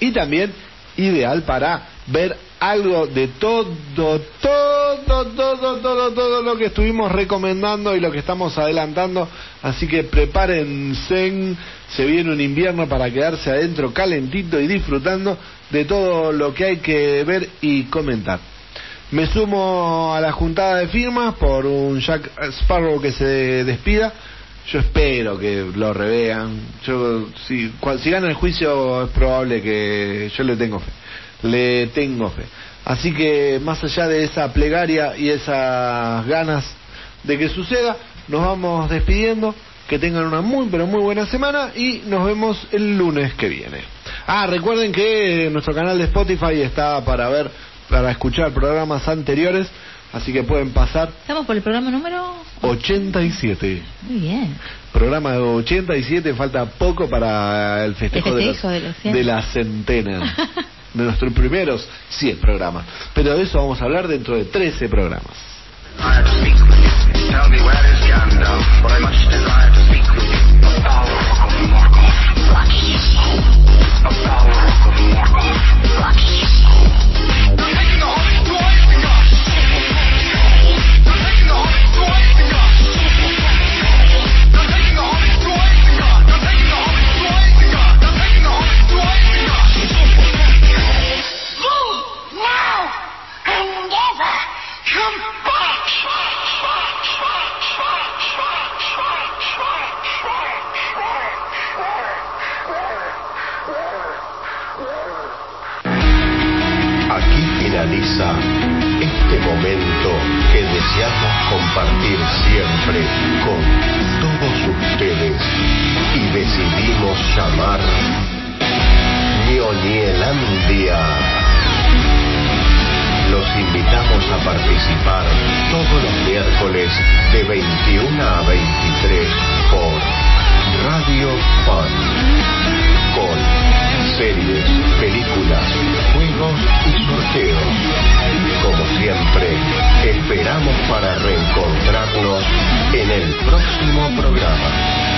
Y también ideal para ver algo de todo, todo, todo, todo, todo lo que estuvimos recomendando y lo que estamos adelantando. Así que prepárense, se viene un invierno para quedarse adentro calentito y disfrutando de todo lo que hay que ver y comentar. Me sumo a la juntada de firmas por un Jack Sparrow que se despida. Yo espero que lo revean. Yo si, cua- si gana el juicio es probable que yo le tengo fe. Le tengo fe. Así que más allá de esa plegaria y esas ganas de que suceda, nos vamos despidiendo. Que tengan una muy pero muy buena semana y nos vemos el lunes que viene. Ah, recuerden que nuestro canal de Spotify está para ver, para escuchar programas anteriores, así que pueden pasar Estamos por el programa número... 87. Muy bien. Programa 87, falta poco para el festejo, El de, festejo los- de los 100. de la centena. de nuestros primeros 100 programas. Pero de eso vamos a hablar dentro de 13 programas. Deseamos compartir siempre con todos ustedes y decidimos llamar Ñoñelandia. Los invitamos a participar todos los miércoles de 21 a 23 por Radio Fun con series, películas, juegos y sorteos. Como siempre, esperamos para reencontrarnos en el próximo programa.